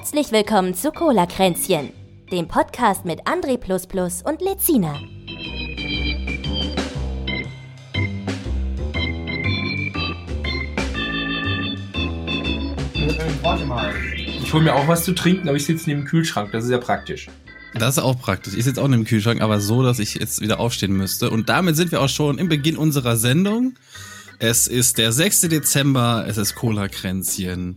Herzlich willkommen zu Cola Kränzchen, dem Podcast mit André und Lezina. Warte mal. Ich hole mir auch was zu trinken, aber ich sitze neben dem Kühlschrank. Das ist ja praktisch. Das ist auch praktisch. Ich sitze auch neben dem Kühlschrank, aber so, dass ich jetzt wieder aufstehen müsste. Und damit sind wir auch schon im Beginn unserer Sendung. Es ist der 6. Dezember, es ist Cola-Kränzchen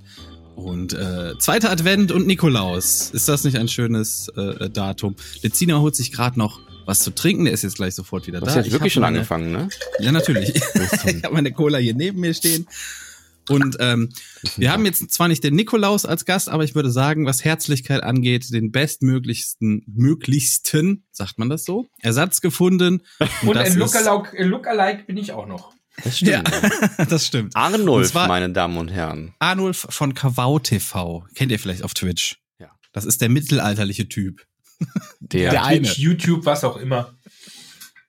und äh, zweiter Advent und Nikolaus. Ist das nicht ein schönes äh, Datum? Lezina holt sich gerade noch was zu trinken, der ist jetzt gleich sofort wieder du da. Hast du jetzt wirklich schon meine, angefangen, ne? Ja, natürlich. ich habe meine Cola hier neben mir stehen. Und ähm, wir haben jetzt zwar nicht den Nikolaus als Gast, aber ich würde sagen, was Herzlichkeit angeht, den bestmöglichsten, möglichsten, sagt man das so, Ersatz gefunden. Und, und ein Lookalike, Lookalike bin ich auch noch. Das stimmt. Ja, das stimmt. Arnulf, meine Damen und Herren. Arnulf von Kavau TV. Kennt ihr vielleicht auf Twitch? Ja. Das ist der mittelalterliche Typ. Der, der Twitch, YouTube, was auch immer.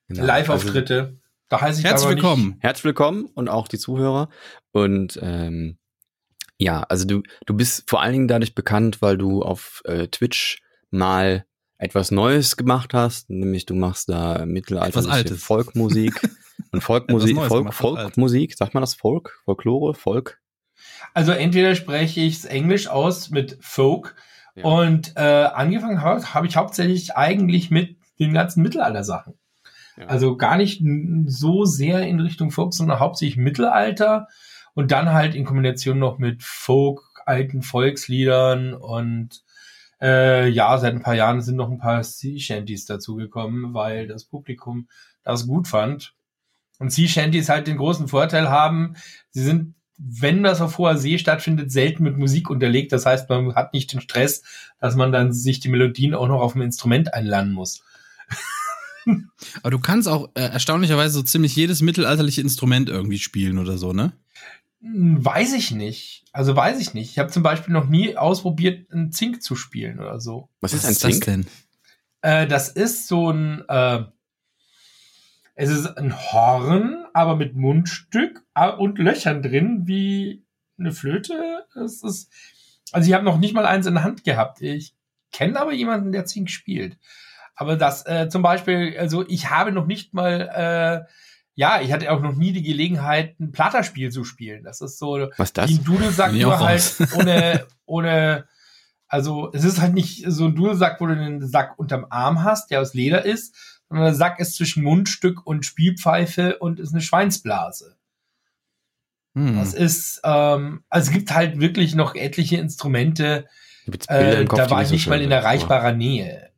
Genau. Live-Auftritte. Also, da heiße ich Herzlich willkommen. Nicht. Herzlich willkommen und auch die Zuhörer. Und ähm, ja, also du, du bist vor allen Dingen dadurch bekannt, weil du auf äh, Twitch mal etwas Neues gemacht hast, nämlich du machst da mittelalterliche Folkmusik. Und Folkmusik, Folk, Folkmusik, sagt man das Folk? Folklore? Folk? Also entweder spreche ich es Englisch aus mit Folk ja. und äh, angefangen habe hab ich hauptsächlich eigentlich mit den ganzen Mittelalter-Sachen. Ja. Also gar nicht so sehr in Richtung Folk, sondern hauptsächlich Mittelalter und dann halt in Kombination noch mit Folk, alten Volksliedern und äh, ja, seit ein paar Jahren sind noch ein paar Sea Shanties dazugekommen, weil das Publikum das gut fand. Und Sea Shanties halt den großen Vorteil haben, sie sind, wenn das auf hoher See stattfindet, selten mit Musik unterlegt. Das heißt, man hat nicht den Stress, dass man dann sich die Melodien auch noch auf dem Instrument einlernen muss. Aber du kannst auch äh, erstaunlicherweise so ziemlich jedes mittelalterliche Instrument irgendwie spielen oder so, ne? Hm, weiß ich nicht. Also weiß ich nicht. Ich habe zum Beispiel noch nie ausprobiert, einen Zink zu spielen oder so. Was ist Was ein Zink? Das denn? Äh, das ist so ein äh, es ist ein Horn, aber mit Mundstück und Löchern drin, wie eine Flöte. Es ist, also ich habe noch nicht mal eins in der Hand gehabt. Ich kenne aber jemanden, der Zink spielt. Aber das äh, zum Beispiel, also ich habe noch nicht mal, äh, ja, ich hatte auch noch nie die Gelegenheit, ein Platterspiel zu spielen. Das ist so Was das? wie ein Dudelsack, nur halt ohne, ohne, also es ist halt nicht so ein Dudelsack, wo du den Sack unterm Arm hast, der aus Leder ist, sondern der Sack ist zwischen Mundstück und Spielpfeife und ist eine Schweinsblase. Hm. Das ist, ähm, also es gibt halt wirklich noch etliche Instrumente, äh, Kopf, da war ich nicht mal in erreichbarer Nähe.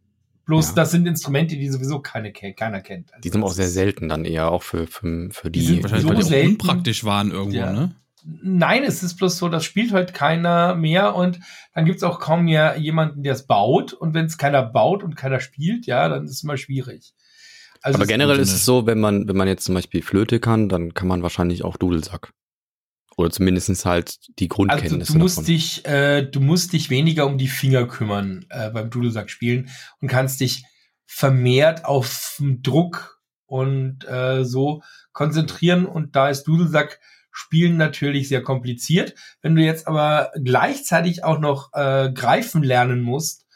Bloß ja. das sind Instrumente, die sowieso keine, keiner kennt. Also die sind auch sehr selten dann eher, auch für, für, für die. Die sind wahrscheinlich, so weil die selten, unpraktisch waren irgendwo, ja. ne? Nein, es ist bloß so, das spielt halt keiner mehr und dann gibt's auch kaum mehr jemanden, der es baut. Und wenn es keiner baut und keiner spielt, ja, dann ist es mal schwierig. Also Aber generell ist es so, wenn man, wenn man jetzt zum Beispiel Flöte kann, dann kann man wahrscheinlich auch Dudelsack. Oder zumindestens halt die Grundkenntnisse. Also du musst davon. dich, äh, du musst dich weniger um die Finger kümmern äh, beim Dudelsack spielen und kannst dich vermehrt auf Druck und äh, so konzentrieren. Und da ist Dudelsack Spielen natürlich sehr kompliziert. Wenn du jetzt aber gleichzeitig auch noch äh, greifen lernen musst,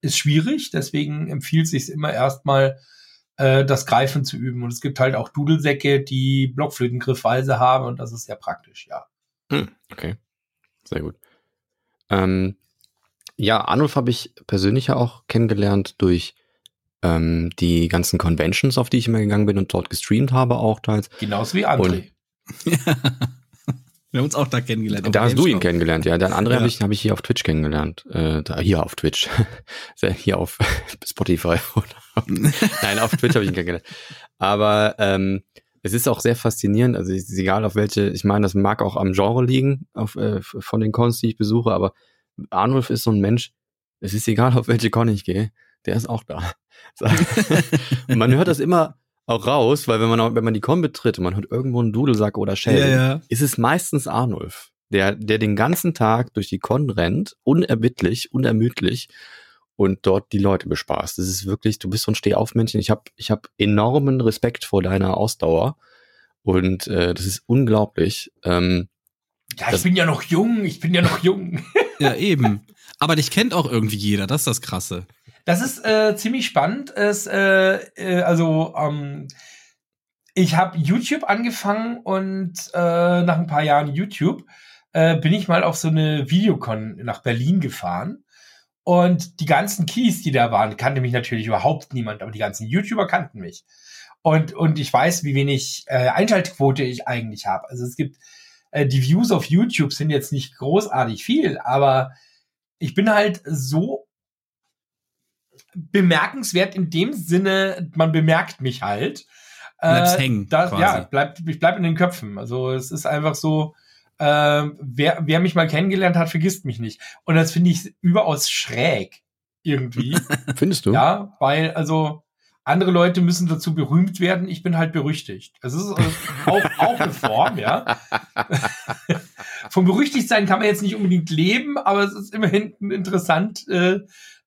ist schwierig. Deswegen empfiehlt sich immer erstmal äh, das Greifen zu üben. Und es gibt halt auch Dudelsäcke, die Blockflötengriffweise haben und das ist sehr praktisch, ja. Hm, okay, sehr gut. Ähm, ja, Arnulf habe ich persönlich ja auch kennengelernt durch ähm, die ganzen Conventions, auf die ich immer gegangen bin und dort gestreamt habe auch teils. Genauso wie André. Und Wir haben uns auch da kennengelernt. Da hast du ihn kennengelernt, ja. Den anderen ja. habe ich, hab ich hier auf Twitch kennengelernt. Äh, da, hier auf Twitch. hier auf Spotify. Nein, auf Twitch habe ich ihn kennengelernt. Aber ähm, es ist auch sehr faszinierend. Also es ist egal auf welche, ich meine, das mag auch am Genre liegen, auf, äh, von den Cons, die ich besuche, aber Arnulf ist so ein Mensch, es ist egal, auf welche Con ich gehe, der ist auch da. Man hört das immer, auch raus, weil wenn man auch, wenn man die Con betritt und man hört irgendwo einen Dudelsack oder Shell, ja, ja. ist es meistens Arnulf, der, der den ganzen Tag durch die Con rennt, unerbittlich, unermüdlich und dort die Leute bespaßt. Das ist wirklich, du bist so ein Stehaufmännchen. Ich habe ich hab enormen Respekt vor deiner Ausdauer und äh, das ist unglaublich. Ähm, ja, ich bin ja noch jung, ich bin ja noch jung. Ja, eben. Aber dich kennt auch irgendwie jeder, das ist das Krasse. Das ist äh, ziemlich spannend. Es, äh, äh, also, ähm, ich habe YouTube angefangen und äh, nach ein paar Jahren YouTube äh, bin ich mal auf so eine Videocon nach Berlin gefahren. Und die ganzen Keys, die da waren, kannte mich natürlich überhaupt niemand, aber die ganzen YouTuber kannten mich. Und, und ich weiß, wie wenig äh, Einschaltquote ich eigentlich habe. Also es gibt, äh, die Views auf YouTube sind jetzt nicht großartig viel, aber ich bin halt so bemerkenswert in dem Sinne, man bemerkt mich halt. Bleibst äh, hängen. Das, ja, bleibt, ich bleib in den Köpfen. Also es ist einfach so, äh, wer, wer mich mal kennengelernt hat, vergisst mich nicht. Und das finde ich überaus schräg irgendwie. Findest du? Ja, weil also andere Leute müssen dazu berühmt werden. Ich bin halt berüchtigt. Das ist also auch, auch eine Form, ja. Vom berüchtigt sein kann man jetzt nicht unbedingt leben, aber es ist immerhin interessant, äh,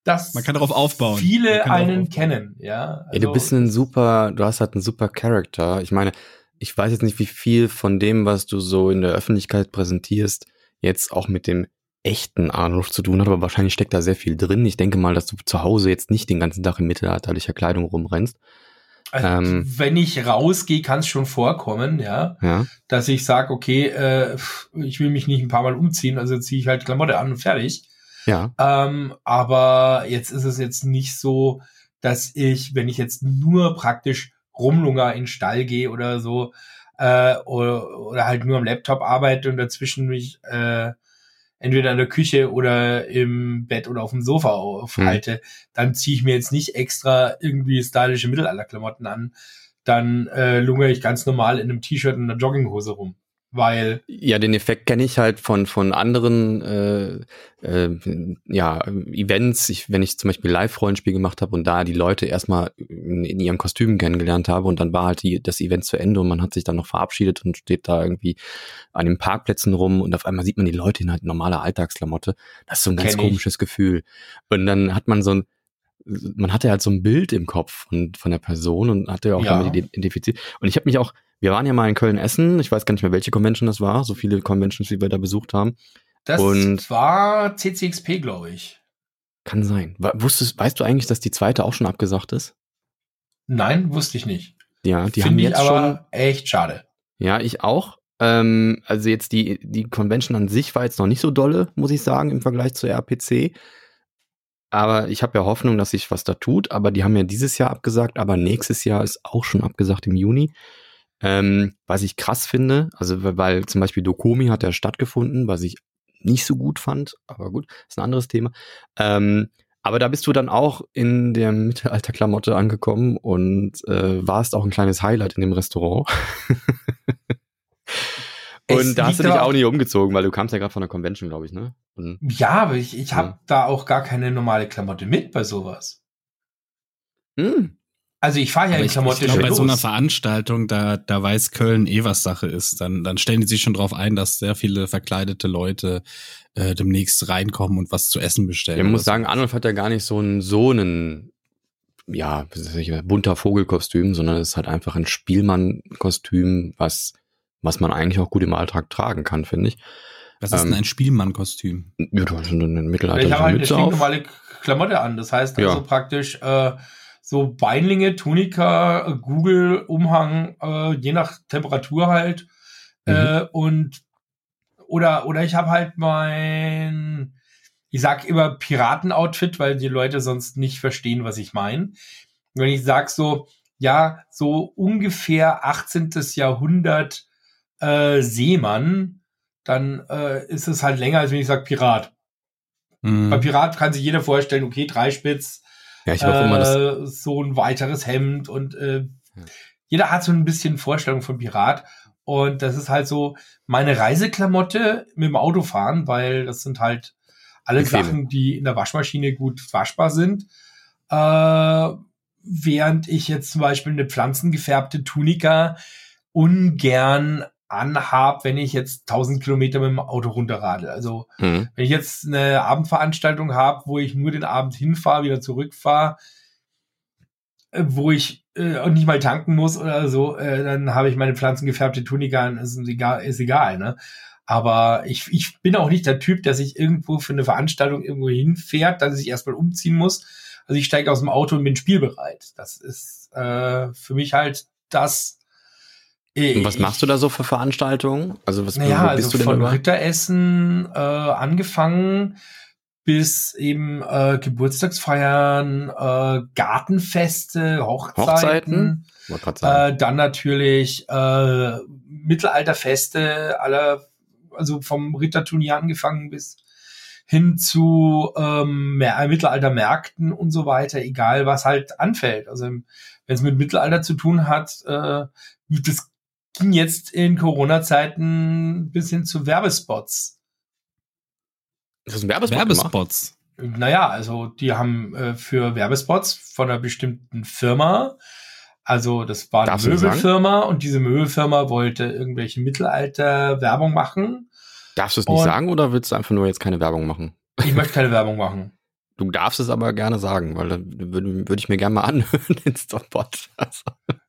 dass man kann darauf aufbauen. viele einen kennen, ja. Also, ja. Du bist ein super, du hast halt einen super Charakter. Ich meine, ich weiß jetzt nicht, wie viel von dem, was du so in der Öffentlichkeit präsentierst, jetzt auch mit dem echten Arnulf zu tun hat, aber wahrscheinlich steckt da sehr viel drin. Ich denke mal, dass du zu Hause jetzt nicht den ganzen Tag in mittelalterlicher Kleidung rumrennst. Also, ähm, wenn ich rausgehe, kann es schon vorkommen, ja, ja. dass ich sage, okay, äh, ich will mich nicht ein paar Mal umziehen, also ziehe ich halt Klamotte an und fertig. Ja. Ähm, aber jetzt ist es jetzt nicht so, dass ich, wenn ich jetzt nur praktisch Rumlunger in den Stall gehe oder so, äh, oder, oder halt nur am Laptop arbeite und dazwischen mich äh, entweder in der Küche oder im Bett oder auf dem Sofa aufhalte, hm. dann ziehe ich mir jetzt nicht extra irgendwie stylische Mittelalterklamotten an. Dann äh, lungere ich ganz normal in einem T-Shirt und einer Jogginghose rum weil ja den Effekt kenne ich halt von von anderen äh, äh, ja Events. Ich, wenn ich zum Beispiel Live Rollenspiel gemacht habe und da die Leute erstmal in, in ihren Kostümen kennengelernt habe und dann war halt die, das Event zu Ende und man hat sich dann noch verabschiedet und steht da irgendwie an den Parkplätzen rum und auf einmal sieht man die Leute in halt normaler Alltagsklamotte. Das ist so ein ganz komisches Gefühl. Und dann hat man so ein man hatte halt so ein Bild im Kopf von, von der Person und hatte ja auch ja. damit identifiziert. Und ich habe mich auch wir waren ja mal in Köln Essen. Ich weiß gar nicht mehr, welche Convention das war. So viele Conventions, wie wir da besucht haben. Das und war CCXP, glaube ich. Kann sein. Wusstest, weißt du eigentlich, dass die zweite auch schon abgesagt ist? Nein, wusste ich nicht. Ja, die Find haben jetzt aber schon. Echt schade. Ja, ich auch. Ähm, also jetzt die, die Convention an sich war jetzt noch nicht so dolle, muss ich sagen, im Vergleich zur RPC. Aber ich habe ja Hoffnung, dass sich was da tut. Aber die haben ja dieses Jahr abgesagt, aber nächstes Jahr ist auch schon abgesagt im Juni. Ähm, was ich krass finde, also weil zum Beispiel Dokomi hat ja stattgefunden, was ich nicht so gut fand, aber gut, ist ein anderes Thema. Ähm, aber da bist du dann auch in der Mittelalterklamotte angekommen und äh, warst auch ein kleines Highlight in dem Restaurant. und da hast du dich auch nicht umgezogen, weil du kamst ja gerade von der Convention, glaube ich, ne? Und, ja, aber ich, ich habe ja. da auch gar keine normale Klamotte mit bei sowas. Hm. Also ich fahre ja Aber in Klamotte ich, ich glaub, bei so einer Veranstaltung, da, da weiß Köln eh, was Sache ist. Dann, dann stellen die sich schon drauf ein, dass sehr viele verkleidete Leute äh, demnächst reinkommen und was zu essen bestellen. Ich muss sagen, Arnold hat ja gar nicht so einen, so einen, ja, bunter Vogelkostüm, sondern es ist halt einfach ein Spielmann-Kostüm, was, was man eigentlich auch gut im Alltag tragen kann, finde ich. Was ist ähm, denn ein Spielmann-Kostüm? Ja, du hast eine mittelalterliche Ich habe halt eine stinknormale Klamotte an. Das heißt also ja. praktisch, äh, so Beinlinge, Tunika, Google, Umhang, äh, je nach Temperatur halt. Mhm. Äh, und oder oder ich habe halt mein, ich sag immer Piratenoutfit, weil die Leute sonst nicht verstehen, was ich meine. Wenn ich sag so, ja, so ungefähr 18. Jahrhundert äh, Seemann, dann äh, ist es halt länger, als wenn ich sag Pirat. Mhm. Bei Pirat kann sich jeder vorstellen, okay, Dreispitz, ja, ich äh, mal, dass so ein weiteres Hemd und äh, ja. jeder hat so ein bisschen Vorstellung von Pirat. Und das ist halt so meine Reiseklamotte mit dem Autofahren, weil das sind halt alle Bequeme. Sachen, die in der Waschmaschine gut waschbar sind. Äh, während ich jetzt zum Beispiel eine pflanzengefärbte Tunika ungern anhab, wenn ich jetzt 1000 Kilometer mit dem Auto runterradel. Also mhm. wenn ich jetzt eine Abendveranstaltung habe, wo ich nur den Abend hinfahre, wieder zurückfahre, äh, wo ich äh, nicht mal tanken muss oder so, äh, dann habe ich meine pflanzengefärbte Tunika ist egal, ist egal, ne? Aber ich, ich bin auch nicht der Typ, der sich irgendwo für eine Veranstaltung irgendwo hinfährt, dass ich erstmal umziehen muss. Also ich steige aus dem Auto und bin spielbereit. Das ist äh, für mich halt das. Und was machst du da so für Veranstaltungen? Also was naja, bist also du denn von Ritteressen äh, angefangen bis eben äh, Geburtstagsfeiern, äh, Gartenfeste, Hochzeiten, Hochzeiten? Äh, dann natürlich äh, Mittelalterfeste aller, also vom Ritterturnier angefangen bis hin zu ähm, Mittelaltermärkten und so weiter, egal was halt anfällt. Also wenn es mit Mittelalter zu tun hat, äh, das ging jetzt in Corona-Zeiten bis hin zu Werbespots. Das ist ein Werbespot Werbespots. Gemacht? Naja, also die haben äh, für Werbespots von einer bestimmten Firma, also das war eine Darfst Möbelfirma und diese Möbelfirma wollte irgendwelche Mittelalter-Werbung machen. Darfst du es nicht sagen oder willst du einfach nur jetzt keine Werbung machen? Ich möchte keine Werbung machen. Du darfst es aber gerne sagen, weil dann würde würd ich mir gerne mal anhören, den Stopbot. Also.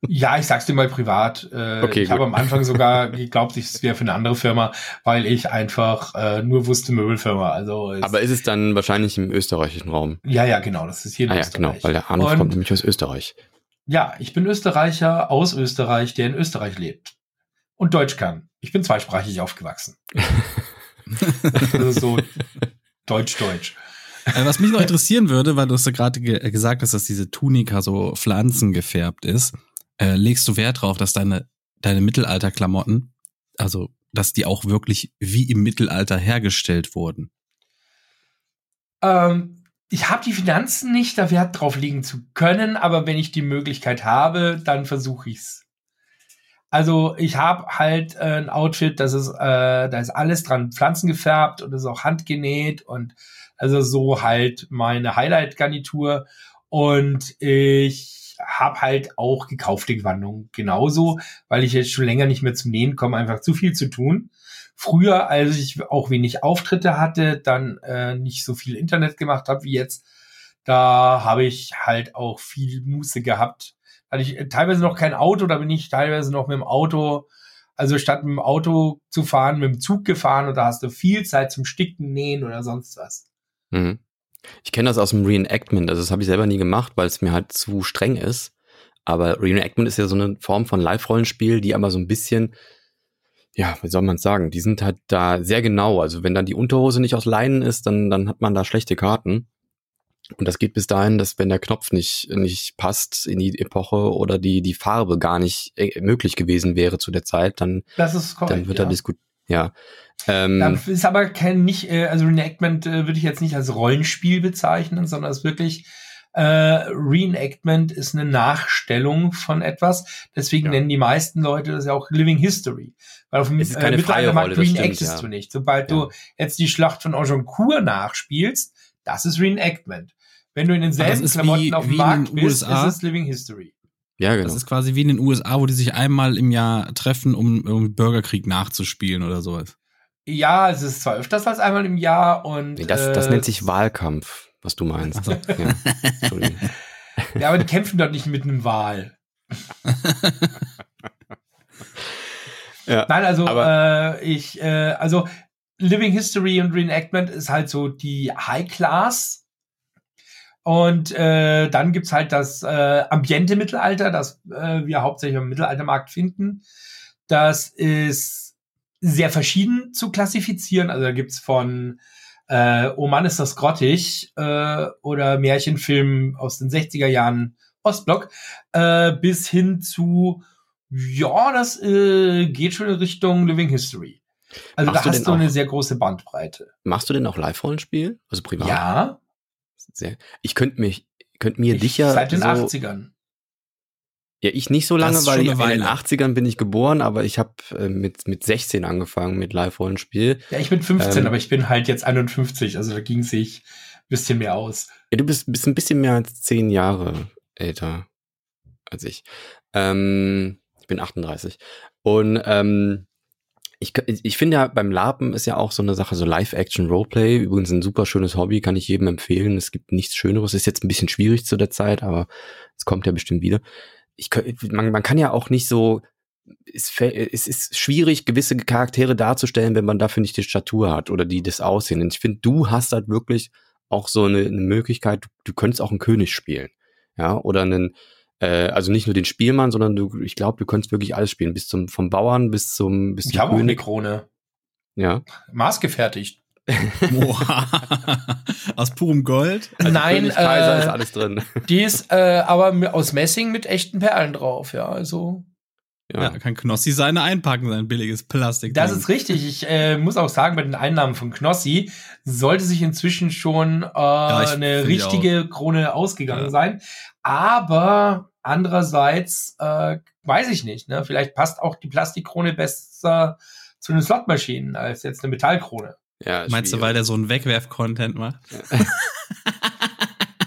Ja, ich sag's dir mal privat. Äh, okay, ich habe am Anfang sogar geglaubt, es wäre für eine andere Firma, weil ich einfach äh, nur wusste Möbelfirma. Also aber ist es dann wahrscheinlich im österreichischen Raum? Ja, ja, genau. Das ist hier in ah, ja, genau, weil der Arno kommt nämlich aus Österreich. Ja, ich bin Österreicher aus Österreich, der in Österreich lebt und Deutsch kann. Ich bin zweisprachig aufgewachsen. also so Deutsch-Deutsch. Äh, was mich noch interessieren würde, weil du es ja gerade ge äh, gesagt hast, dass diese Tunika so pflanzengefärbt ist, äh, legst du Wert drauf, dass deine, deine Mittelalterklamotten, also dass die auch wirklich wie im Mittelalter hergestellt wurden? Ähm, ich habe die Finanzen nicht, da Wert drauf legen zu können, aber wenn ich die Möglichkeit habe, dann versuche ich's. Also ich habe halt äh, ein Outfit, das ist, äh, da ist alles dran Pflanzen gefärbt und ist auch handgenäht und also so halt meine Highlight-Garnitur. Und ich habe halt auch gekaufte Gewandung genauso, weil ich jetzt schon länger nicht mehr zum Nähen komme, einfach zu viel zu tun. Früher, als ich auch wenig Auftritte hatte, dann äh, nicht so viel Internet gemacht habe wie jetzt, da habe ich halt auch viel Muße gehabt. Hatte ich teilweise noch kein Auto, da bin ich teilweise noch mit dem Auto also statt mit dem Auto zu fahren, mit dem Zug gefahren und da hast du viel Zeit zum Sticken, Nähen oder sonst was. Mhm. Ich kenne das aus dem Reenactment, also das habe ich selber nie gemacht, weil es mir halt zu streng ist. Aber Reenactment ist ja so eine Form von Live-Rollenspiel, die aber so ein bisschen, ja, wie soll man es sagen, die sind halt da sehr genau. Also wenn dann die Unterhose nicht aus Leinen ist, dann, dann hat man da schlechte Karten. Und das geht bis dahin, dass wenn der Knopf nicht, nicht passt in die Epoche oder die, die Farbe gar nicht äh, möglich gewesen wäre zu der Zeit, dann, korrekt, dann wird ja. da diskutiert. Ja. Ähm, das ist aber kein nicht, äh, also Reenactment äh, würde ich jetzt nicht als Rollenspiel bezeichnen, sondern es ist wirklich äh, Reenactment ist eine Nachstellung von etwas. Deswegen ja. nennen die meisten Leute das ja auch Living History. Weil auf dem äh, Mittelaltermarkt reenactest ja. du nicht. Sobald ja. du jetzt die Schlacht von Agincourt nachspielst, das ist Reenactment. Wenn du in denselben Klamotten wie, auf dem Markt bist, USA. ist es Living History. Ja, genau. Das ist quasi wie in den USA, wo die sich einmal im Jahr treffen, um, um Bürgerkrieg nachzuspielen oder sowas. Ja, es ist zwar öfters als einmal im Jahr und. Nee, das, das äh, nennt sich Wahlkampf, was du meinst. So. Ja. ja, aber die kämpfen dort nicht mit einem Wahl. ja, Nein, also äh, ich, äh, also Living History und Reenactment ist halt so die High Class und äh, dann gibt's halt das äh, ambiente Mittelalter, das äh, wir hauptsächlich im Mittelaltermarkt finden. Das ist sehr verschieden zu klassifizieren. Also da gibt's von äh, Oh Mann, ist das grottig äh, oder Märchenfilmen aus den 60er Jahren Ostblock äh, bis hin zu ja, das äh, geht schon in Richtung Living History. Also Machst da hast du eine sehr große Bandbreite. Machst du denn auch Live-Rollenspiel? Also privat? Ja, sehr. Ich könnte mich, könnte mir ich, dich ja. Seit den so, 80ern. Ja, ich nicht so lange, weil ich, in den 80ern bin ich geboren, aber ich habe äh, mit, mit 16 angefangen mit Live-Rollenspiel. Ja, ich bin 15, ähm, aber ich bin halt jetzt 51, also da ging sich ein bisschen mehr aus. Ja, du bist, bist ein bisschen mehr als 10 Jahre älter als ich. Ähm, ich bin 38. Und ähm, ich, ich finde ja, beim Lapen ist ja auch so eine Sache, so Live-Action-Roleplay. Übrigens ein super schönes Hobby, kann ich jedem empfehlen. Es gibt nichts Schöneres. Ist jetzt ein bisschen schwierig zu der Zeit, aber es kommt ja bestimmt wieder. Ich, man, man kann ja auch nicht so es, es ist schwierig, gewisse Charaktere darzustellen, wenn man dafür nicht die Statur hat oder die das Aussehen. Und ich finde, du hast halt wirklich auch so eine, eine Möglichkeit, du, du könntest auch einen König spielen. Ja, oder einen, äh, also nicht nur den Spielmann, sondern du, ich glaube, du könntest wirklich alles spielen, bis zum vom Bauern bis zum bis ich zum habe auch eine. Krone. Ja. Maßgefertigt. Aus purem Gold. Also Nein, König, Kaiser äh, ist alles drin. Die ist äh, aber aus Messing mit echten Perlen drauf, ja. Also Ja, kann Knossi seine einpacken, sein billiges Plastik. das ist richtig. Ich äh, muss auch sagen, bei den Einnahmen von Knossi sollte sich inzwischen schon äh, ich eine richtige Krone ausgegangen Ja. sein. Aber andererseits äh, weiß ich nicht. Ne? Vielleicht passt auch die Plastikkrone besser zu den Slotmaschinen als jetzt eine Metallkrone. Ja, Meinst du, weil der so einen Wegwerf-Content macht?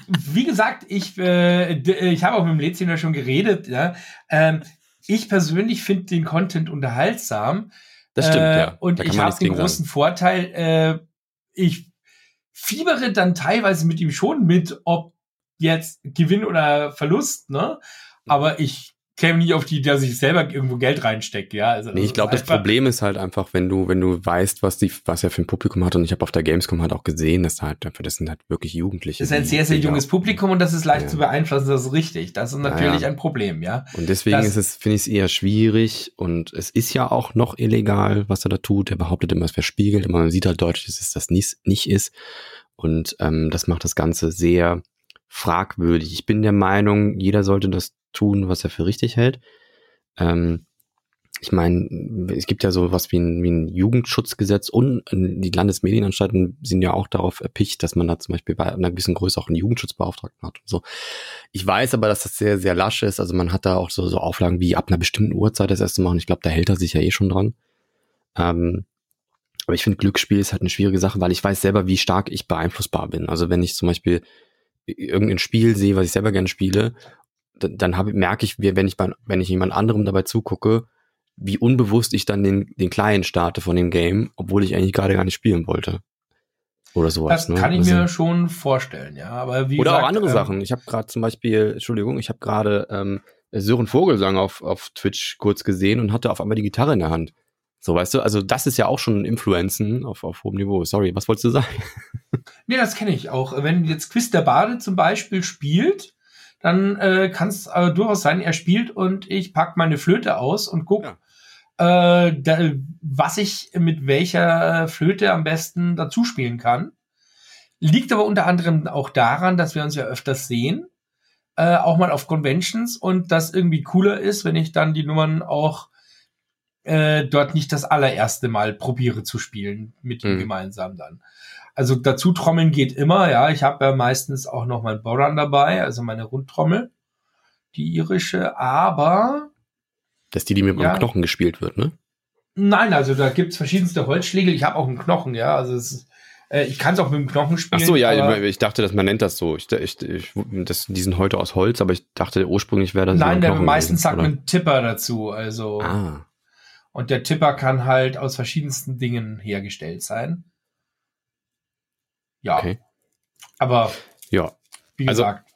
Wie gesagt, ich, äh, äh, ich habe auch mit dem Leziner schon geredet. Ja? Ähm, ich persönlich finde den Content unterhaltsam. Das stimmt, Äh, ja. Und ich habe den großen sagen. Vorteil, äh, ich fiebere dann teilweise mit ihm schon mit, ob jetzt Gewinn oder Verlust, ne? Aber ich käme nie auf die dass ich selber irgendwo Geld reinstecke, ja. Also Nee, ich glaube, das Problem ist halt einfach, wenn du, wenn du weißt, was die, was er für ein Publikum hat, und ich habe auf der Gamescom halt auch gesehen, dass da halt einfach, das sind halt wirklich Jugendliche. Das ist ein sehr, sehr junges Publikum und das ist leicht Ja. zu beeinflussen, das ist richtig. Das ist natürlich ja. ein Problem, ja. Und deswegen Das- ist es, finde ich es eher schwierig und es ist ja auch noch illegal, was er da tut. Er behauptet immer, es wäre Spielgeld, aber man sieht halt deutlich, dass es das nicht, nicht ist. Und ähm, das macht das Ganze sehr fragwürdig. Ich bin der Meinung, jeder sollte das tun, was er für richtig hält. Ähm, ich meine, es gibt ja so was wie ein, wie ein Jugendschutzgesetz und äh, die Landesmedienanstalten sind ja auch darauf erpicht, dass man da zum Beispiel bei einer gewissen Größe auch einen Jugendschutzbeauftragten hat und so. Ich weiß aber, dass das sehr, sehr lasch ist. Also man hat da auch so, so Auflagen wie ab einer bestimmten Uhrzeit das erste machen. Ich glaube, da hält er sich ja eh schon dran. Ähm, aber ich finde, Glücksspiel ist halt eine schwierige Sache, weil ich weiß selber, wie stark ich beeinflussbar bin. Also wenn ich zum Beispiel irgendein Spiel sehe, was ich selber gerne spiele, dann, hab, merke ich, wenn ich bei, wenn ich jemand anderem dabei zugucke, wie unbewusst ich dann den, den Client starte von dem Game, obwohl ich eigentlich gerade gar nicht spielen wollte. Oder sowas. Das ne? kann ich Also- mir schon vorstellen, ja. Aber wie oder gesagt, auch andere ähm, Sachen. Ich habe gerade zum Beispiel, Entschuldigung, ich habe gerade ähm, Sören Vogelsang auf, auf Twitch kurz gesehen und hatte auf einmal die Gitarre in der Hand. So, weißt du, also das ist ja auch schon Influenzen auf, auf hohem Niveau. Sorry, was wolltest du sagen? Nee, das kenne ich auch. Wenn jetzt Quiz der Bade zum Beispiel spielt, dann äh, kann es äh, durchaus sein, er spielt und ich pack meine Flöte aus und guck, äh, da, was ich mit welcher Flöte am besten dazu spielen kann. Liegt aber unter anderem auch daran, dass wir uns ja öfters sehen, äh, auch mal auf Conventions und das irgendwie cooler ist, wenn ich dann die Nummern auch äh, dort nicht das allererste Mal probiere zu spielen mit ihm Mhm. gemeinsam dann. Also dazu trommeln geht immer, ja. Ich habe ja meistens auch noch mein Boran dabei, also meine Rundtrommel, die irische, aber Das ist die, die mit Ja. dem Knochen gespielt wird, ne? nein, also da gibt's verschiedenste Holzschlägel. Ich habe auch einen Knochen, ja. Also es äh, ich kann es auch mit dem Knochen Ach spielen. so, ja, ich dachte, dass man nennt das so. Ich, ich, ich, das, die sind heute aus Holz, aber ich dachte ursprünglich wäre das. nein, der meistens sagt man Tipper dazu. Also Ah, und der Tipper kann halt aus verschiedensten Dingen hergestellt sein. Ja, okay. aber Ja. wie Also, gesagt,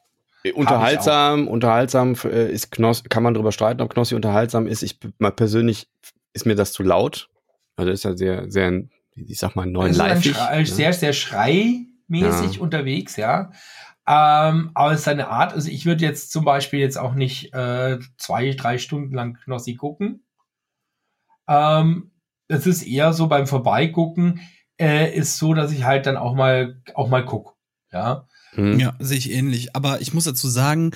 Unterhaltsam, unterhaltsam äh, ist Knossi, kann man darüber streiten, ob Knossi unterhaltsam ist. Ich mal persönlich ist mir das zu laut. Also ist ja sehr, sehr, ich sag mal, ein live. Schrei, sehr, sehr schreimäßig Ja. unterwegs, ja. Ähm, aber seine Art, also ich würde jetzt zum Beispiel jetzt auch nicht äh, zwei, drei Stunden lang Knossi gucken. Ähm, es ist eher so beim Vorbeigucken, äh, ist so, dass ich halt dann auch mal auch mal guck. Ja. Hm. Ja, sehe ich ähnlich. Aber ich muss dazu sagen,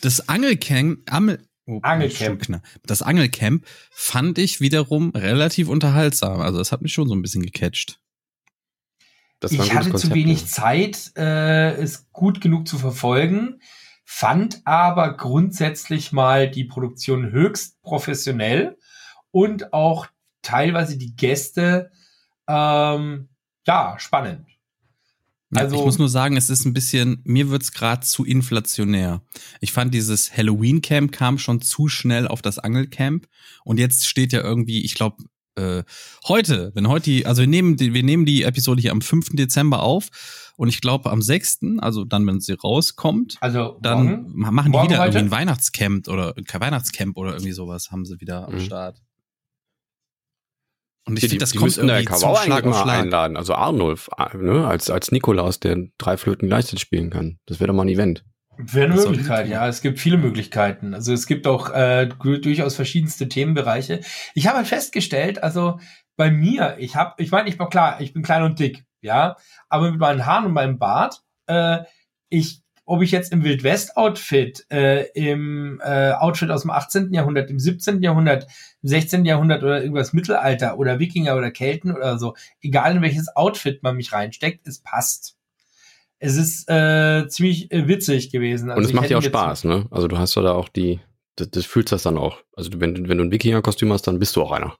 das Angelcamp, Amel, oh, Angelcamp. Das Angelcamp fand ich wiederum relativ unterhaltsam. Also das hat mich schon so ein bisschen gecatcht. Das war ein ich hatte Konzept, zu wenig ja. Zeit, äh, es gut genug zu verfolgen, fand aber grundsätzlich mal die Produktion höchst professionell und auch teilweise die Gäste ähm, ja spannend. Ja, Also- ich muss nur sagen, es ist ein bisschen, mir wird's gerade zu inflationär. Ich fand dieses Halloween-Camp kam schon zu schnell auf das Angelcamp und jetzt steht ja irgendwie, ich glaube, äh, heute, wenn heute die, also wir nehmen die, wir nehmen die Episode hier am 5. Dezember auf und ich glaube am 6., also dann, wenn sie rauskommt, Also dann morgen, machen die wieder heute? irgendwie ein Weihnachtscamp oder kein Weihnachtscamp oder irgendwie sowas haben sie wieder am Mhm. Start. Und ich finde, das die kommt müssten der irgendwie Kawau zu Schlag mal Schlag. einladen. Also Arnulf, äh, ne? als, als Nikolaus, der drei Flöten gleichzeitig spielen kann. Das wäre doch mal ein Event. Wäre eine Möglichkeit, ich ja. Es gibt viele Möglichkeiten. Also es gibt auch äh, durchaus verschiedenste Themenbereiche. Ich habe halt festgestellt, also bei mir, ich habe, ich meine, ich war klar, ich bin klein und dick, ja, aber mit meinen Haaren und meinem Bart, äh, ich, ob ich jetzt im Wildwest-Outfit, äh, im äh, Outfit aus dem 18. Jahrhundert, im 17. Jahrhundert, im 16. Jahrhundert oder irgendwas Mittelalter oder Wikinger oder Kelten oder so, egal in welches Outfit man mich reinsteckt, es passt. Es ist äh, ziemlich äh, witzig gewesen. Und Also es ich macht ja auch Spaß, ne? Also du hast ja da auch die, das, das fühlst das dann auch. Also wenn, du- wenn du ein Wikinger-Kostüm hast, dann bist du auch einer.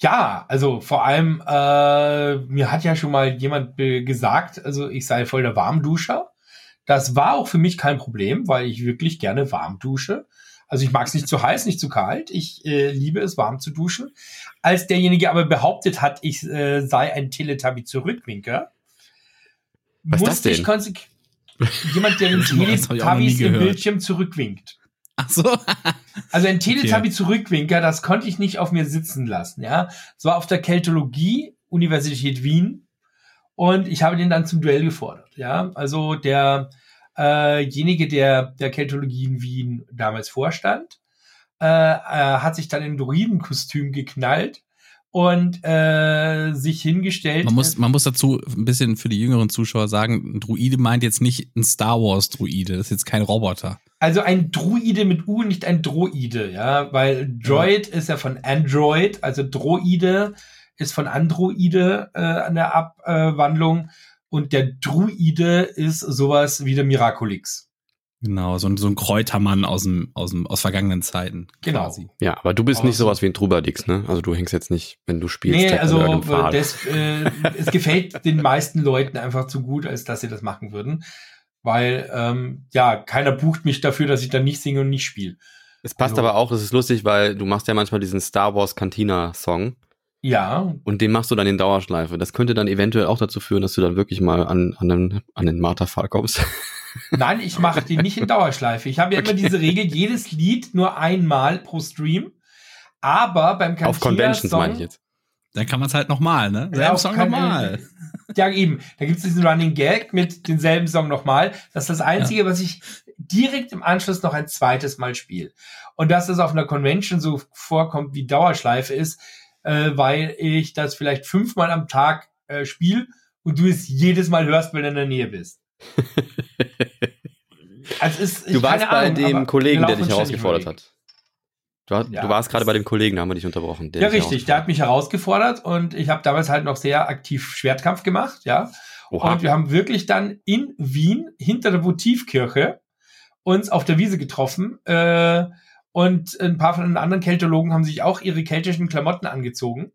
Ja, also vor allem, äh, mir hat ja schon mal jemand gesagt, also ich sei voll der Warmduscher. Das war auch für mich kein Problem, weil ich wirklich gerne warm dusche. Also ich mag es nicht zu heiß, nicht zu kalt. Ich äh, liebe es, warm zu duschen. Als derjenige aber behauptet hat, ich äh, sei ein Teletubby-Zurückwinker, Was ist das musste ich konsequent jemand, der den Teletubbies im. Bildschirm zurückwinkt. Ach so. Also ein Teletubby-Zurückwinker, das konnte ich nicht auf mir sitzen lassen, ja. Es war auf der Keltologie, Universität Wien, und ich habe den dann zum Duell gefordert, ja. Also der, äh,jenige, der der Keltologie in Wien damals vorstand, äh, äh, hat sich dann in Druidenkostüm geknallt und äh, sich hingestellt. Man muss, man muss dazu ein bisschen für die jüngeren Zuschauer sagen, ein Druide meint jetzt nicht ein Star Wars Druide, das ist jetzt kein Roboter. Also ein Druide mit U, nicht ein Droide, ja, weil Droid ist ja von Android, also Droide ist von Androide äh, an der Abwandlung und der Druide ist sowas wie der Miraculix. Genau, so ein, so ein Kräutermann aus dem, aus dem, aus vergangenen Zeiten. Genau. Quasi. Ja, aber du bist nicht Außen. sowas wie ein Trubadix, ne? Also du hängst jetzt nicht, wenn du spielst, Nee, also äh, das, äh, es gefällt den meisten Leuten einfach zu gut, als dass sie das machen würden. Weil, ähm, ja, keiner bucht mich dafür, dass ich dann nicht singe und nicht spiele. Es passt also- aber auch, es ist lustig, weil du machst ja manchmal diesen Star Wars Cantina Song Ja, und den machst du dann in Dauerschleife. Das könnte dann eventuell auch dazu führen, dass du dann wirklich mal an, an, den, an den Marterpfahl kommst. Nein, ich mache die nicht in Dauerschleife. Ich habe ja immer diese Regel, jedes Lied nur einmal pro Stream. Aber beim Auf Conventions Cantina-Song- meine ich jetzt. Dann kann man es halt nochmal, ne? Ja, Selben Song nochmal. Ja, eben. Da gibt's diesen Running Gag mit denselben Song nochmal. Das ist das Einzige, was ich direkt im Anschluss noch ein zweites Mal spiele. Und dass das auf einer Convention so vorkommt wie Dauerschleife ist, äh, weil ich das vielleicht fünfmal am Tag äh, spiele und du es jedes Mal hörst, weil du in der Nähe bist. Also ist, Du warst bei Ahnung, dem Kollegen, der dich herausgefordert hat. Du, Ja, du warst gerade bei dem Kollegen, da haben wir dich unterbrochen. Ja, richtig. Der hat mich herausgefordert und ich habe damals halt noch sehr aktiv Schwertkampf gemacht, ja. Oha. Und wir haben wirklich dann in Wien hinter der Votivkirche uns auf der Wiese getroffen äh, und ein paar von den anderen Keltologen haben sich auch ihre keltischen Klamotten angezogen.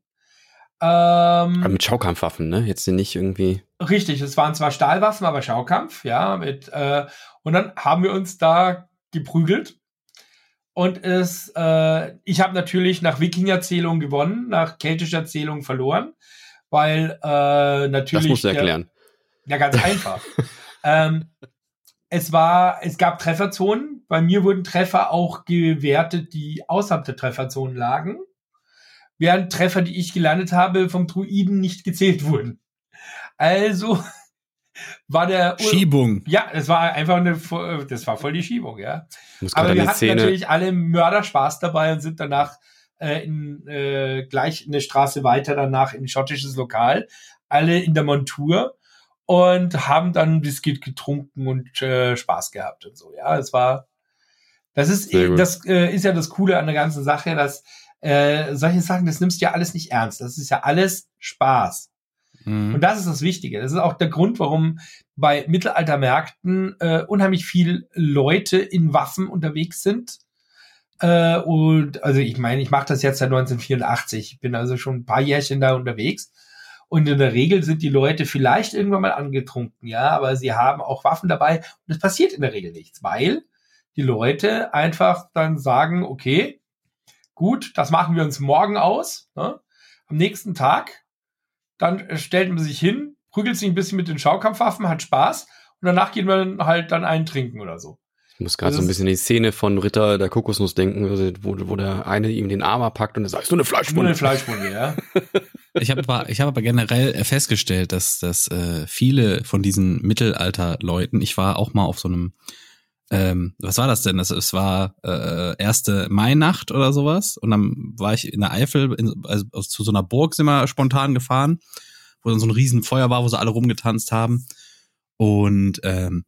Ähm, mit Schaukampfwaffen, ne? Jetzt nicht irgendwie. Richtig, es waren zwar Stahlwaffen, aber Schaukampf, ja, mit äh, und dann haben wir uns da geprügelt. Und es, äh, ich habe natürlich nach Wikingerzählung gewonnen, nach keltischer Zählung verloren, weil äh, natürlich. Das musst du der- erklären. ja, ganz einfach. ähm, es war, es gab Trefferzonen. Bei mir wurden Treffer auch gewertet, die außerhalb der Trefferzonen lagen. Während Treffer, die ich gelandet habe, vom Druiden nicht gezählt wurden. Also war der Schiebung. ja, das war einfach eine, das war voll die Schiebung, ja. Aber wir hatten Szene. natürlich alle Mörderspaß dabei und sind danach äh, in, äh, gleich eine Straße weiter danach in ein schottisches Lokal, alle in der Montur und haben dann Whisky getrunken und äh, Spaß gehabt und so. Ja, es war, das ist, gut. das äh, ist ja das Coole an der ganzen Sache, dass äh, solche Sachen, das nimmst du ja alles nicht ernst. Das ist ja alles Spaß. Mhm. Und das ist das Wichtige. Das ist auch der Grund, warum bei Mittelaltermärkten äh, unheimlich viel Leute in Waffen unterwegs sind. Äh, und also ich meine, ich mache das jetzt seit 1984. Ich bin also schon ein paar Jährchen da unterwegs. Und in der Regel sind die Leute vielleicht irgendwann mal angetrunken, ja, aber sie haben auch Waffen dabei und es passiert in der Regel nichts, weil die Leute einfach dann sagen, okay, gut, das machen wir uns morgen aus. Ne? Am nächsten Tag, dann stellt man sich hin, prügelt sich ein bisschen mit den Schaukampfwaffen, hat Spaß und danach geht man halt dann einen trinken oder so. Ich muss gerade so ein bisschen die Szene von Ritter der Kokosnuss denken, also wo, wo der eine ihm den Arm packt und er sagt, ist nur eine Fleischwunde. Nur eine Fleischwunde, ja. ich habe aber, ich hab aber generell festgestellt, dass, dass äh, viele von diesen Mittelalterleuten, ich war auch mal auf so einem, ähm, was war das denn? Das, es war äh, erste Mainacht oder sowas und dann war ich in der Eifel, in, also zu so einer Burg sind wir spontan gefahren, wo dann so ein Riesenfeuer war, wo sie alle rumgetanzt haben und ähm,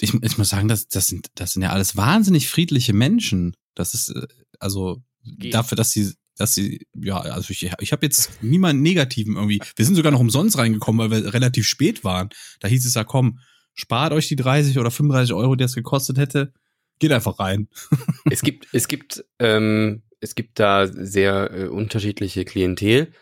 ich, ich muss sagen, das, das, sind, das sind ja alles wahnsinnig friedliche Menschen. Das ist, äh, also Geht. dafür, dass sie, dass sie, ja, also ich, ich habe jetzt niemanden Negativen irgendwie. Wir sind sogar noch umsonst reingekommen, weil wir relativ spät waren. Da hieß es ja, komm, spart euch die 30 oder 35 Euro, die es gekostet hätte. Geht einfach rein. es gibt, es gibt, ähm, es gibt da sehr äh, unterschiedliche Klientel.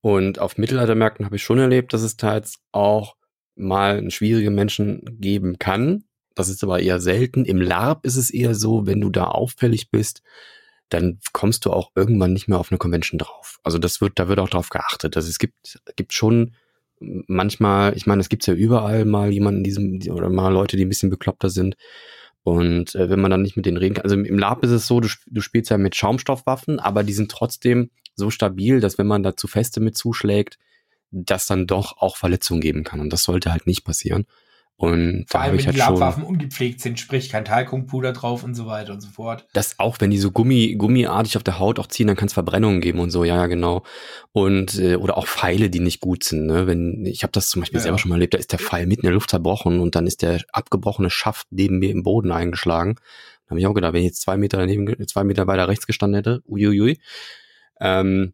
Und auf Mittelaltermärkten habe ich schon erlebt, dass es teils auch mal schwierige Menschen geben kann, das ist aber eher selten. Im LARP ist es eher so, wenn du da auffällig bist, dann kommst du auch irgendwann nicht mehr auf eine Convention drauf. Also das wird, da wird auch drauf geachtet. Also es gibt, gibt schon manchmal, ich meine, es gibt ja überall mal jemanden diesem, oder mal Leute, die ein bisschen bekloppter sind. Und äh, wenn man dann nicht mit denen reden kann, also im LARP ist es so, du, du spielst ja mit Schaumstoffwaffen, aber die sind trotzdem so stabil, dass wenn man da zu feste mit zuschlägt, dass dann doch auch Verletzungen geben kann. Und das sollte halt nicht passieren. Und Vor allem, wenn halt die Labwaffen ungepflegt sind, sprich kein Talkumpuder drauf und so weiter und so fort. Das auch, wenn die so Gummi, gummiartig auf der Haut auch ziehen, dann kann es Verbrennungen geben und so, ja, ja, genau. Und äh, oder auch Pfeile, die nicht gut sind. Ne? Wenn ich habe das zum Beispiel ja, selber schon mal erlebt, da ist der Pfeil mitten in der Luft zerbrochen und dann ist der abgebrochene Schaft neben mir im Boden eingeschlagen. Da habe ich auch gedacht, wenn ich jetzt zwei Meter daneben, zwei Meter weiter rechts gestanden hätte, uiuiui. Ähm,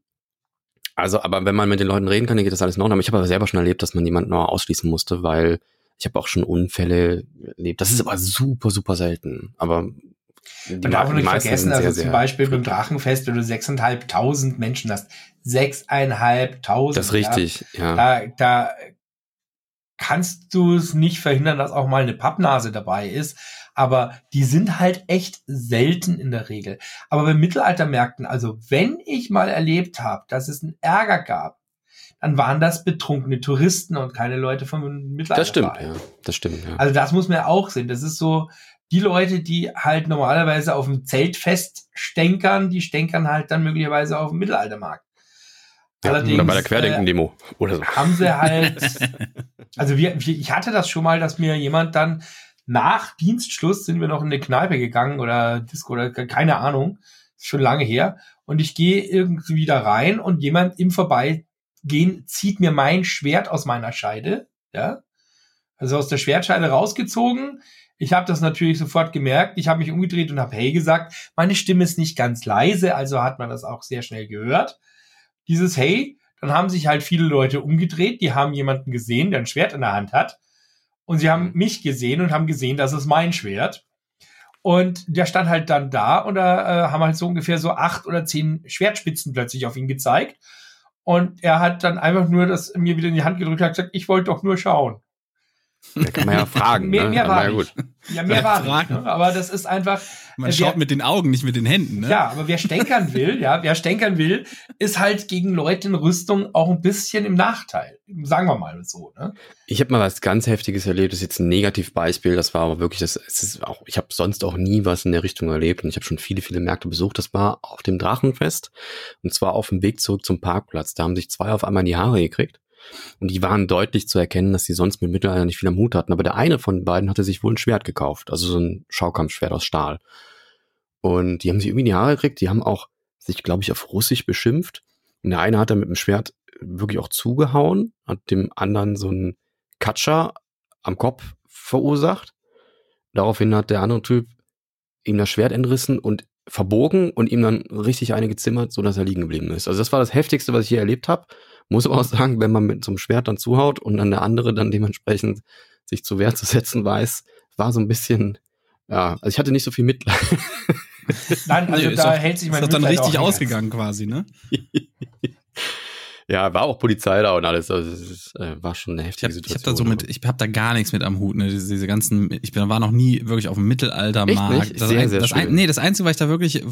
also, aber wenn man mit den Leuten reden kann, dann geht das alles noch. Aber ich habe aber selber schon erlebt, dass man jemanden noch ausschließen musste, weil ich habe auch schon Unfälle erlebt. Das ist aber super, super selten. Aber man darf nicht vergessen, also zum Beispiel beim Drachenfest, wenn du sechseinhalbtausend Menschen hast. Sechseinhalbtausend. Das ist richtig, ja. Da, da kannst du es nicht verhindern, dass auch mal eine Pappnase dabei ist. Aber die sind halt echt selten in der Regel. Aber bei Mittelaltermärkten, also wenn ich mal erlebt habe, dass es einen Ärger gab, dann waren das betrunkene Touristen und keine Leute vom Mittelalter. Das stimmt, ja. Das stimmt, ja. Also das muss man ja auch sehen. Das ist so, die Leute, die halt normalerweise auf dem Zeltfest stänkern, die stänkern halt dann möglicherweise auf dem Mittelaltermarkt. Ja, Allerdings, oder bei der Querdenken-Demo äh, oder so. Haben sie halt, also wir, ich hatte das schon mal, dass mir jemand dann nach Dienstschluss sind wir noch in eine Kneipe gegangen oder Disco oder keine Ahnung, schon lange her. Und ich gehe irgendwie da rein und jemand im Vorbei gehen, zieht mir mein Schwert aus meiner Scheide, ja, also aus der Schwertscheide rausgezogen. Ich habe das natürlich sofort gemerkt. Ich habe mich umgedreht und habe Hey gesagt. Meine Stimme ist nicht ganz leise, also hat man das auch sehr schnell gehört. Dieses Hey, dann haben sich halt viele Leute umgedreht, die haben jemanden gesehen, der ein Schwert in der Hand hat. Und sie haben mich gesehen und haben gesehen, das ist mein Schwert. Und der stand halt dann da und da äh, haben halt so ungefähr so acht oder zehn Schwertspitzen plötzlich auf ihn gezeigt. Und er hat dann einfach nur das mir wieder in die Hand gedrückt und hat gesagt, ich wollte doch nur schauen. Da kann man ja fragen. mehr, ne? mehr war ja, gut. Ja, mehr war fragen. Nicht, ne? Aber das ist einfach. Man äh, schaut mit den Augen, nicht mit den Händen. Ne? Ja, aber wer stänkern will, ja, wer stänkern will, ist halt gegen Leute in Rüstung auch ein bisschen im Nachteil. Sagen wir mal so. Ne? Ich habe mal was ganz Heftiges erlebt. Das ist jetzt ein Negativbeispiel. Das war aber wirklich, das, es ist auch, ich habe sonst auch nie was in der Richtung erlebt und ich habe schon viele, viele Märkte besucht. Das war auf dem Drachenfest und zwar auf dem Weg zurück zum Parkplatz. Da haben sich zwei auf einmal in die Haare gekriegt. Und die waren deutlich zu erkennen, dass sie sonst mit Mittelalter nicht viel am Hut hatten. Aber der eine von beiden hatte sich wohl ein Schwert gekauft, also so ein Schaukampfschwert aus Stahl. Und die haben sich irgendwie in die Haare gekriegt, die haben auch sich, glaube ich, auf Russisch beschimpft. Und der eine hat dann mit dem Schwert wirklich auch zugehauen, hat dem anderen so einen Katscher am Kopf verursacht. Daraufhin hat der andere Typ ihm das Schwert entrissen und verbogen und ihm dann richtig eine gezimmert, so dass er liegen geblieben ist. Also das war das heftigste, was ich hier erlebt habe. Muss aber auch sagen, wenn man mit so einem Schwert dann zuhaut und dann der andere dann dementsprechend sich zur Wehr zu setzen weiß, war so ein bisschen, ja, also ich hatte nicht so viel Mitleid. Nein, also nee, da auch, hält sich mein Ist das dann richtig ausgegangen quasi, ne? Ja, war auch Polizei da und alles. Also es äh, war schon eine heftige ich hab, Situation. Ich habe da so mit, ich habe da gar nichts mit am Hut. Ne? Diese, diese ganzen, ich bin, war noch nie wirklich auf dem Mittelaltermarkt. Echt nicht? Das, Sehr, ein, sehr das schön. ein, nee, das Einzige, was ich da wirklich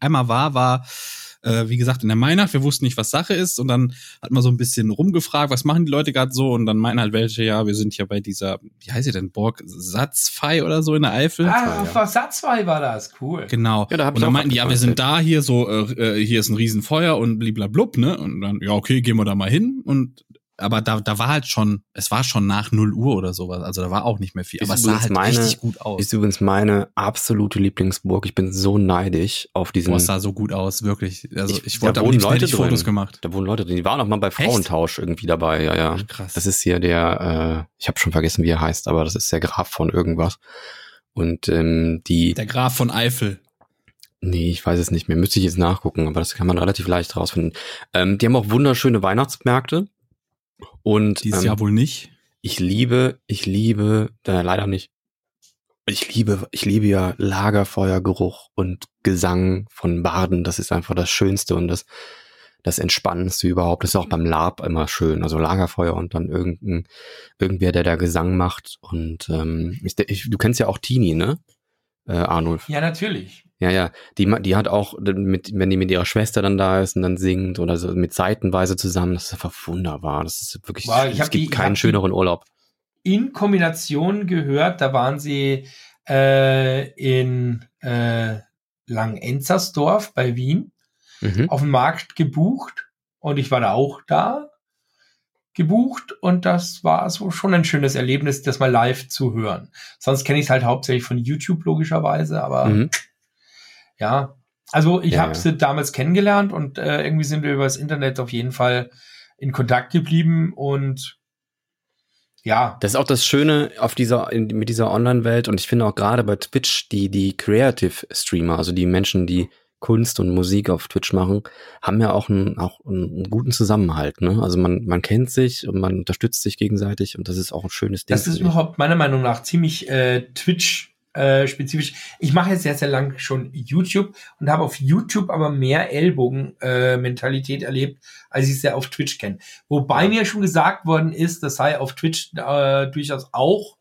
einmal war, war äh, wie gesagt, in der Weihnacht, wir wussten nicht, was Sache ist und dann hat man so ein bisschen rumgefragt, was machen die Leute gerade so und dann meinen halt welche, ja, wir sind hier bei dieser, wie heißt sie denn, Borg Satzfei oder so in der Eifel. Ah, auf ja. Satzfei war das, cool. Genau. Ja, da hab und dann meinten die, ja, wir sind da hier so, äh, hier ist ein Riesenfeuer und bliblablub, ne? Und dann, ja, okay, gehen wir da mal hin und aber da, da war halt schon, es war schon nach 0 Uhr oder sowas, also da war auch nicht mehr viel. Ist aber es sah halt meine- richtig gut aus. Ist übrigens meine absolute Lieblingsburg. Ich bin so neidisch auf diesen. Boah, es sah so gut aus, wirklich. Also ich, Ich- wollte da wohnen Leute ich Fotos drin. gemacht. Da wohnen Leute, die waren auch mal bei Frauentausch irgendwie dabei. Ja, ja. Ach, krass. Das ist hier der, äh, ich habe schon vergessen, wie er heißt, aber das ist der Graf von irgendwas. Und ähm, die, Der Graf von Eifel. nee, ich weiß es nicht mehr, müsste ich jetzt nachgucken, aber das kann man relativ leicht rausfinden. Ähm, die haben auch wunderschöne Weihnachtsmärkte. Und Dieses ähm, Jahr wohl nicht. ich liebe, ich liebe, äh, leider nicht. Ich liebe, ich liebe ja Lagerfeuergeruch und Gesang von Baden. Das ist einfach das Schönste und das, das Entspannendste überhaupt. Das ist auch beim Lab immer schön. Also Lagerfeuer und dann irgendein, irgendwer, der da Gesang macht. Und ähm, ich, ich, du kennst ja auch Tini, ne? Äh, Arnulf. Ja, natürlich. Ja, ja. Die, die hat auch, mit, wenn die mit ihrer Schwester dann da ist und dann singt oder so mit Seitenweise zusammen, das ist einfach wunderbar. Das ist wirklich, Wow, ich es gibt die- keinen schöneren Urlaub. In Kombination gehört, da waren sie äh, in äh, Langenenzersdorf bei Wien Mhm. auf dem Markt gebucht und ich war da auch da gebucht und das war so schon ein schönes Erlebnis, das mal live zu hören. Sonst kenne ich es halt hauptsächlich von YouTube logischerweise, aber Mhm. Ja, also ich Ja, habe ja. sie damals kennengelernt und äh, irgendwie sind wir über das Internet auf jeden Fall in Kontakt geblieben und ja, Das ist auch das Schöne auf dieser, in, mit dieser Online-Welt und ich finde auch gerade bei Twitch die, die Creative Streamer, also die Menschen, die Kunst und Musik auf Twitch machen, haben ja auch einen, auch einen guten Zusammenhalt, ne? Also man, man kennt sich und man unterstützt sich gegenseitig und das ist auch ein schönes Ding. Das ist überhaupt meiner Meinung nach ziemlich äh, Twitch äh, spezifisch. Ich mache jetzt sehr, sehr lang schon YouTube und habe auf YouTube aber mehr Ellbogen-Mentalität erlebt, als ich es ja auf Twitch kenne. Wobei mir schon gesagt worden ist, das sei auf Twitch äh, durchaus auch,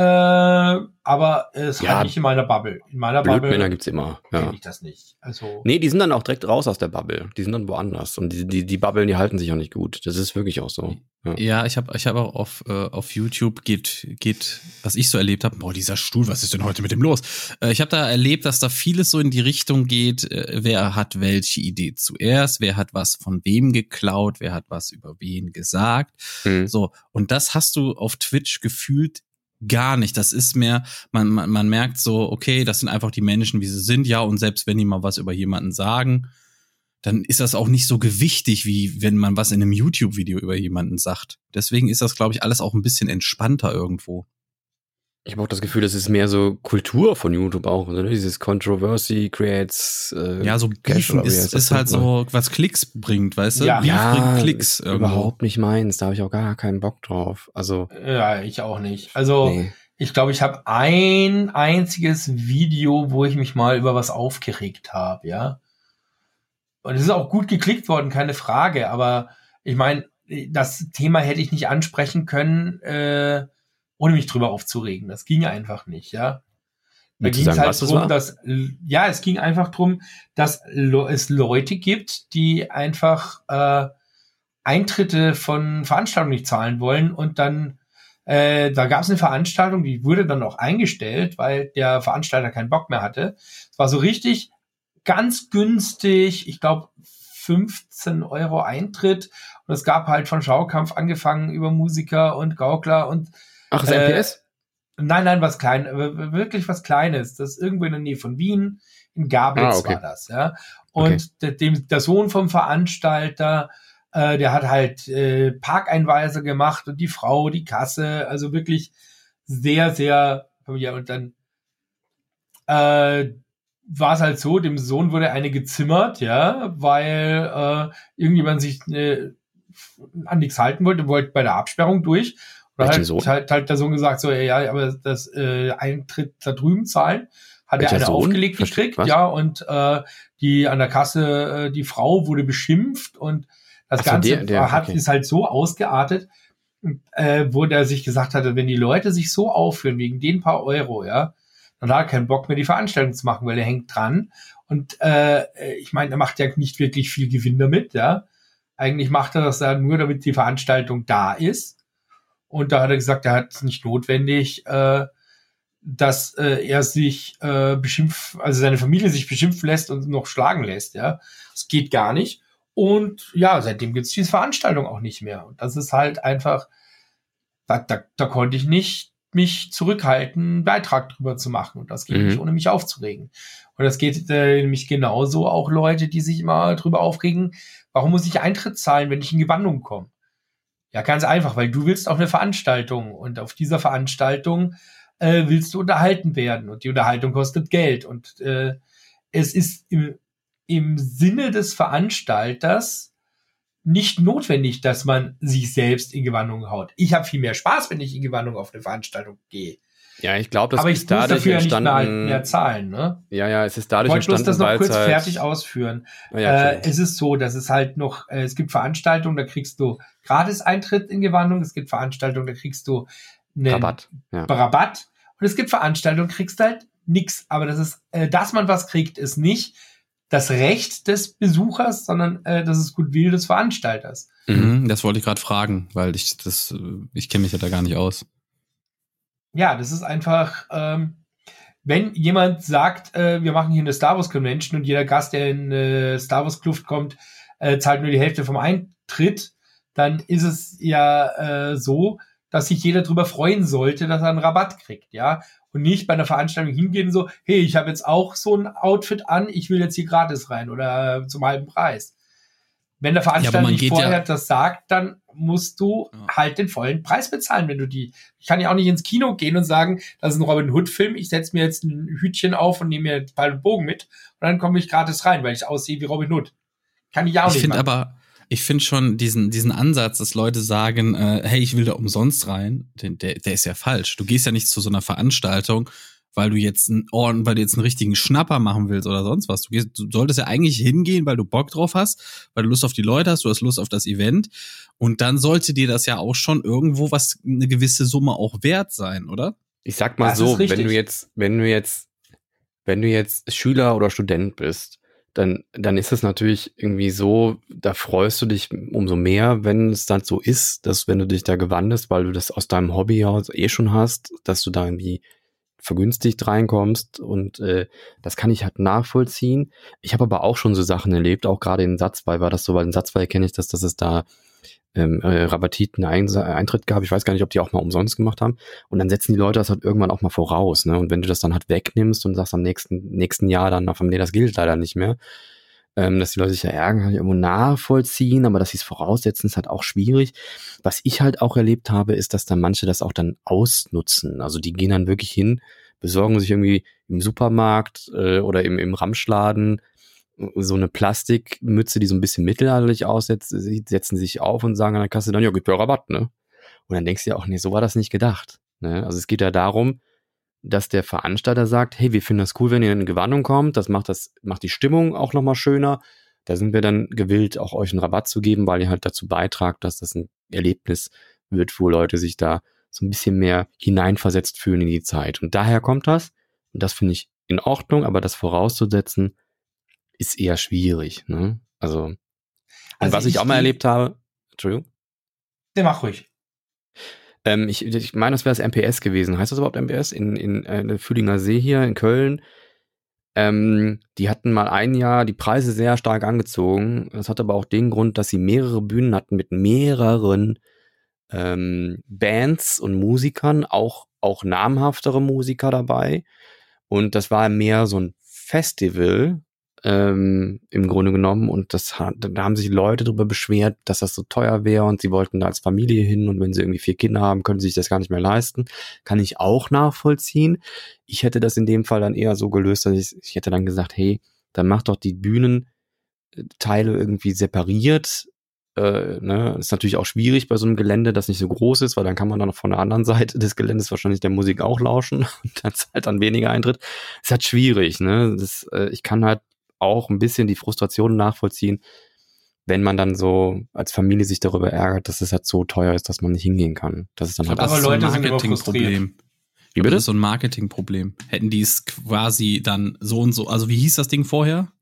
äh, aber es Ja, halt nicht in meiner Bubble. In meiner Bubble Blödmänner gibt's immer. kenne Ja. ich das nicht. Also Nee, die sind dann auch direkt raus aus der Bubble. Die sind dann woanders. Und die, die, die Bubblen, die halten sich auch nicht gut. Das ist wirklich auch so. Ja. Ja, ich habe ich hab auch auf, äh, auf YouTube geht, geht, was ich so erlebt habe, boah, dieser Stuhl, was ist denn heute mit dem los? Äh, ich habe da erlebt, dass da vieles so in die Richtung geht, äh, wer hat welche Idee zuerst, wer hat was von wem geklaut, wer hat was über wen gesagt. Mhm. So, und das hast du auf Twitch gefühlt gar nicht. Das ist mehr, man, man, man merkt so, okay, das sind einfach die Menschen, wie sie sind, ja, und selbst wenn die mal was über jemanden sagen, dann ist das auch nicht so gewichtig, wie wenn man was in einem YouTube-Video über jemanden sagt. Deswegen ist das, glaube ich, alles auch ein bisschen entspannter irgendwo. Ich habe auch das Gefühl, das ist mehr so Kultur von YouTube auch. Ne? Dieses Controversy creates. Äh, Ja, so Cash Beefen oder ist, ist halt so, was Klicks bringt, weißt du? Ja. Beef Ja, bringt Klicks ist irgendwo. überhaupt nicht meins. Da habe ich auch gar keinen Bock drauf. Also, ja, ich auch nicht. Also nee. ich glaube, ich habe ein einziges Video, wo ich mich mal über was aufgeregt habe, ja. Und es ist auch gut geklickt worden, keine Frage. Aber ich meine, das Thema hätte ich nicht ansprechen können, äh, ohne mich drüber aufzuregen. Das ging einfach nicht, ja. Da ging es halt drum, dass ja, es ging einfach drum, dass es Leute gibt, die einfach äh, Eintritte von Veranstaltungen nicht zahlen wollen und dann äh, da gab es eine Veranstaltung, die wurde dann auch eingestellt, weil der Veranstalter keinen Bock mehr hatte. Es war so richtig ganz günstig, ich glaube 15 Euro Eintritt und es gab halt von Schaukampf angefangen über Musiker und Gaukler und Ach, ist äh, MPS? Nein, nein, was klein, wirklich was Kleines. Das ist irgendwo in der Nähe von Wien, in Gablitz Ah, okay. war das, ja. Und der, dem, der Sohn vom Veranstalter, äh, der hat halt äh, Parkeinweiser gemacht und die Frau, die Kasse, also wirklich sehr, sehr familiär. Und dann äh, war es halt so, dem Sohn wurde eine gezimmert, ja, weil äh, irgendjemand sich äh, an nichts halten wollte, wollte bei der Absperrung durch. Und Welchen halt, Sohn? halt, halt der Sohn gesagt, so, ja, aber das äh, Eintritt da drüben zahlen. Hat er Welcher eine Sohn? aufgelegt gekriegt, was? ja, und äh, die an der Kasse, äh, die Frau wurde beschimpft und Das so, Ganze der, der, hat, okay. ist halt so ausgeartet, äh, wo der sich gesagt hatte, wenn die Leute sich so aufführen wegen den paar Euro, ja, dann hat er keinen Bock mehr, die Veranstaltung zu machen, weil er hängt dran. Und äh, ich meine, er macht ja nicht wirklich viel Gewinn damit, ja. Eigentlich macht er das ja nur, damit die Veranstaltung da ist. Und da hat er gesagt, er hat es nicht notwendig, äh, dass äh, er sich äh, beschimpft, also seine Familie sich beschimpfen lässt und noch schlagen lässt, ja. Das geht gar nicht. Und ja, seitdem gibt es diese Veranstaltung auch nicht mehr. Und das ist halt einfach, da, da, da konnte ich nicht mich zurückhalten, einen Beitrag drüber zu machen. Und das geht mhm. nicht, ohne mich aufzuregen. Und das geht äh, nämlich genauso auch Leute, die sich immer drüber aufregen, warum muss ich Eintritt zahlen, wenn ich in Gewandung komme? Ja, ganz einfach, weil du willst auf eine Veranstaltung und auf dieser Veranstaltung äh, willst du unterhalten werden und die Unterhaltung kostet Geld und äh, es ist im, im Sinne des Veranstalters nicht notwendig, dass man sich selbst in Gewandung haut. Ich habe viel mehr Spaß, wenn ich in Gewandung auf eine Veranstaltung gehe. Ja, ich glaube, das Aber ist dadurch dafür entstanden. Ja nicht mehr, mehr zahlen, ne? Ja, ja, es ist dadurch ich entstanden. Ich das noch kurz halt fertig ausführen. Ja, äh, es ist so, dass es halt noch, äh, es gibt Veranstaltungen, da kriegst du gratis Eintritt in Gewandung. Es gibt Veranstaltungen, da kriegst du einen Rabatt. Ja. Rabatt. Und es gibt Veranstaltungen, kriegst du halt nix. Aber das ist, äh, dass man was kriegt, ist nicht das Recht des Besuchers, sondern äh, das ist Goodwill des Veranstalters. Mhm, das wollte ich gerade fragen, weil ich das, ich kenne mich ja da gar nicht aus. Ja, das ist einfach, ähm, wenn jemand sagt, äh, wir machen hier eine Star Wars Convention und jeder Gast, der in äh, Star Wars Kluft kommt, äh, zahlt nur die Hälfte vom Eintritt, dann ist es ja äh, so, dass sich jeder darüber freuen sollte, dass er einen Rabatt kriegt, ja. Und nicht bei einer Veranstaltung hingehen so, hey, ich habe jetzt auch so ein Outfit an, ich will jetzt hier gratis rein oder zum halben Preis. Wenn der Veranstalter ja, nicht vorher ja das sagt, dann musst du ja. halt den vollen Preis bezahlen, wenn du die. Ich kann ja auch nicht ins Kino gehen und sagen, das ist ein Robin Hood-Film, ich setze mir jetzt ein Hütchen auf und nehme mir Pfeil und Bogen mit und dann komme ich gratis rein, weil ich aussehe wie Robin Hood. Kann ich auch ich nicht. Ich finde aber, ich finde schon diesen, diesen Ansatz, dass Leute sagen, äh, hey, ich will da umsonst rein, den, der, der ist ja falsch. Du gehst ja nicht zu so einer Veranstaltung, weil du jetzt einen Orden, weil du jetzt einen richtigen Schnapper machen willst oder sonst was. Du, gehst, du solltest ja eigentlich hingehen, weil du Bock drauf hast, weil du Lust auf die Leute hast, du hast Lust auf das Event. Und dann sollte dir das ja auch schon irgendwo was, eine gewisse Summe auch wert sein, oder? Ich sag mal das so, wenn du jetzt, wenn du jetzt, wenn du jetzt Schüler oder Student bist dann, dann ist es natürlich irgendwie so, da freust du dich umso mehr, wenn es dann so ist, dass wenn du dich da gewandest, weil du das aus deinem Hobby aus eh schon hast, dass du da irgendwie vergünstigt reinkommst und äh, das kann ich halt nachvollziehen. Ich habe aber auch schon so Sachen erlebt, auch gerade in Satzbei war das so, weil in Satzbei kenne ich das, dass es da ähm, äh, Rabattiten Eintritt gab. Ich weiß gar nicht, ob die auch mal umsonst gemacht haben. Und dann setzen die Leute das halt irgendwann auch mal voraus. Ne? Und wenn du das dann halt wegnimmst und sagst am nächsten, nächsten Jahr dann, nee, das gilt leider nicht mehr, ähm, dass die Leute sich ja ärgern, kann ich irgendwo nachvollziehen, aber dass sie es voraussetzen, ist halt auch schwierig. Was ich halt auch erlebt habe, ist, dass dann manche das auch dann ausnutzen. Also die gehen dann wirklich hin, besorgen sich irgendwie im Supermarkt äh, oder im, im Ramschladen so eine Plastikmütze, die so ein bisschen mittelalterlich aussetzt, setzen sich auf und sagen an der Kasse dann, ja, gibt ja Rabatt, ne? Und dann denkst du ja auch, nee, so war das nicht gedacht. Ne? Also es geht ja darum, dass der Veranstalter sagt, hey, wir finden das cool, wenn ihr in Gewandung kommt, das macht das, macht die Stimmung auch nochmal schöner. Da sind wir dann gewillt, auch euch einen Rabatt zu geben, weil ihr halt dazu beitragt, dass das ein Erlebnis wird, wo Leute sich da so ein bisschen mehr hineinversetzt fühlen in die Zeit. Und daher kommt das. Und das finde ich in Ordnung, aber das vorauszusetzen, ist eher schwierig. Ne? Also, und also was ich, ich auch mal erlebt habe, Entschuldigung. Der mach ruhig. Ähm, ich, ich meine, das wäre das MPS gewesen. Heißt das überhaupt MPS? In, in äh, Fühlinger See hier in Köln. Ähm, die hatten mal ein Jahr die Preise sehr stark angezogen. Das hatte aber auch den Grund, dass sie mehrere Bühnen hatten mit mehreren ähm, Bands und Musikern, auch, auch namhaftere Musiker dabei. Und das war mehr so ein Festival, ähm, im Grunde genommen. Und das da haben sich Leute darüber beschwert, dass das so teuer wäre und sie wollten da als Familie hin und wenn sie irgendwie vier Kinder haben, können sie sich das gar nicht mehr leisten. Kann ich auch nachvollziehen. Ich hätte das in dem Fall dann eher so gelöst, dass ich, ich hätte dann gesagt, hey, dann mach doch die Bühnenteile irgendwie separiert. Äh, ne, ist natürlich auch schwierig bei so einem Gelände, das nicht so groß ist, weil dann kann man dann von der anderen Seite des Geländes wahrscheinlich der Musik auch lauschen und dann zahlt dann weniger Eintritt. Ist halt schwierig, ne? Das, äh, ich kann halt auch ein bisschen die Frustration nachvollziehen, wenn man dann so als Familie sich darüber ärgert, dass es halt so teuer ist, dass man nicht hingehen kann. Das ist dann halt aber Aber Leute ein Marketingproblem. Wie Das bitte? ist so ein Marketingproblem. Hätten die es quasi dann so und so, also wie hieß das Ding vorher?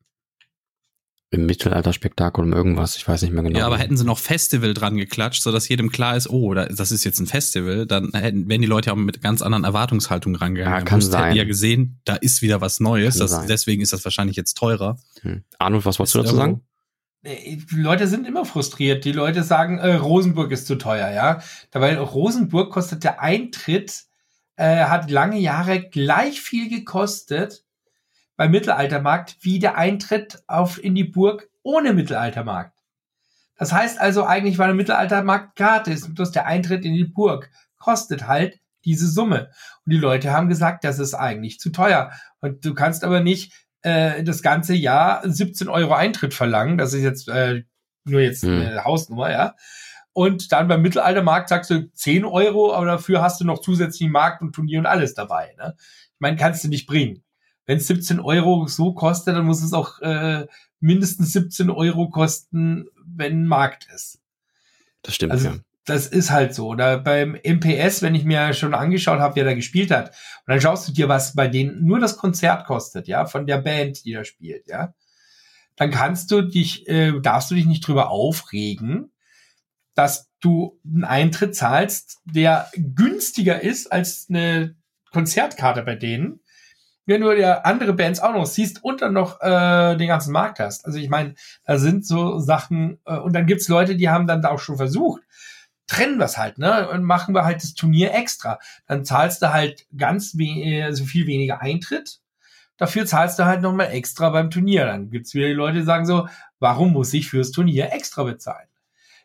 Im Mittelalterspektakel um irgendwas, ich weiß nicht mehr genau. Ja, aber hätten sie noch Festival dran geklatscht, sodass jedem klar ist, oh, da- das ist jetzt ein Festival, dann hätten, wären die Leute ja auch mit ganz anderen Erwartungshaltungen rangegangen. Ja, kann Schluss hätten sein. die ja gesehen, da ist wieder was Neues, das, sein. deswegen ist das wahrscheinlich jetzt teurer. Hm. Arnold, was wolltest du dazu sagen? Die Leute sind immer frustriert. Die Leute sagen, äh, Rosenburg ist zu teuer, ja. Dabei Rosenburg kostet der Eintritt, äh, hat lange Jahre gleich viel gekostet beim Mittelaltermarkt wie der Eintritt auf in die Burg ohne Mittelaltermarkt. Das heißt also, eigentlich war der Mittelaltermarkt gratis, bloß der Eintritt in die Burg kostet halt diese Summe. Und die Leute haben gesagt, das ist eigentlich zu teuer. Und du kannst aber nicht äh, das ganze Jahr 17 Euro Eintritt verlangen. Das ist jetzt äh, nur jetzt Hm. eine Hausnummer, ja. Und dann beim Mittelaltermarkt sagst du 10 Euro, aber dafür hast du noch zusätzlichen Markt und Turnier und alles dabei. Ne? Ich meine, kannst du nicht bringen. Wenn es 17 Euro so kostet, dann muss es auch äh, mindestens 17 Euro kosten, wenn Markt ist. Das stimmt, Also ja. das ist halt so. Oder beim MPS, wenn ich mir schon angeschaut habe, wer da gespielt hat, und dann schaust du dir, was bei denen nur das Konzert kostet, ja, von der Band, die da spielt, ja, dann kannst du dich, äh, darfst du dich nicht drüber aufregen, dass du einen Eintritt zahlst, der günstiger ist als eine Konzertkarte bei denen, wenn du dir andere Bands auch noch siehst und dann noch äh, den ganzen Markt hast. Also ich meine, da sind so Sachen, äh, und dann gibt's Leute, die haben dann da auch schon versucht, trennen wir's halt, ne? Und machen wir halt das Turnier extra. Dann zahlst du halt ganz we so viel weniger Eintritt. Dafür zahlst du halt nochmal extra beim Turnier. Dann gibt's wieder die Leute, die sagen so, warum muss ich fürs Turnier extra bezahlen?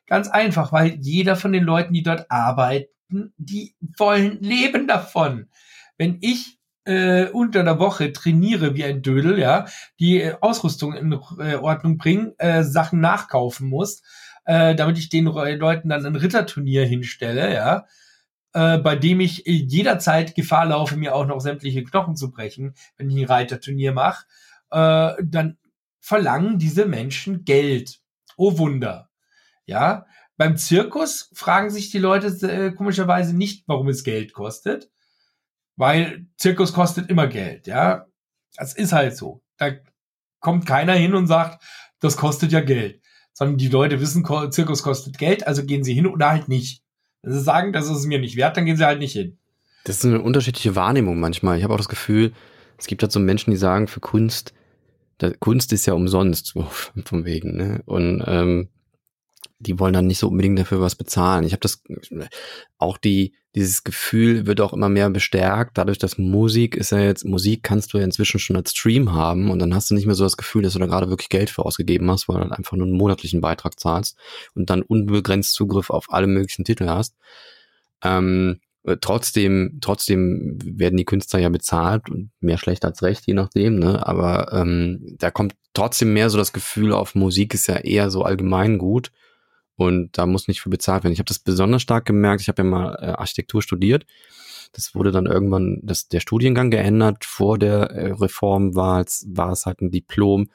Ganz einfach, weil jeder von den Leuten, die dort arbeiten, die wollen leben davon. Wenn ich äh, unter der Woche trainiere wie ein Dödel, ja, die äh, Ausrüstung in äh, Ordnung bringen, äh, Sachen nachkaufen muss, äh, damit ich den Leuten dann ein Ritterturnier hinstelle, ja, äh, bei dem ich äh, jederzeit Gefahr laufe, mir auch noch sämtliche Knochen zu brechen, wenn ich ein Reiterturnier mache, äh, dann verlangen diese Menschen Geld. Oh Wunder. Ja, beim Zirkus fragen sich die Leute äh, komischerweise nicht, warum es Geld kostet, weil Zirkus kostet immer Geld, ja. Das ist halt so. Da kommt keiner hin und sagt, das kostet ja Geld, sondern die Leute wissen, Zirkus kostet Geld, also gehen sie hin oder halt nicht. Wenn sie sagen, das ist mir nicht wert, dann gehen sie halt nicht hin. Das ist eine unterschiedliche Wahrnehmung manchmal. Ich habe auch das Gefühl, es gibt halt so Menschen, die sagen, für Kunst, Kunst ist ja umsonst, so von wegen, ne? Und ähm, die wollen dann nicht so unbedingt dafür was bezahlen. Ich habe das auch die dieses Gefühl wird auch immer mehr bestärkt, dadurch, dass Musik ist ja jetzt Musik kannst du ja inzwischen schon als Stream haben und dann hast du nicht mehr so das Gefühl, dass du da gerade wirklich Geld für ausgegeben hast, weil du halt einfach nur einen monatlichen Beitrag zahlst und dann unbegrenzt Zugriff auf alle möglichen Titel hast. Ähm, äh, trotzdem, trotzdem werden die Künstler ja bezahlt und mehr schlecht als recht, je nachdem, ne? Aber ähm, da kommt trotzdem mehr so das Gefühl auf, Musik ist ja eher so allgemein gut und da muss nicht für bezahlt werden. Ich habe das besonders stark gemerkt, ich habe ja mal äh, Architektur studiert. Das wurde dann irgendwann, das, der Studiengang geändert. Vor der äh, Reform war es, war es halt ein Diplom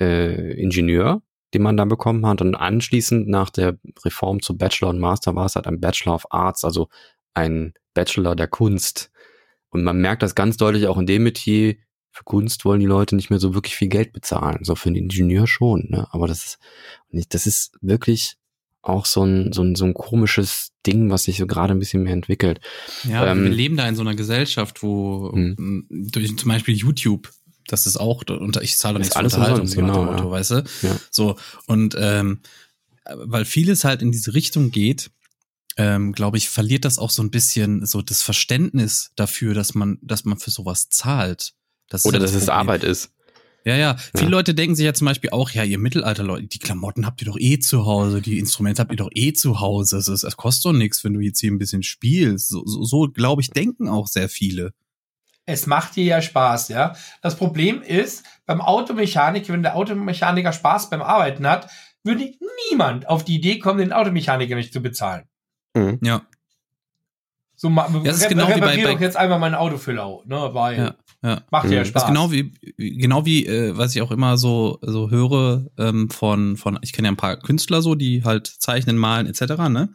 äh, Ingenieur, den man da bekommen hat. Und anschließend nach der Reform zu Bachelor und Master war es halt ein Bachelor of Arts, also ein Bachelor der Kunst. Und man merkt das ganz deutlich auch in dem Metier, für Kunst wollen die Leute nicht mehr so wirklich viel Geld bezahlen. So für einen Ingenieur schon, ne? Aber das ist, das ist wirklich auch so ein, so ein, so ein komisches Ding, was sich so gerade ein bisschen mehr entwickelt. Ja, Ähm, wir leben da in so einer Gesellschaft, wo Hm. m, durch zum Beispiel YouTube, das ist auch, und ich zahle nichts für alles Unterhaltung, genau, Motto, ja. weißt du? Ja. So, und ähm, weil vieles halt in diese Richtung geht, ähm, glaube ich, verliert das auch so ein bisschen so das Verständnis dafür, dass man, dass man für sowas zahlt. Das Oder ja dass es. Arbeit ist. Ja, ja. Viele Ja. Leute denken sich ja zum Beispiel auch, ja, ihr Mittelalterleute, die Klamotten habt ihr doch eh zu Hause, die Instrumente habt ihr doch eh zu Hause. Das, ist, das kostet doch nichts, wenn du jetzt hier ein bisschen spielst. So, so, so glaube ich, denken auch sehr viele. Es macht dir ja Spaß, ja. Das Problem ist, beim Automechaniker, wenn der Automechaniker Spaß beim Arbeiten hat, würde niemand auf die Idee kommen, den Automechaniker nicht zu bezahlen. Mhm. Ja. So, ma- das ist genau wie bei- bei- doch jetzt einfach mein Auto für lau, ne, weil Ja, ja. macht ja Mhm. Spaß. Genau wie, genau wie, äh, was ich auch immer so, so höre ähm, von, von, ich kenne ja ein paar Künstler so, die halt zeichnen, malen etc., ne?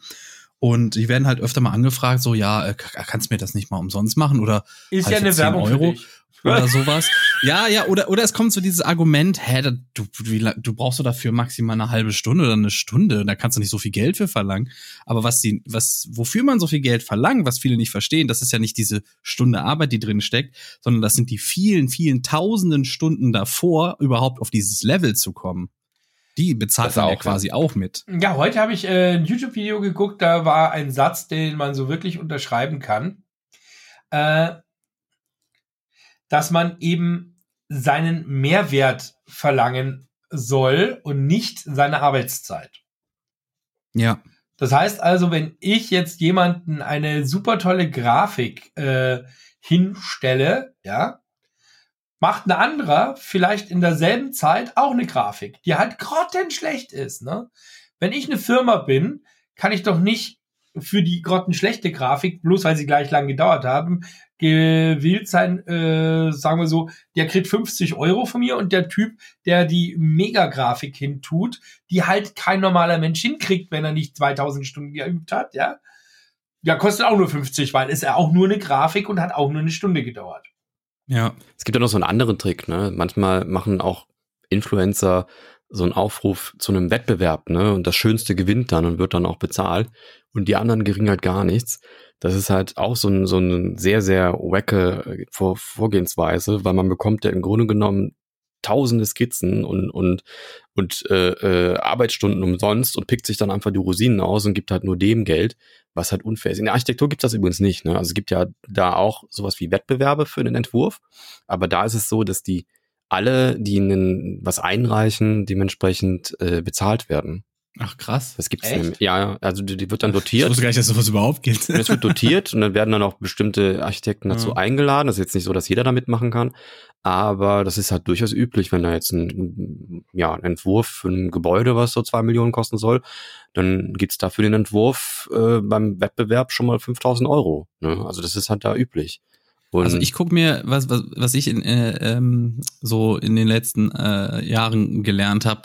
Und die werden halt öfter mal angefragt, so, ja, äh, kannst du mir das nicht mal umsonst machen oder ist halt ja eine 10 Werbung Euro. für dich. Oder sowas. Ja, ja, oder, oder es kommt so dieses Argument, hä, da- du, wie, du brauchst doch dafür maximal eine halbe Stunde oder eine Stunde, da kannst du nicht so viel Geld für verlangen. Aber was die, was, wofür man so viel Geld verlangt, was viele nicht verstehen, das ist ja nicht diese Stunde Arbeit, die drin steckt, sondern das sind die vielen, vielen tausenden Stunden davor, überhaupt auf dieses Level zu kommen. Die bezahlt man ja auch, quasi auch mit. Ja, heute habe ich äh, ein YouTube-Video geguckt, da war ein Satz, den man so wirklich unterschreiben kann. Äh, dass man eben seinen Mehrwert verlangen soll und nicht seine Arbeitszeit. Ja. Das heißt also, wenn ich jetzt jemanden eine super tolle Grafik äh, hinstelle, ja, macht ein anderer vielleicht in derselben Zeit auch eine Grafik, die halt grottenschlecht ist. Ne? Wenn ich eine Firma bin, kann ich doch nicht für die grottenschlechte Grafik, bloß weil sie gleich lang gedauert haben, gewillt sein, äh, sagen wir so, der kriegt 50 Euro von mir und der Typ, der die Mega-Grafik hintut, die halt kein normaler Mensch hinkriegt, wenn er nicht 2000 Stunden geübt hat, ja, ja, kostet auch nur 50, weil ist ja auch nur eine Grafik und hat auch nur eine Stunde gedauert. Ja. Es gibt ja noch so einen anderen Trick, ne? Manchmal machen auch Influencer so einen Aufruf zu einem Wettbewerb, ne? Und das Schönste gewinnt dann und wird dann auch bezahlt. Und die anderen kriegen halt gar nichts. Das ist halt auch so ein, so ein sehr, sehr wacke Vor Vorgehensweise, weil man bekommt ja im Grunde genommen tausende Skizzen und, und, und äh, äh, Arbeitsstunden umsonst und pickt sich dann einfach die Rosinen aus und gibt halt nur dem Geld, was halt unfair ist. In der Architektur gibt das übrigens nicht. Ne? Also es gibt ja da auch sowas wie Wettbewerbe für den Entwurf, aber da ist es so, dass die alle, die ihnen was einreichen, dementsprechend äh, bezahlt werden. Ach, krass. Das gibt's Echt? nämlich. Ja, also die, die wird dann Ich dotiert. wusste gar nicht, dass sowas überhaupt. Und es wird dotiert und dann werden dann auch bestimmte Architekten dazu Ja. eingeladen. Das ist jetzt nicht so, dass jeder da mitmachen kann, aber das ist halt durchaus üblich, wenn da jetzt ein, ja, ein Entwurf für ein Gebäude, was so zwei Millionen kosten soll, dann gibt's da für den Entwurf äh, beim Wettbewerb schon mal 5000 Euro. Ne? Also das ist halt da üblich. Und Also ich guck mir, was, was, was ich in, äh, ähm, so in den letzten äh, Jahren gelernt habe,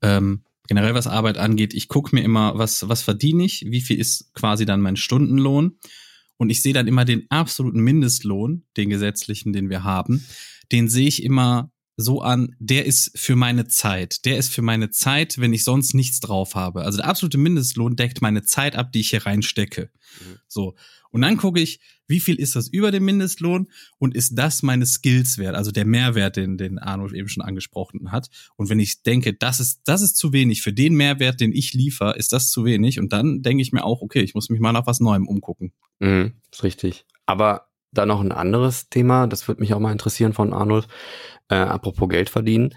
ähm, generell was Arbeit angeht, ich guck mir immer, was, was verdiene ich, wie viel ist quasi dann mein Stundenlohn. Und ich sehe dann immer den absoluten Mindestlohn, den gesetzlichen, den wir haben, den sehe ich immer so an, der ist für meine Zeit. Der ist für meine Zeit, wenn ich sonst nichts drauf habe. Also der absolute Mindestlohn deckt meine Zeit ab, die ich hier reinstecke. Mhm. So. Und dann gucke ich, wie viel ist das über dem Mindestlohn und ist das meine Skills wert, also der Mehrwert, den, den Arno eben schon angesprochen hat. Und wenn ich denke, das ist, das ist zu wenig, für den Mehrwert, den ich liefere, ist das zu wenig. Und dann denke ich mir auch, okay, ich muss mich mal nach was Neuem umgucken. Mhm, ist richtig. Aber dann noch ein anderes Thema, das würde mich auch mal interessieren von Arnold, äh, apropos Geld verdienen.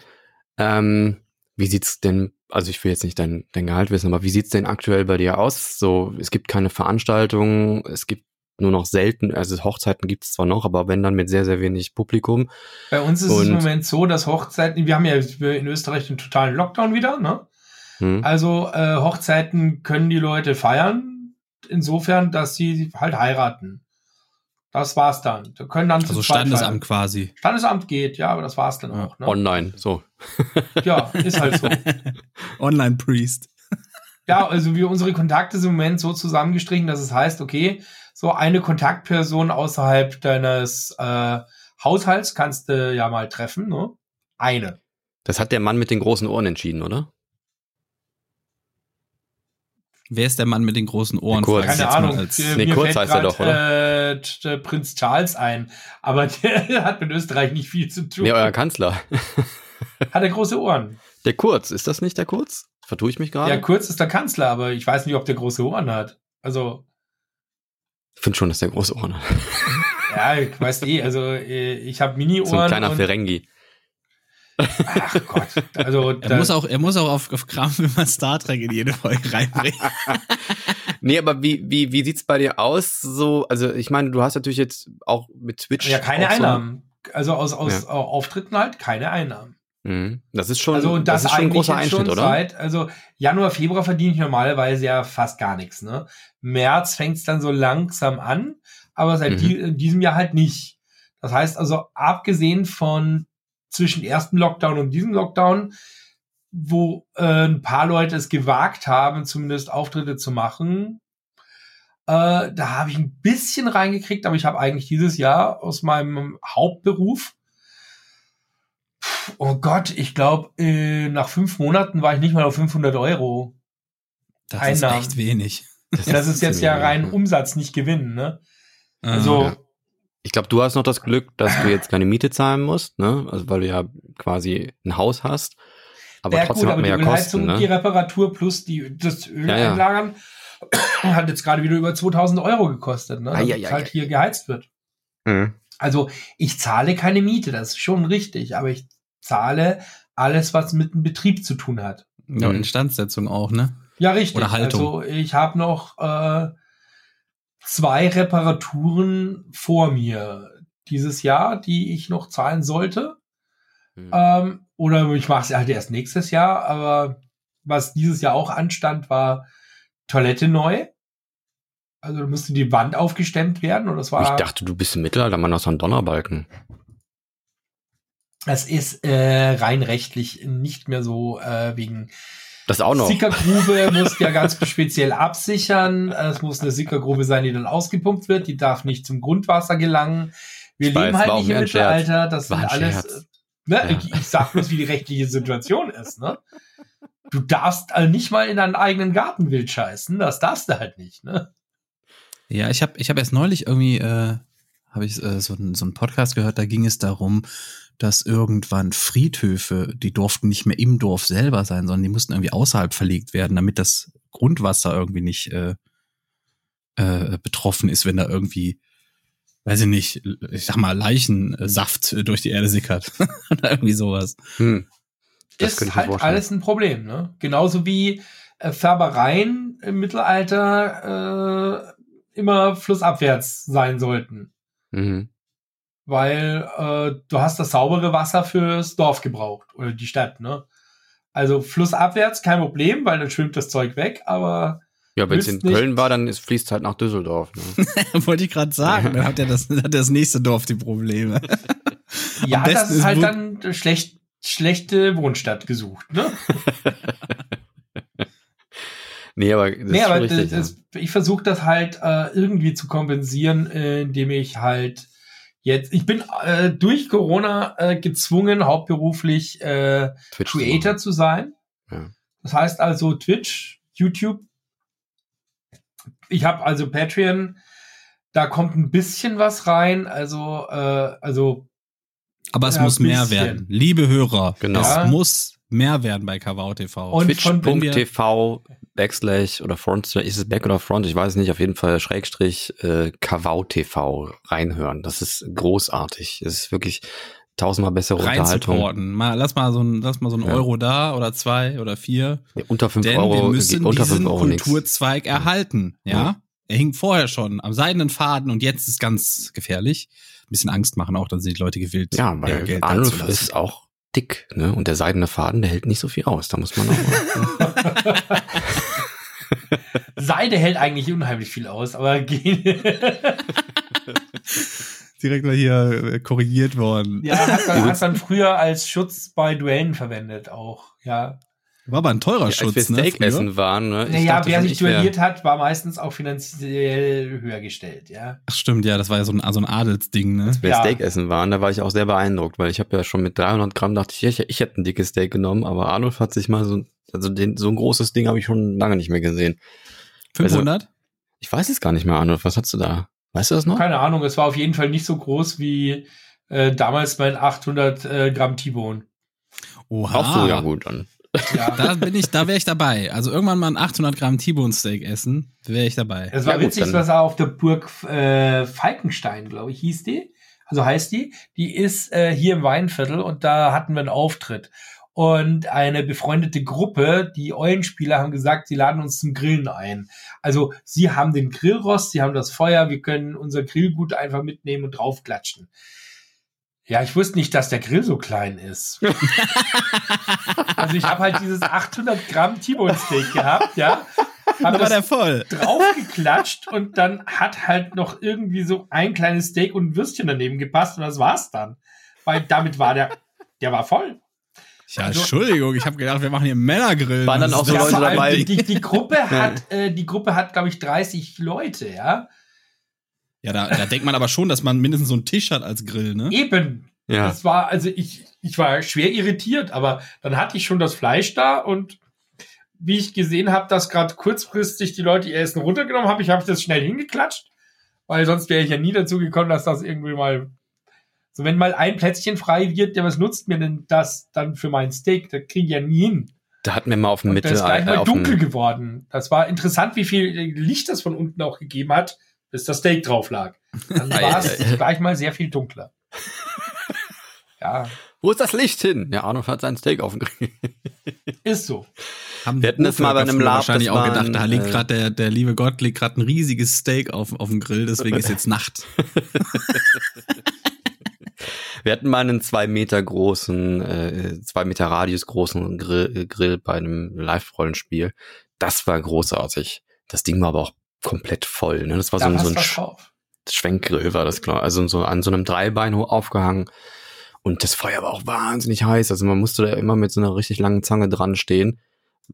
Ähm, wie sieht's denn, also ich will jetzt nicht dein, dein Gehalt wissen, aber wie sieht's denn aktuell bei dir aus? So, es gibt keine Veranstaltungen, es gibt nur noch selten, also Hochzeiten gibt's zwar noch, aber wenn dann mit sehr, sehr wenig Publikum. Bei uns ist es Und- im Moment so, dass Hochzeiten, wir haben ja in Österreich einen totalen Lockdown wieder, ne? Hm? Also äh, Hochzeiten können die Leute feiern, insofern, dass sie halt heiraten. Das war's dann. Da können dann zu Also zweit Standesamt quasi. Standesamt geht, ja, aber das war's dann Ja. auch. Ne? Online, so. Ja, ist halt so. Online-Priest. Ja, also wir unsere Kontakte sind im Moment so zusammengestrichen, dass es heißt, okay, so eine Kontaktperson außerhalb deines äh, Haushalts kannst du ja mal treffen, ne? Eine. Das hat der Mann mit den großen Ohren entschieden, oder? Wer ist der Mann mit den großen Ohren? Der Kurz. Keine Ahnung. als- Nee, mir Kurz fällt heißt er grad, doch, oder? Äh, Prinz Charles ein. Aber der hat mit Österreich nicht viel zu tun. Nee, euer Kanzler. Hat er große Ohren. Der Kurz, ist das nicht der Kurz? Vertue ich mich gerade? Ja, Kurz ist der Kanzler, aber ich weiß nicht, ob der große Ohren hat. Also, Ich finde schon, dass der große Ohren hat. ja, ich weiß eh, also äh, ich habe Mini-Ohren. So ein kleiner und- Ferengi. Ach Gott. Also, Er muss auch, er muss auch auf, auf Kram immer Star Trek in jede Folge reinbringen. Nee, aber wie, wie, wie sieht's bei dir aus? So, also ich meine, du hast natürlich jetzt auch mit Twitch. ja keine auch so- Einnahmen. Also aus, aus Ja. Auftritten halt keine Einnahmen. Mhm. Das ist schon, Also das, das ist schon ein eigentlich großer Einschnitt, schon oder? Seit, also Januar, Februar verdiene ich normalerweise ja fast gar nichts. Ne? März fängt es dann so langsam an, aber seit Mhm. die, in diesem Jahr halt nicht. Das heißt also, abgesehen von zwischen ersten Lockdown und diesem Lockdown, wo äh, ein paar Leute es gewagt haben, zumindest Auftritte zu machen, äh, da habe ich ein bisschen reingekriegt, aber ich habe eigentlich dieses Jahr aus meinem Hauptberuf Oh Gott, ich glaube, äh, nach fünf Monaten war ich nicht mal auf 500 Euro. Das Einnahmen. ist echt wenig. Das ist jetzt ja rein Umsatz, nicht Gewinn, ne? Also, Ah, Ich glaube, du hast noch das Glück, dass du jetzt keine Miete zahlen musst, ne? Also weil du ja quasi ein Haus hast. Aber ja trotzdem gut, hat aber man die ja Ölheizung, Kosten, die ne? Reparatur plus die, das Öl Ja, ja. einlagern hat jetzt gerade wieder über 2000 Euro gekostet, ne? Es ei, halt hier geheizt wird. Mhm. Also ich zahle keine Miete, das ist schon richtig, aber ich zahle alles, was mit dem Betrieb zu tun hat. ja, Mhm. Instandsetzung auch, ne? Ja, richtig. Oder Haltung. Also ich habe noch äh, zwei Reparaturen vor mir dieses Jahr, die ich noch zahlen sollte. Mhm. Ähm, oder ich mache es halt erst nächstes Jahr. Aber was dieses Jahr auch anstand, war Toilette neu. Also da musste die Wand aufgestemmt werden und das war. Ich dachte, du bist im Mittelalter, man noch so ein Donnerbalken. es ist äh, rein rechtlich nicht mehr so äh, wegen Das auch noch. Sickergrube muss ja ganz speziell absichern. Es muss eine Sickergrube sein, die dann ausgepumpt wird. Die darf nicht zum Grundwasser gelangen. Wir Ich weiß, leben halt war auch nicht im. Mittelalter. Das War sind alles. Scherz. Ne? Ja. Ich, ich sag bloß, wie die rechtliche Situation ist. Ne? Du darfst also nicht mal in deinen eigenen Garten wild scheißen. Das darfst du halt nicht. Ne? Ja, ich habe ich hab erst neulich irgendwie, äh, habe ich äh, so, so einen Podcast gehört, da ging es darum, dass irgendwann Friedhöfe, die durften nicht mehr im Dorf selber sein, sondern die mussten irgendwie außerhalb verlegt werden, damit das Grundwasser irgendwie nicht äh, äh, betroffen ist, wenn da irgendwie, weiß ich nicht, ich sag mal, Leichensaft durch die Erde sickert. Oder irgendwie sowas. Hm. Das ist halt alles ein Problem. Ne? Genauso wie äh, Färbereien im Mittelalter äh, immer flussabwärts sein sollten. Mhm. Weil äh, du hast das saubere Wasser fürs Dorf gebraucht oder die Stadt, ne? Also flussabwärts kein Problem, weil dann schwimmt das Zeug weg, aber Ja, wenn es in nicht- Köln war, dann ist, fließt halt nach Düsseldorf. Ne? Wollte ich gerade sagen, dann hat ja das, hat das nächste Dorf die Probleme. ja, das ist halt dann schlecht, schlechte Wohnstadt gesucht, ne? nee, aber das nee, aber richtig. das, das, ich versuche das halt äh, irgendwie zu kompensieren, indem ich halt jetzt, ich bin äh, durch Corona äh, gezwungen, hauptberuflich äh. Twitch zu Creator machen. zu sein. Ja. Das heißt also Twitch, YouTube. Ich habe also Patreon. Da kommt ein bisschen was rein. Also, äh, also Aber es Ja, muss mehr werden. Liebe Hörer, Genau. es Ja. muss mehr werden bei KWO TV. Twitch.tv Backslash oder Front, ist es Back oder Front? Ich weiß nicht, auf jeden Fall Schrägstrich äh, KWO TV reinhören. Das ist großartig. Es ist wirklich tausendmal bessere rein Unterhaltung. Mal, lass mal so ein, lass mal so ein Ja. Euro da oder zwei oder vier. Nee, unter 5 Denn Euro, wir müssen unter diesen 5 Euro. Kulturzweig erhalten. Ja? Ja. Er hing vorher schon am seidenen Faden und jetzt ist ganz gefährlich. Ein bisschen Angst machen auch, dann sind die Leute gewillt. Ja, weil Geld Arnulf ist auch dick, ne? Und der seidene Faden, der hält nicht so viel aus. Da muss man auch mal. Seide hält eigentlich unheimlich viel aus, aber direkt mal hier äh, korrigiert worden. ja, hat man, hat man früher als Schutz bei Duellen verwendet auch. Ja, War aber ein teurer Als wir Schutz, ne? Steak früher. essen waren, ne? Ich naja, wer sich duelliert hat, war meistens auch finanziell höher gestellt. Ja, Ach stimmt, ja, das war ja so ein, so ein Adelsding, ne? wir Ja. Steak essen waren, da war ich auch sehr beeindruckt, weil ich habe ja schon mit 300 Gramm dachte ich, ich, ich hätte ein dickes Steak genommen, aber Arnulf hat sich mal so, also den, so ein großes Ding habe ich schon lange nicht mehr gesehen. 500? Ich weiß es gar nicht mehr, Arnulf, was hast du da? Weißt du das noch? keine Ahnung. Es war auf jeden Fall nicht so groß wie äh, damals mein 800 äh, Gramm T-Bone. Oha. Auch so, ja gut, dann. Ja. Da bin ich, da wäre ich dabei. Also irgendwann mal ein 800 Gramm T-Bone Steak essen, wäre ich dabei. Es war Ja, witzig, was er auf der Burg äh, Falkenstein, glaube ich, hieß die. Also heißt die. Die ist äh, hier im Weinviertel und da hatten wir einen Auftritt. Und eine befreundete Gruppe, die Eulenspieler, haben gesagt, sie laden uns zum Grillen ein. Also sie haben den Grillrost, sie haben das Feuer, wir können unser Grillgut einfach mitnehmen und draufklatschen. Ja, ich wusste nicht, dass der Grill so klein ist. also ich habe halt dieses 800 Gramm T-Bone Steak gehabt, ja. Hab Da war der voll. draufgeklatscht und dann hat halt noch irgendwie so ein kleines Steak und ein Würstchen daneben gepasst und das war's dann. Weil damit war der, der war voll. Ja, Also- Entschuldigung, ich habe gedacht, wir machen hier Männergrill. Waren dann auch so Ja, Leute dabei. Die, die, die Gruppe hat, äh, die Gruppe hat, glaube ich, 30 Leute, ja. Ja, da, da denkt man aber schon, dass man mindestens so einen Tisch hat als Grill, ne? Eben. Ja. Das war, also ich, ich war schwer irritiert, aber dann hatte ich schon das Fleisch da und wie ich gesehen habe, dass gerade kurzfristig die Leute ihr Essen runtergenommen haben, ich habe das schnell hingeklatscht, weil sonst wäre ich ja nie dazu gekommen, dass das irgendwie mal so wenn mal ein Plätzchen frei wird, ja, was nutzt mir denn das dann für mein Steak? Das kriege ich ja nie hin. Da hatten wir mal auf dem Mittel. das ist gleich äh, mal dunkel geworden. Das war interessant, wie viel Licht das von unten auch gegeben hat, bis das Steak drauf lag. Dann war es ei, ei. gleich mal sehr viel dunkler. Ja, Wo ist das Licht hin? Ja, Arnold hat sein Steak auf dem Grill. ist so. Haben Wir hatten das mal bei einem Lab, wahrscheinlich auch gedacht, da liegt äh, gerade der, der liebe Gott legt gerade ein riesiges Steak auf, auf dem Grill, deswegen ist jetzt Nacht. Wir hatten mal einen zwei Meter großen, äh, zwei Meter Radius großen Grill, äh, Grill bei einem Live-Rollenspiel. Das war großartig. Das Ding war aber auch komplett voll. Ne? Das war so Da ein, so passt ein Sch. Schwenkgrill, war das klar. Also so an so einem Dreibein aufgehangen. Und das Feuer war auch wahnsinnig heiß. Also man musste da immer mit so einer richtig langen Zange dran stehen,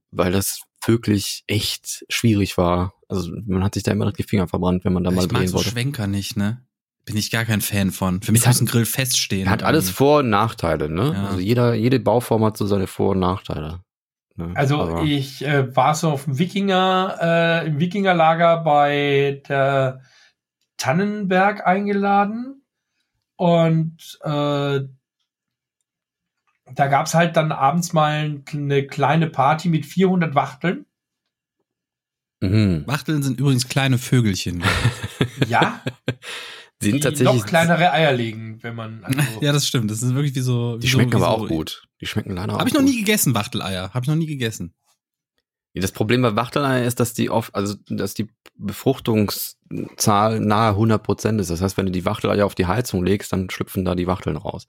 weil das wirklich echt schwierig war. Also man hat sich da immer die Finger verbrannt, wenn man da mal ich mag drehen so wollte. Schwenker nicht, ne? Bin ich gar kein Fan von. Für mich Es hat- muss ein Grill feststehen. Hat alles irgendwie. Vor- und Nachteile, ne? Ja. Also jeder, jede Bauform hat so seine Vor- und Nachteile. Ne? Also Aber- ich äh, war so auf dem Wikinger, äh, im Wikingerlager bei der Tannenberg eingeladen und äh, da gab's halt dann abends mal eine kleine Party mit 400 Wachteln. Mhm. Wachteln sind übrigens kleine Vögelchen. Ja, Die die sind tatsächlich. noch kleinere Eier legen, wenn man also, ja, das stimmt. Das ist wirklich wie so. die wie schmecken so, aber so, auch gut. Die schmecken leider auch Habe ich noch gut. nie gegessen, Wachteleier. Habe ich noch nie gegessen. Das Problem bei Wachteleiern ist, dass die oft, also dass die Befruchtungszahl nahe 100 Prozent ist. Das heißt, wenn du die Wachteleier auf die Heizung legst, dann schlüpfen da die Wachteln raus.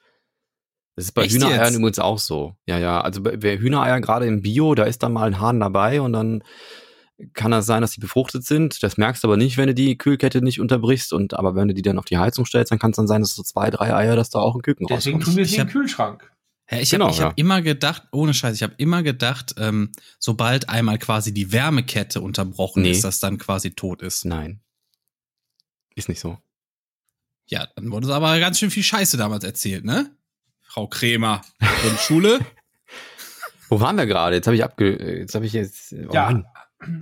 Das ist bei Echt Hühnereiern jetzt? übrigens auch so. Ja, ja. Also bei Hühnereier gerade im Bio, da ist dann mal ein Hahn dabei und dann kann das sein, dass die befruchtet sind. Das merkst du aber nicht, wenn du die Kühlkette nicht unterbrichst. Und aber wenn du die dann auf die Heizung stellst, dann kann es dann sein, dass so zwei, drei Eier, dass da auch ein Küken deswegen rauskommt. tun wir Ich sie im Kühlschrank. Ja, ich Genau, habe ja. hab immer gedacht, ohne Scheiß, ich habe immer gedacht, ähm, sobald einmal quasi die Wärmekette unterbrochen Nee. ist, dass dann quasi tot ist. Nein. Ist nicht so. Ja, dann wurde es aber ganz schön viel Scheiße damals erzählt, ne? Frau Kremer. Und Schule? Wo waren wir gerade? Jetzt habe ich abge. Jetzt habe ich jetzt. oh Ja, Mann.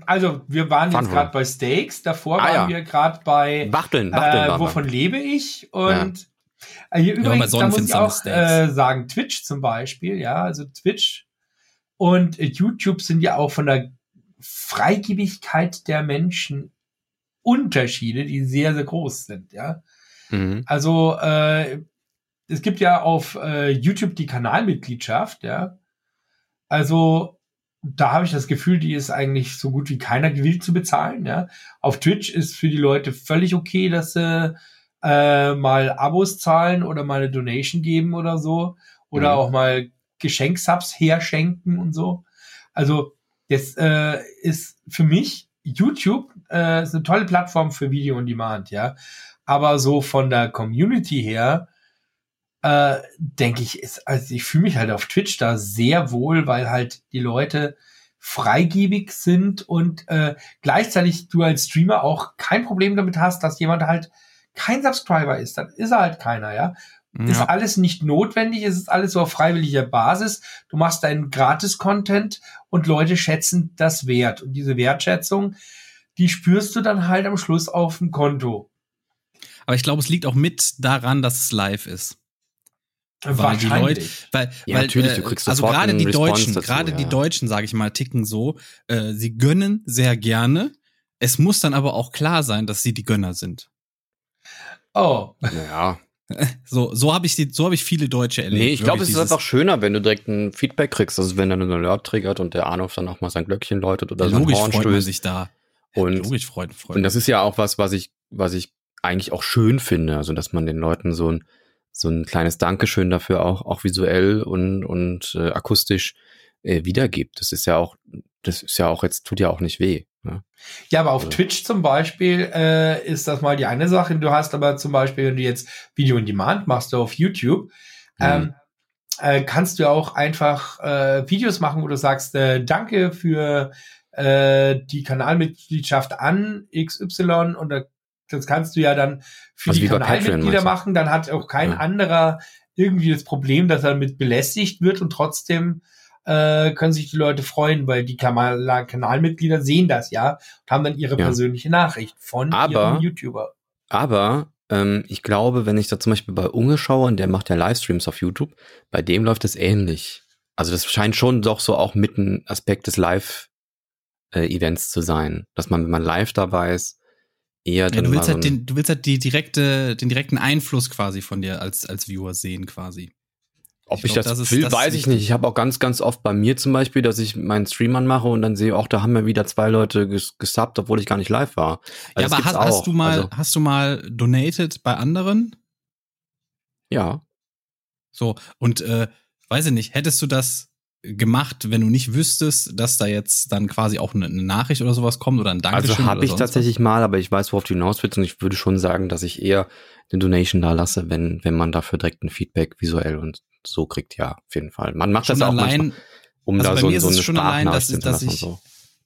also wir waren jetzt gerade bei Steaks, davor Ah, waren ja. wir gerade bei Wachteln, Wachteln äh, waren wir. wovon lebe ich? Und äh, hier übrigens, da muss ich auch äh, sagen, Twitch zum Beispiel, ja, also Twitch und äh, YouTube sind ja auch von der Freigebigkeit der Menschen Unterschiede, die sehr, sehr groß sind, ja. Mhm. Also äh, es gibt ja auf äh, YouTube die Kanalmitgliedschaft, ja. Also da habe ich das Gefühl, die ist eigentlich so gut wie keiner gewillt zu bezahlen, ja. Auf Twitch ist für die Leute völlig okay, dass sie äh, mal Abos zahlen oder mal eine Donation geben oder so oder Mhm. auch mal Geschenksubs herschenken und so. Also das äh, ist für mich YouTube äh, ist eine tolle Plattform für Video on Demand, ja. Aber so von der Community her äh, denke ich, ist, also ich fühle mich halt auf Twitch da sehr wohl, weil halt die Leute freigebig sind und äh, gleichzeitig du als Streamer auch kein Problem damit hast, dass jemand halt kein Subscriber ist. Dann ist er halt keiner, ja. Ist Ja. alles nicht notwendig, es ist alles so auf freiwilliger Basis. Du machst deinen Gratis-Content und Leute schätzen das wert. Und diese Wertschätzung, die spürst du dann halt am Schluss auf dem Konto. Aber ich glaube, es liegt auch mit daran, dass es live ist. Weil die Leute, weil, Ja, weil, natürlich, äh, du kriegst also gerade die Response Deutschen, dazu, gerade ja, die. Deutschen, sage ich mal, ticken so. Äh, sie gönnen sehr gerne. Es muss dann aber auch klar sein, dass sie die Gönner sind. Oh, Ja. So, so habe ich die, so habe ich viele Deutsche erlebt. Nee, ich glaube, es ist einfach schöner, wenn du direkt ein Feedback kriegst. Also wenn dann ein Alert triggert und der Arnulf dann auch mal sein Glöckchen läutet oder Ja, sein logisch Horn freut man stößt. sich da. Und, logisch freut, freut und das ist ja auch was, was ich, was ich eigentlich auch schön finde. Also dass man den Leuten so ein, so ein kleines Dankeschön dafür auch, auch visuell und, und äh, akustisch äh, wiedergibt. Das ist ja auch, das ist ja auch jetzt, tut ja auch nicht weh. Ne? Ja, aber auf also. Twitch zum Beispiel äh, ist das mal die eine Sache. Du hast aber zum Beispiel, wenn du jetzt Video in Demand machst, auf YouTube, mhm. ähm, äh, kannst du auch einfach äh, Videos machen, wo du sagst, äh, danke für äh, die Kanalmitgliedschaft an XY und das kannst du ja dann für also die Kanalmitglieder machen. Dann hat auch kein ja. anderer irgendwie das Problem, dass er mit belästigt wird und trotzdem äh, können sich die Leute freuen, weil die Kanal Kanalmitglieder sehen das ja und haben dann ihre ja. persönliche Nachricht von aber, ihrem YouTuber. Aber ähm, ich glaube, wenn ich da zum Beispiel bei Unge schaue, und der macht ja Livestreams auf YouTube, bei dem läuft es ähnlich. Also das scheint schon doch so auch mit ein Aspekt des Live-Events äh, zu sein, dass man, wenn man live dabei ist, eher ja, du willst halt den, du willst halt die direkte, den direkten Einfluss quasi von dir als, als Viewer sehen quasi. Ob ich, ich glaub, das, das will, das weiß ich nicht. Ich habe auch ganz, ganz oft bei mir zum Beispiel, dass ich meinen Stream anmache und dann sehe, auch da haben ja wieder zwei Leute ges gesubbt, obwohl ich gar nicht live war. Also ja, aber hast, hast, du mal, also, hast du mal donated bei anderen? Ja. So, und äh, weiß ich nicht, hättest du das gemacht, wenn du nicht wüsstest, dass da jetzt dann quasi auch eine, eine Nachricht oder sowas kommt oder ein Dankeschön? Also habe ich tatsächlich was? mal, aber ich weiß, worauf du hinaus willst und ich würde schon sagen, dass ich eher eine Donation da lasse, wenn, wenn man dafür direkt ein Feedback visuell und so kriegt, ja, auf jeden Fall. Man macht schon das auch allein, manchmal, um also da so, so eine schon allein, dass, dass ich, so.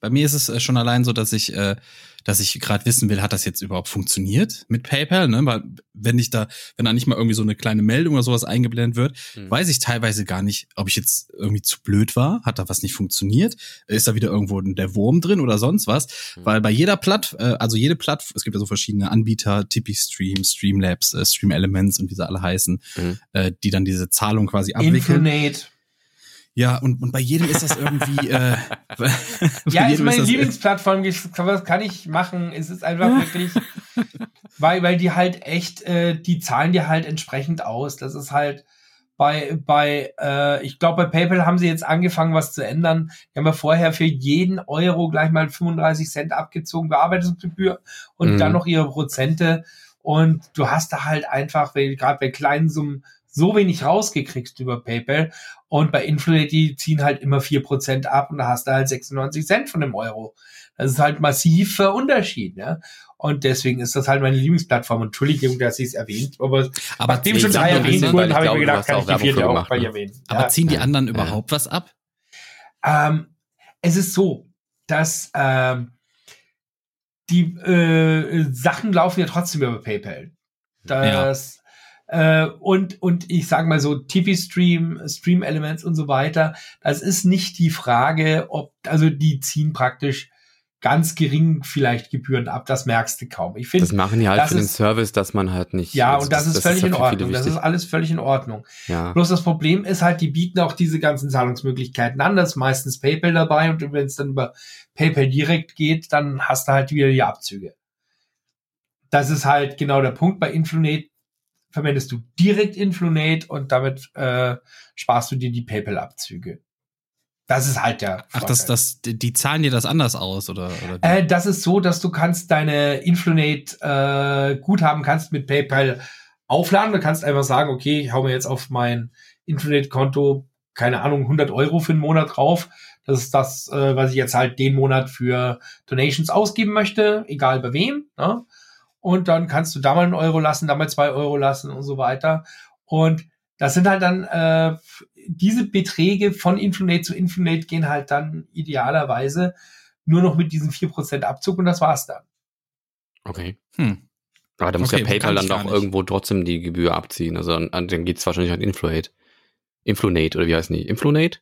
Bei mir ist es äh, schon allein so, dass ich, äh, dass ich gerade wissen will, hat das jetzt überhaupt funktioniert mit PayPal? Ne? Weil wenn ich da, wenn da nicht mal irgendwie so eine kleine Meldung oder sowas eingeblendet wird, mhm. weiß ich teilweise gar nicht, ob ich jetzt irgendwie zu blöd war, hat da was nicht funktioniert, ist da wieder irgendwo der Wurm drin oder sonst was? Mhm. Weil bei jeder Platt, äh, also jede Platt, es gibt ja so verschiedene Anbieter, Tippy Stream, Streamlabs, äh, Stream Elements und wie sie alle heißen, mhm. äh, die dann diese Zahlung quasi abwickeln. Infinite. Ja, und, und bei jedem ist das irgendwie. äh, ja, ist meine ist Lieblingsplattform, was kann ich machen? Es ist einfach wirklich, weil, weil die halt echt, äh, die zahlen dir halt entsprechend aus. Das ist halt bei, bei, äh, ich glaube, bei PayPal haben sie jetzt angefangen, was zu ändern. Die haben ja vorher für jeden Euro gleich mal 35 Cent abgezogen, Bearbeitungsgebühr und mhm. dann noch ihre Prozente. Und du hast da halt einfach, gerade bei kleinen Summen, so wenig rausgekriegst über PayPal. Und bei die ziehen halt immer vier Prozent ab und da hast du halt 96 Cent von dem Euro. Das ist halt massiver Unterschied, ja. Und deswegen ist das halt meine Lieblingsplattform. Entschuldigung, dass ich es erwähnt, aber, aber nachdem schon drei erwähnt wurden, habe ich mir gedacht, kann ich die vierte auch bei ne? erwähnen. Aber ja. ziehen die anderen ja. überhaupt was ab? Ähm, es ist so, dass ähm, die äh, Sachen laufen ja trotzdem über PayPal. Das äh, und, und ich sage mal so, TV-Stream, Stream-Elements und so weiter, das ist nicht die Frage, ob, also die ziehen praktisch ganz gering vielleicht Gebühren ab, das merkst du kaum. Ich finde, das machen die halt für ist, den Service, dass man halt nicht. Ja, also und das, das ist völlig das ist in Ordnung. Das ist alles völlig in Ordnung. Ja. Bloß das Problem ist halt, die bieten auch diese ganzen Zahlungsmöglichkeiten an. Das ist meistens PayPal dabei und wenn es dann über PayPal direkt geht, dann hast du halt wieder die Abzüge. Das ist halt genau der Punkt bei Influnet verwendest du direkt Influnate und damit äh, sparst du dir die PayPal-Abzüge. Das ist halt der. Ach, das, das, die zahlen dir das anders aus, oder? oder äh, das ist so, dass du kannst deine Influnate äh, Guthaben kannst mit PayPal aufladen. Du kannst einfach sagen, okay, ich hau mir jetzt auf mein Influnate-Konto, keine Ahnung, 100 Euro für einen Monat drauf. Das ist das, äh, was ich jetzt halt den Monat für Donations ausgeben möchte, egal bei wem. Ne? Und dann kannst du da mal einen Euro lassen, da mal zwei Euro lassen und so weiter. Und das sind halt dann äh, diese Beträge von Influnate zu Influnate gehen halt dann idealerweise nur noch mit diesen vier Prozent Abzug und das war's dann. Okay. Hm. Aber da muss okay, ja PayPal dann doch irgendwo trotzdem die Gebühr abziehen. Also an, dann geht's wahrscheinlich an Influnate. Influnate oder wie heißt die? Influnate?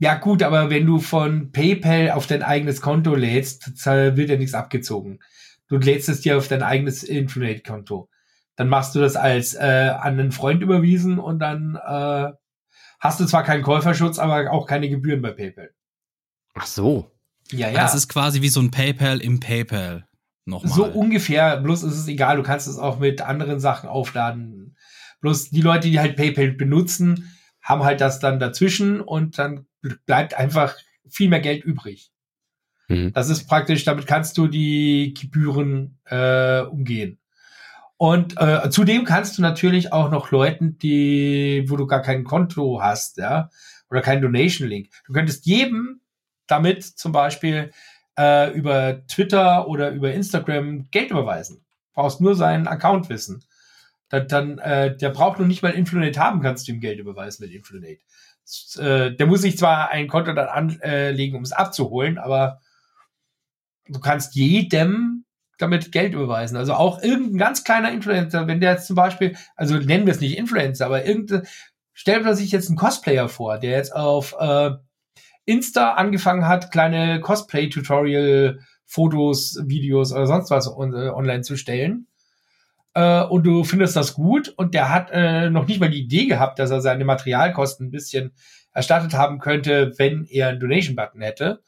Ja gut, aber wenn du von PayPal auf dein eigenes Konto lädst, wird ja nichts abgezogen du lädst es dir auf dein eigenes Infinite-Konto. Dann machst du das als äh, an einen Freund überwiesen und dann äh, hast du zwar keinen Käuferschutz, aber auch keine Gebühren bei PayPal. Ach so. Ja, ja. Das ist quasi wie so ein PayPal im PayPal. Nochmal. So ungefähr, bloß ist es egal, du kannst es auch mit anderen Sachen aufladen. Bloß die Leute, die halt PayPal benutzen, haben halt das dann dazwischen und dann bleibt einfach viel mehr Geld übrig. Mhm. Das ist praktisch, damit kannst du die Gebühren äh, umgehen. Und äh, zudem kannst du natürlich auch noch Leuten, die, wo du gar kein Konto hast, ja, oder keinen Donation-Link. Du könntest jedem damit zum Beispiel äh, über Twitter oder über Instagram Geld überweisen. Brauchst nur seinen Account wissen. Dann, dann äh, der braucht noch nicht mal Influnet haben, kannst du ihm Geld überweisen mit Influnet. Äh, der muss sich zwar ein Konto dann anlegen, um es abzuholen, aber du kannst jedem damit Geld überweisen. Also auch irgendein ganz kleiner Influencer, wenn der jetzt zum Beispiel, also nennen wir es nicht Influencer, aber irgendein, stellt man sich jetzt einen Cosplayer vor, der jetzt auf äh, Insta angefangen hat, kleine Cosplay-Tutorial-Fotos, Videos oder sonst was on, äh, online zu stellen. Äh, und du findest das gut und der hat äh, noch nicht mal die Idee gehabt, dass er seine Materialkosten ein bisschen erstattet haben könnte, wenn er einen Donation-Button hätte.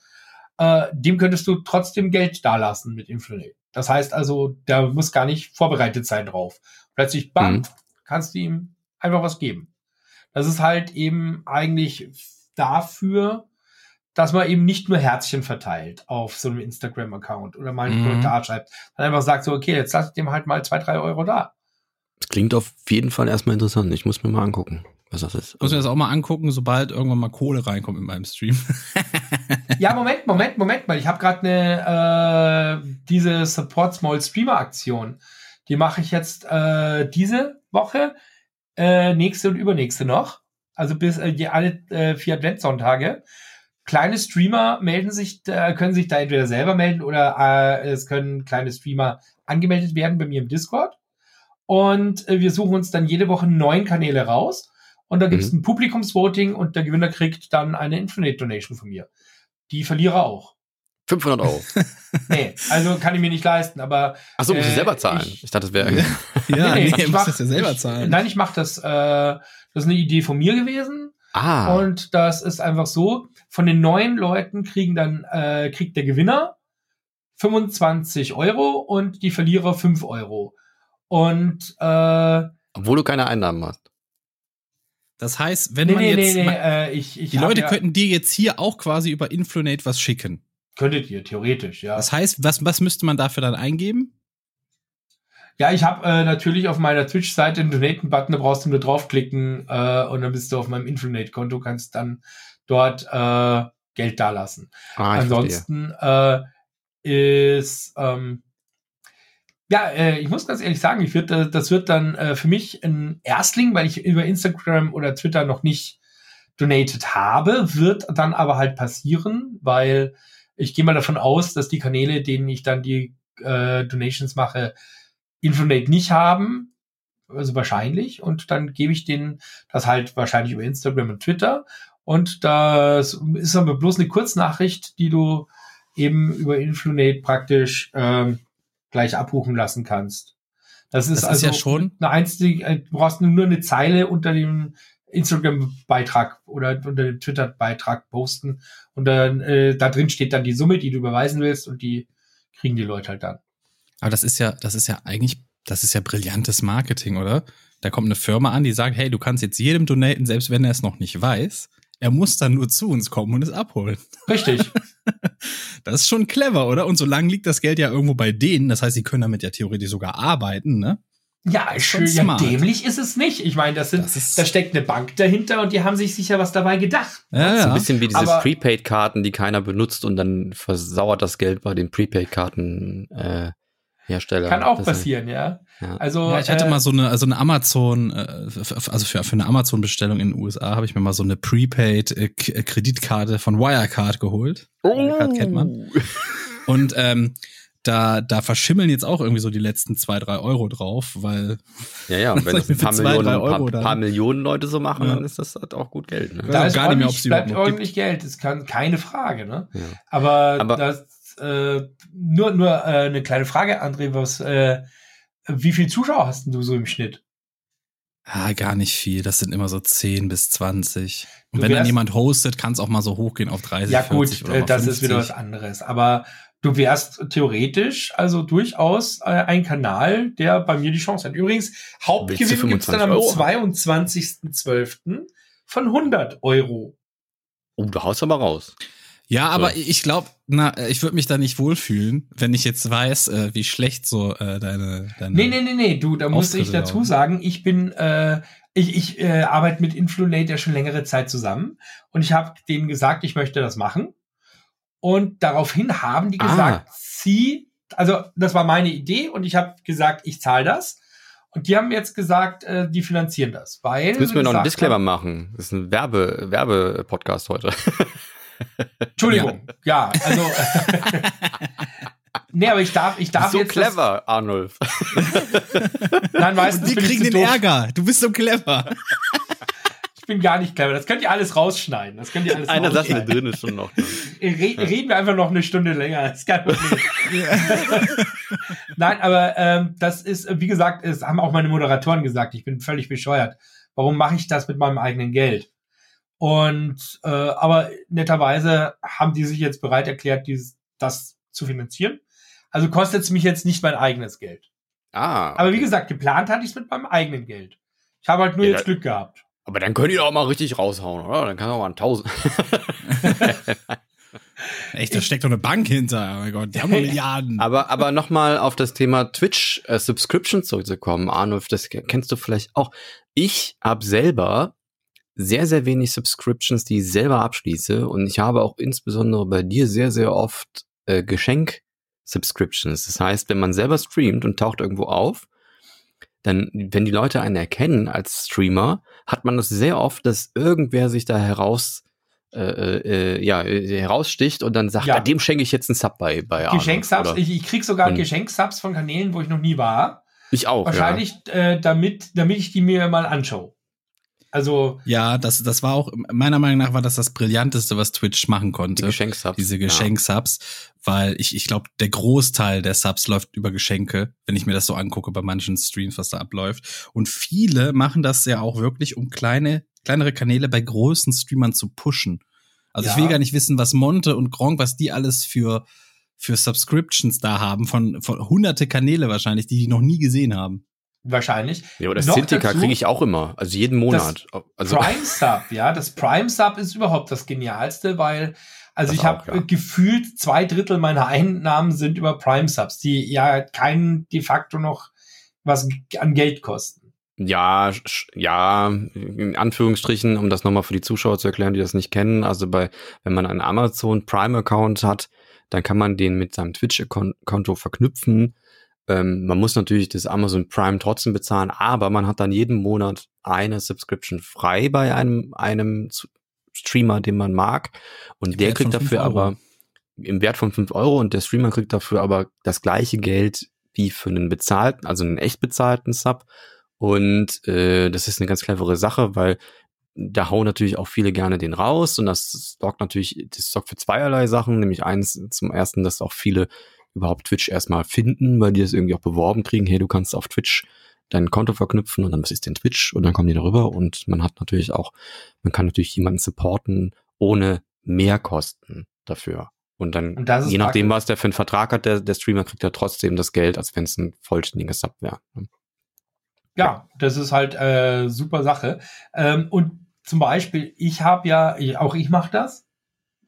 Äh, dem könntest du trotzdem Geld dalassen mit Influnet. Das heißt also, der muss gar nicht vorbereitet sein drauf. Plötzlich, bam, mhm. kannst du ihm einfach was geben. Das ist halt eben eigentlich dafür, dass man eben nicht nur Herzchen verteilt auf so einem Instagram-Account oder mal einen mhm. Kommentar schreibt, sondern einfach sagt so, okay, jetzt lass ich dem halt mal zwei, drei Euro da. Das klingt auf jeden Fall erstmal interessant. Ich muss mir mal angucken, was das ist. Muss mir das auch mal angucken, sobald irgendwann mal Kohle reinkommt in meinem Stream. ja, Moment, Moment, Moment mal. Ich habe gerade eine äh, diese Support Small Streamer Aktion. Die mache ich jetzt äh, diese Woche, äh, nächste und übernächste noch. Also bis äh, alle äh, vier Adventssonntage kleine Streamer melden sich, äh, können sich da entweder selber melden oder äh, es können kleine Streamer angemeldet werden bei mir im Discord. Und äh, wir suchen uns dann jede Woche neun Kanäle raus. Und da gibt es mhm. ein Publikumsvoting und der Gewinner kriegt dann eine Infinite-Donation von mir. Die Verlierer auch. 500 Euro. nee, also kann ich mir nicht leisten, aber. Achso, muss äh, ich selber zahlen. Ich, ich dachte, das wäre. ja, nee, nee, ich mach, das ja selber zahlen. Ich, nein, ich mache das. Äh, das ist eine Idee von mir gewesen. Ah. Und das ist einfach so, von den neun Leuten kriegen dann, äh, kriegt der Gewinner 25 Euro und die Verlierer 5 Euro. Und äh, obwohl du keine Einnahmen hast. Das heißt, wenn nee, man nee, jetzt nee, nee, äh, ich, ich die Leute ja, könnten dir jetzt hier auch quasi über Influnate was schicken. Könntet ihr theoretisch, ja. Das heißt, was was müsste man dafür dann eingeben? Ja, ich habe äh, natürlich auf meiner Twitch-Seite einen Donaten-Button, da brauchst du nur draufklicken äh, und dann bist du auf meinem Infinite-Konto, kannst dann dort äh, Geld dalassen. Ah, Ansonsten äh, ist ähm, ja, äh, ich muss ganz ehrlich sagen, ich würde, das wird dann äh, für mich ein Erstling, weil ich über Instagram oder Twitter noch nicht donated habe, wird dann aber halt passieren, weil ich gehe mal davon aus, dass die Kanäle, denen ich dann die äh, Donations mache, Infonate nicht haben, also wahrscheinlich, und dann gebe ich denen das halt wahrscheinlich über Instagram und Twitter. Und das ist aber bloß eine Kurznachricht, die du eben über Influnate praktisch ähm, gleich abbuchen lassen kannst. Das ist, das also ist ja schon eine einzige, äh, du brauchst nur eine Zeile unter dem Instagram-Beitrag oder unter dem Twitter-Beitrag posten und dann äh, da drin steht dann die Summe, die du überweisen willst und die kriegen die Leute halt dann. Aber das ist ja, das ist ja eigentlich, das ist ja brillantes Marketing, oder? Da kommt eine Firma an, die sagt, hey, du kannst jetzt jedem donaten, selbst wenn er es noch nicht weiß. Er muss dann nur zu uns kommen und es abholen. Richtig. Das ist schon clever, oder? Und solange liegt das Geld ja irgendwo bei denen, das heißt, sie können damit ja theoretisch sogar arbeiten, ne? Ja, schön, ja, dämlich ist es nicht. Ich meine, das sind, das da steckt eine Bank dahinter und die haben sich sicher was dabei gedacht. Ja, ja. So ein bisschen wie diese Prepaid-Karten, die keiner benutzt und dann versauert das Geld bei den Prepaid-Karten äh, Hersteller. Kann auch passieren, ja. ja. Also ja, ich hatte äh, mal so eine, also eine Amazon, äh, also für, für eine Amazon-Bestellung in den USA habe ich mir mal so eine Prepaid-Kreditkarte äh, von Wirecard geholt. Oh. Wirecard kennt man. Und ähm, da, da verschimmeln jetzt auch irgendwie so die letzten zwei, drei Euro drauf, weil. Ja, ja, und wenn das ein paar, zwei, Millionen, Euro paar, paar, Millionen Leute so machen, ja. dann ist das halt auch gut Geld. Ne? Da ist gar nicht mehr, ob es bleibt ordentlich gibt. Geld, das kann keine Frage, ne? Ja. Aber, Aber das äh, nur, nur äh, eine kleine Frage, André, was, äh, wie viel Zuschauer hast du so im Schnitt? Ah, gar nicht viel. Das sind immer so 10 bis 20. Und du wenn dann jemand hostet, kann es auch mal so hochgehen auf 30, Ja gut, äh, das 50. ist wieder was anderes. Aber du wärst theoretisch also durchaus äh, ein Kanal, der bei mir die Chance hat. Übrigens, Hauptgewinn gibt's dann am 22.12. von 100 Euro. Oh, du haust aber raus. Ja, aber so. ich glaube, na, ich würde mich da nicht wohlfühlen, wenn ich jetzt weiß, äh, wie schlecht so äh, deine, deine. Nee, nee, nee, nee, du, da muss ich dazu laufen. sagen, ich bin, äh, ich, ich äh, arbeite mit Influnator schon längere Zeit zusammen und ich habe denen gesagt, ich möchte das machen. Und daraufhin haben die gesagt, ah. sie, also das war meine Idee und ich habe gesagt, ich zahle das. Und die haben jetzt gesagt, äh, die finanzieren das, weil. Jetzt müssen wir noch einen Disclaimer haben, machen. Das ist ein Werbe, Werbe-Podcast heute. Entschuldigung, ja, ja also. nee, aber ich darf, ich darf so jetzt. So clever, Arnulf. Nein, meistens. Und die kriegen den doof. Ärger. Du bist so clever. Ich bin gar nicht clever. Das könnt ihr alles rausschneiden. Das könnt ihr alles Eine Sache drin ist schon noch. Red, reden wir einfach noch eine Stunde länger. Das ist kein Problem. Nein, aber ähm, das ist, wie gesagt, es haben auch meine Moderatoren gesagt, ich bin völlig bescheuert. Warum mache ich das mit meinem eigenen Geld? Und äh, aber netterweise haben die sich jetzt bereit erklärt, dieses, das zu finanzieren. Also kostet es mich jetzt nicht mein eigenes Geld. Ah. Okay. Aber wie gesagt, geplant hatte ich es mit meinem eigenen Geld. Ich habe halt nur ja, jetzt Glück gehabt. Aber dann könnt ihr doch mal richtig raushauen, oder? Dann kann man mal ein Tausend. Echt, da steckt doch eine Bank hinter. Oh mein Gott, die haben Milliarden. aber, aber nochmal auf das Thema Twitch äh, Subscriptions zurückzukommen, Arnulf, das kennst du vielleicht auch. Ich habe selber sehr, sehr wenig Subscriptions, die ich selber abschließe. Und ich habe auch insbesondere bei dir sehr, sehr oft äh, Geschenk-Subscriptions. Das heißt, wenn man selber streamt und taucht irgendwo auf, dann, wenn die Leute einen erkennen als Streamer, hat man das sehr oft, dass irgendwer sich da heraus äh, äh, ja, heraussticht und dann sagt, ja. dem schenke ich jetzt einen Sub bei, bei Geschenksubs, ich, ich krieg sogar Geschenksubs von Kanälen, wo ich noch nie war. Ich auch. Wahrscheinlich, ja. äh, damit, damit ich die mir mal anschaue. Also ja, das das war auch meiner Meinung nach war das das brillanteste, was Twitch machen konnte. Die Geschenksubs. Diese Geschenksubs, ja. weil ich ich glaube, der Großteil der Subs läuft über Geschenke, wenn ich mir das so angucke bei manchen Streams, was da abläuft. Und viele machen das ja auch wirklich, um kleine kleinere Kanäle bei großen Streamern zu pushen. Also ja. ich will gar nicht wissen, was Monte und Gronk, was die alles für für Subscriptions da haben von von hunderte Kanäle wahrscheinlich, die die noch nie gesehen haben. Wahrscheinlich. Ja, aber das Cintiqa kriege ich auch immer, also jeden Monat. Also Prime Sub, ja, das Prime Sub ist überhaupt das Genialste, weil also das ich habe ja. gefühlt zwei Drittel meiner Einnahmen sind über Prime Subs, die ja keinen de facto noch was an Geld kosten. Ja, ja, in Anführungsstrichen, um das nochmal für die Zuschauer zu erklären, die das nicht kennen. Also bei, wenn man einen Amazon Prime Account hat, dann kann man den mit seinem Twitch-Konto verknüpfen ähm, man muss natürlich das Amazon Prime trotzdem bezahlen, aber man hat dann jeden Monat eine Subscription frei bei einem, einem Streamer, den man mag. Und der kriegt dafür aber im Wert von fünf Euro und der Streamer kriegt dafür aber das gleiche Geld wie für einen bezahlten, also einen echt bezahlten Sub. Und äh, das ist eine ganz clevere Sache, weil da hauen natürlich auch viele gerne den raus und das sorgt natürlich, das sorgt für zweierlei Sachen, nämlich eins zum ersten, dass auch viele überhaupt Twitch erstmal finden, weil die das irgendwie auch beworben kriegen, hey, du kannst auf Twitch dein Konto verknüpfen und dann was ist denn Twitch und dann kommen die darüber und man hat natürlich auch, man kann natürlich jemanden supporten ohne Mehrkosten dafür. Und dann, und je nachdem, was der für einen Vertrag hat, der, der Streamer kriegt ja trotzdem das Geld, als wenn es ein vollständiges Sub wäre. Ne? Ja, das ist halt äh, super Sache. Ähm, und zum Beispiel, ich habe ja, auch ich mache das.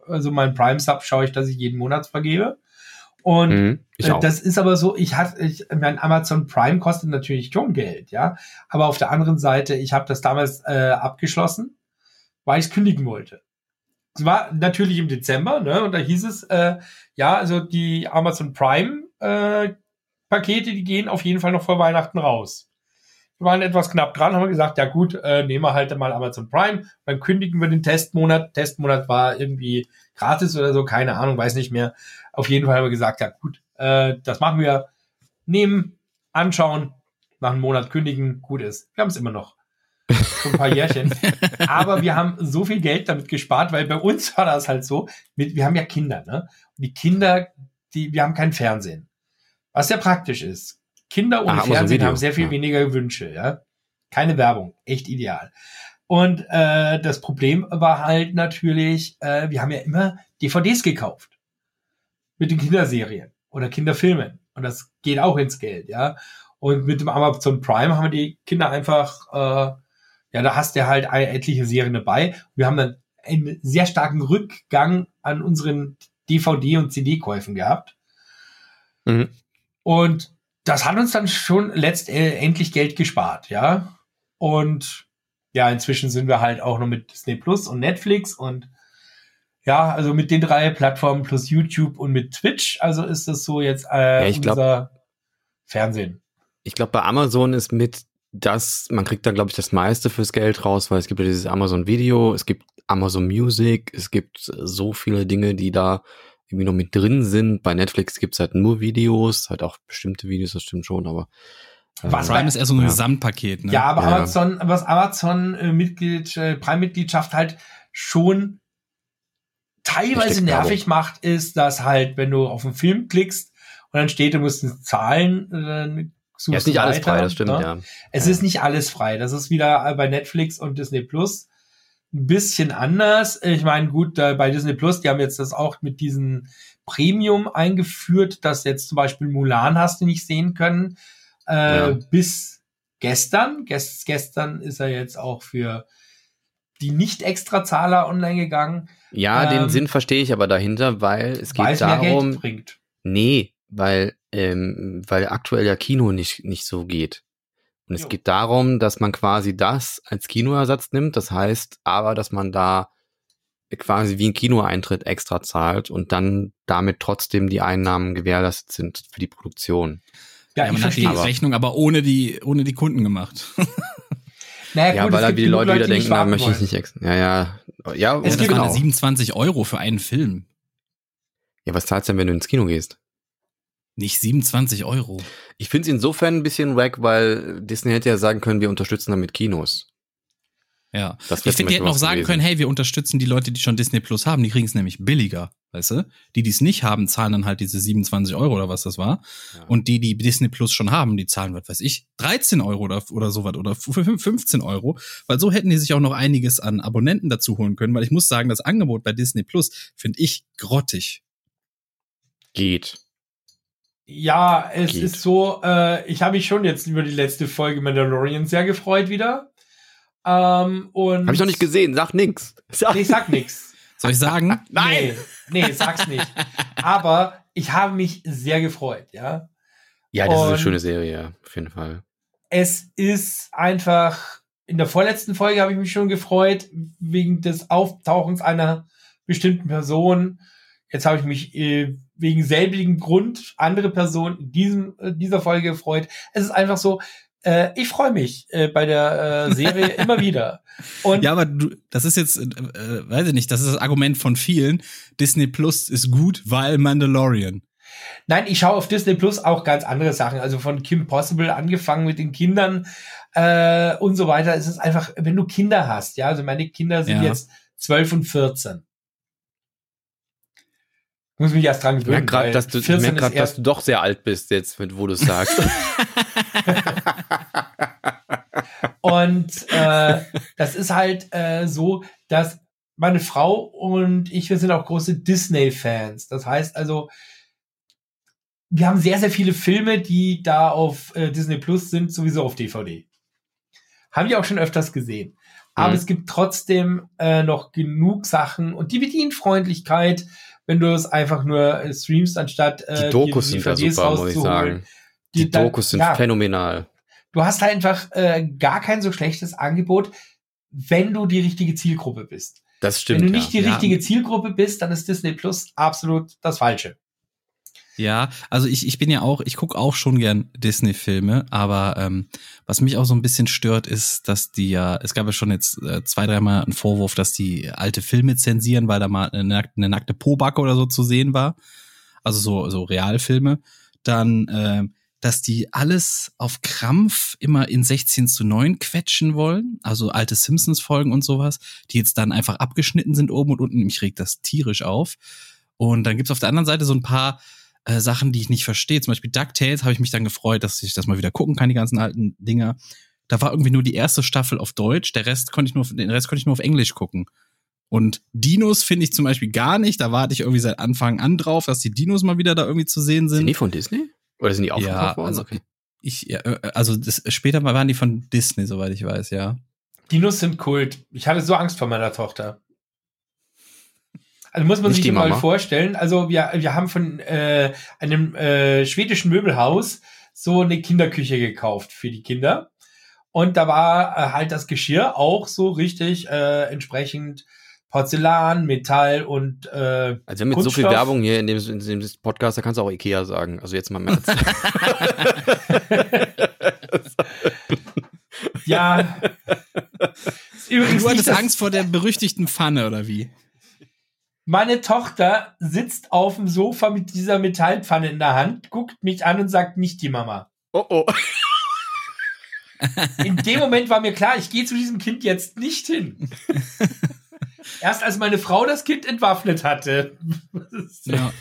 Also mein Prime Sub schaue ich, dass ich jeden Monat vergebe. Und mhm, äh, das ist aber so, ich hatte, ich, mein Amazon Prime kostet natürlich schon Geld, ja. Aber auf der anderen Seite, ich habe das damals äh, abgeschlossen, weil ich es kündigen wollte. Es war natürlich im Dezember, ne? Und da hieß es, äh, ja, also die Amazon Prime äh, Pakete, die gehen auf jeden Fall noch vor Weihnachten raus. Wir waren etwas knapp dran, haben gesagt, ja gut, äh, nehmen wir halt mal Amazon Prime, dann kündigen wir den Testmonat. Testmonat war irgendwie gratis oder so, keine Ahnung, weiß nicht mehr. Auf jeden Fall haben wir gesagt, ja gut, äh, das machen wir. Nehmen, anschauen, nach einem Monat kündigen, gut ist. Wir haben es immer noch. So ein paar Jährchen. Aber wir haben so viel Geld damit gespart, weil bei uns war das halt so, mit, wir haben ja Kinder, ne? Und die Kinder, die, wir haben kein Fernsehen. Was sehr praktisch ist. Kinder ohne ah, Fernsehen haben sehr viel ja. weniger Wünsche, ja. Keine Werbung, echt ideal. Und äh, das Problem war halt natürlich, äh, wir haben ja immer DVDs gekauft mit den Kinderserien oder Kinderfilmen. Und das geht auch ins Geld, ja. Und mit dem Amazon Prime haben wir die Kinder einfach, äh, ja, da hast du halt etliche Serien dabei. Wir haben dann einen sehr starken Rückgang an unseren DVD- und CD-Käufen gehabt. Mhm. Und das hat uns dann schon letztendlich Geld gespart, ja. Und ja, inzwischen sind wir halt auch noch mit Disney Plus und Netflix und ja, also mit den drei Plattformen plus YouTube und mit Twitch, also ist das so jetzt äh, ja, unser glaub, Fernsehen. Ich glaube, bei Amazon ist mit das, man kriegt da, glaube ich, das meiste fürs Geld raus, weil es gibt ja dieses Amazon Video, es gibt Amazon Music, es gibt so viele Dinge, die da irgendwie noch mit drin sind. Bei Netflix gibt's halt nur Videos, halt auch bestimmte Videos, das stimmt schon, aber äh, was war ist eher so ein ja. Gesamtpaket, ne? Ja, aber ja. Amazon, was Amazon äh, Mitglied, äh, Prime-Mitgliedschaft halt schon teilweise nervig macht, ist, dass halt, wenn du auf einen Film klickst und dann steht, du musst zahlen, dann suchst ja, ist nicht alles frei, das stimmt, ne? ja. Es ja. ist nicht alles frei. Das ist wieder bei Netflix und Disney Plus ein bisschen anders. Ich meine, gut, bei Disney Plus, die haben jetzt das auch mit diesen Premium eingeführt, dass jetzt zum Beispiel Mulan hast du nicht sehen können. Äh, ja. Bis gestern. Gest, gestern ist er jetzt auch für die Nicht-Extra-Zahler online gegangen. Ja, ähm, den Sinn verstehe ich aber dahinter, weil es geht darum. Nee, weil, ähm, weil aktuell ja Kino nicht, nicht so geht. Und es jo. geht darum, dass man quasi das als Kinoersatz nimmt. Das heißt aber, dass man da quasi wie ein Kinoeintritt extra zahlt und dann damit trotzdem die Einnahmen gewährleistet sind für die Produktion. Ja, ja man hat die aber. Rechnung aber ohne die, ohne die Kunden gemacht. Naja, ja, weil da die Leute, Leute wieder denken, da möchte ich nicht extra. Ja, ja. Ja, es gibt genau. 27 Euro für einen Film. Ja, was zahlst du denn, wenn du ins Kino gehst? Nicht 27 Euro. Ich finde es insofern ein bisschen wack, weil Disney hätte ja sagen können, wir unterstützen damit Kinos. Ja. Das ich finde, die hätten auch sagen gewesen. können, hey, wir unterstützen die Leute, die schon Disney Plus haben, die kriegen es nämlich billiger, weißt du? Die, die es nicht haben, zahlen dann halt diese 27 Euro oder was das war. Ja. Und die, die Disney Plus schon haben, die zahlen, was weiß ich, 13 Euro oder, oder sowas oder 15 Euro. Weil so hätten die sich auch noch einiges an Abonnenten dazu holen können, weil ich muss sagen, das Angebot bei Disney Plus finde ich grottig. Geht. Ja, es Geht. ist so, äh, ich habe mich schon jetzt über die letzte Folge Mandalorian sehr gefreut wieder. Ähm, und Hab ich noch nicht gesehen, sag nix. Sag. Nee, sag nix. Soll ich sagen? Nein. Nee, nee, sag's nicht. Aber ich habe mich sehr gefreut, ja. Ja, das und ist eine schöne Serie, ja, auf jeden Fall. Es ist einfach, in der vorletzten Folge habe ich mich schon gefreut, wegen des Auftauchens einer bestimmten Person. Jetzt habe ich mich äh, wegen selbigen Grund andere Person in diesem, äh, dieser Folge gefreut. Es ist einfach so, äh, ich freue mich äh, bei der äh, Serie immer wieder. Und ja, aber du, das ist jetzt, äh, äh, weiß ich nicht, das ist das Argument von vielen. Disney Plus ist gut, weil Mandalorian. Nein, ich schaue auf Disney Plus auch ganz andere Sachen. Also von Kim Possible angefangen mit den Kindern äh, und so weiter. Es ist einfach, wenn du Kinder hast, ja, also meine Kinder sind ja. jetzt 12 und 14. Ich muss mich erst dran gewöhnen. Ich merke gerade, dass, du, merk grad, dass du doch sehr alt bist jetzt, wo du es sagst. und äh, das ist halt äh, so, dass meine Frau und ich, wir sind auch große Disney-Fans. Das heißt also, wir haben sehr, sehr viele Filme, die da auf äh, Disney Plus sind, sowieso auf DVD. Haben wir auch schon öfters gesehen. Aber mhm. es gibt trotzdem äh, noch genug Sachen und die Bedienfreundlichkeit, wenn du es einfach nur äh, streamst, anstatt äh, die Dokus die, die sind da super, muss ich sagen. Die, die Dokus sind ja, phänomenal. Du hast halt einfach äh, gar kein so schlechtes Angebot, wenn du die richtige Zielgruppe bist. Das stimmt. Wenn du nicht ja. die richtige Zielgruppe bist, dann ist Disney Plus absolut das Falsche. Ja, also ich, ich bin ja auch, ich gucke auch schon gern Disney-Filme, aber ähm, was mich auch so ein bisschen stört, ist, dass die ja, es gab ja schon jetzt äh, zwei, dreimal einen Vorwurf, dass die alte Filme zensieren, weil da mal eine, eine nackte Pobacke oder so zu sehen war. Also so, so Realfilme. Dann, äh, dass die alles auf Krampf immer in 16 zu 9 quetschen wollen, also alte Simpsons-Folgen und sowas, die jetzt dann einfach abgeschnitten sind oben und unten. Mich regt das tierisch auf. Und dann gibt's auf der anderen Seite so ein paar äh, Sachen, die ich nicht verstehe. Zum Beispiel DuckTales habe ich mich dann gefreut, dass ich das mal wieder gucken kann, die ganzen alten Dinger. Da war irgendwie nur die erste Staffel auf Deutsch, der Rest konnte ich nur, den Rest konnte ich nur auf Englisch gucken. Und Dinos finde ich zum Beispiel gar nicht. Da warte ich irgendwie seit Anfang an drauf, dass die Dinos mal wieder da irgendwie zu sehen sind. Sind die von Disney? Oder sind die aufgekauft ja, worden? Also, okay. Ich, ja, äh, also das, später waren die von Disney, soweit ich weiß, ja. Dinos sind Kult. Ich hatte so Angst vor meiner Tochter. Also muss man Nicht sich die mal vorstellen. Also wir, wir haben von äh, einem äh, schwedischen Möbelhaus so eine Kinderküche gekauft für die Kinder. Und da war äh, halt das Geschirr auch so richtig äh, entsprechend Porzellan, Metall und äh, Also wir haben jetzt so viel. Werbung hier in dem, in dem Podcast, da kannst du auch Ikea sagen. Also jetzt mal im Ernst. ja. Übrigens Du hattest das, Angst vor der berüchtigten Pfanne, oder wie? Meine Tochter sitzt auf dem Sofa mit dieser Metallpfanne in der Hand, guckt mich an und sagt nicht die Mama. oh oh. In dem Moment war mir klar, ich gehe zu diesem Kind jetzt nicht hin. Erst als meine Frau das Kind entwaffnet hatte. Ja.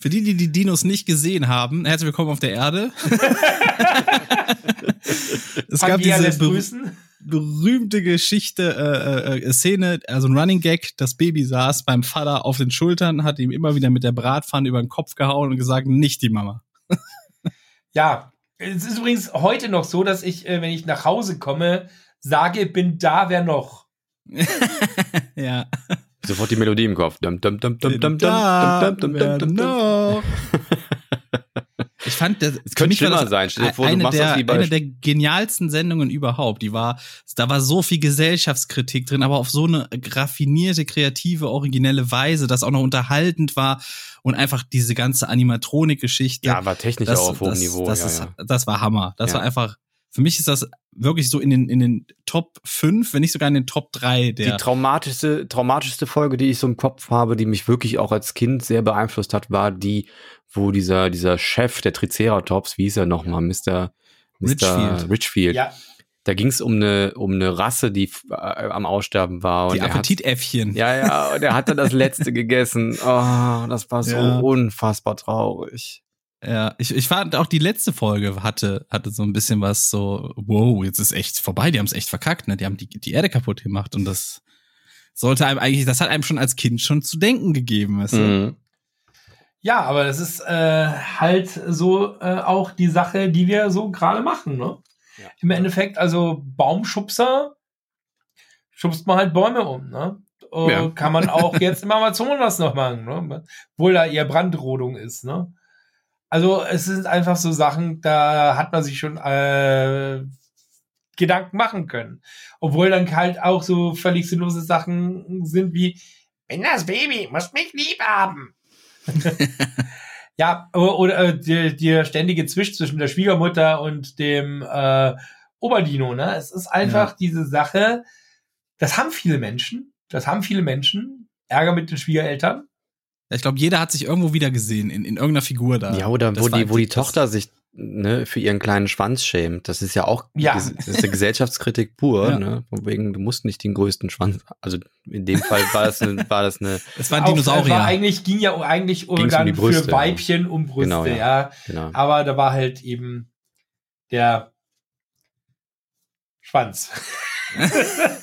Für die, die die Dinos nicht gesehen haben, herzlich willkommen auf der Erde. es gab Pangea diese lässt grüßen. Berühmte Geschichte, äh, äh, Szene, also ein Running Gag, das Baby saß beim Vater auf den Schultern, hat ihm immer wieder mit der Bratpfanne über den Kopf gehauen und gesagt, nicht die Mama. Ja, es ist übrigens heute noch so, dass ich, äh, wenn ich nach Hause komme, sage, bin da, wer noch? Ja. Sofort die Melodie im Kopf. Dum, dum, dum, dum, dum, Da, dum, dum, dum, wer dum, dum, dum. noch? Ich fand, das, Es könnte schlimmer sein. Stell dir vor, du eine, machst der, das wie bei eine der genialsten Sendungen überhaupt. Die war, da war so viel Gesellschaftskritik drin, aber auf so eine raffinierte, kreative, originelle Weise, das auch noch unterhaltend war und einfach diese ganze Animatronik-Geschichte. Ja, war technisch auch auf hohem das, Niveau. Das, ja, ist, ja. das war Hammer. Das Ja. war einfach, für mich ist das wirklich so in den, in den Top 5, wenn nicht sogar in den Top 3 der. Die traumatischste, traumatischste Folge, die ich so im Kopf habe, die mich wirklich auch als Kind sehr beeinflusst hat, war die, wo dieser, dieser Chef der Triceratops, wie hieß er nochmal, Mr. Mr. Richfield. Richfield. Ja, Da ging es um eine, um eine Rasse, die äh, am Aussterben war. Und die Appetitäffchen. ja, ja, und er hat dann das letzte gegessen. Oh, das war so Ja. unfassbar traurig. Ja, ich, ich fand auch die letzte Folge hatte, hatte so ein bisschen was so, wow, jetzt ist echt vorbei, die haben es echt verkackt, ne? Die haben die, die Erde kaputt gemacht und das sollte einem eigentlich, das hat einem schon als Kind schon zu denken gegeben, weißt du? Mhm. Ja, aber das ist äh, halt so äh, auch die Sache, die wir so gerade machen, ne? Ja. Im Endeffekt, also Baumschubser schubst man halt Bäume um, ne? Äh, Ja. Kann man auch jetzt im Amazonas noch machen, ne? Obwohl da eher Brandrodung ist, ne? Also es sind einfach so Sachen, da hat man sich schon äh, Gedanken machen können. Obwohl dann halt auch so völlig sinnlose Sachen sind wie, bin das Baby, muss mich lieb haben. ja, oder, oder äh, der, der ständige Zwisch zwischen der Schwiegermutter und dem äh, Oberdino, ne? Es ist einfach Ja. diese Sache, das haben viele Menschen, das haben viele Menschen, Ärger mit den Schwiegereltern. Ich glaube, jeder hat sich irgendwo wieder gesehen, in, in irgendeiner Figur da. Ja, oder Das wo die, wo die Tochter sich ne, für ihren kleinen Schwanz schämt. Das ist ja auch Ja. das ist eine Gesellschaftskritik pur, Ja. ne? Von wegen, du musst nicht den größten Schwanz. Also in dem Fall war das eine, war das eine, Es war ein Dinosaurier. War eigentlich ging ja eigentlich um um dann die Brüste, für Weibchen um Brüste, Genau, ja. ja. genau. Aber da war halt eben der Schwanz.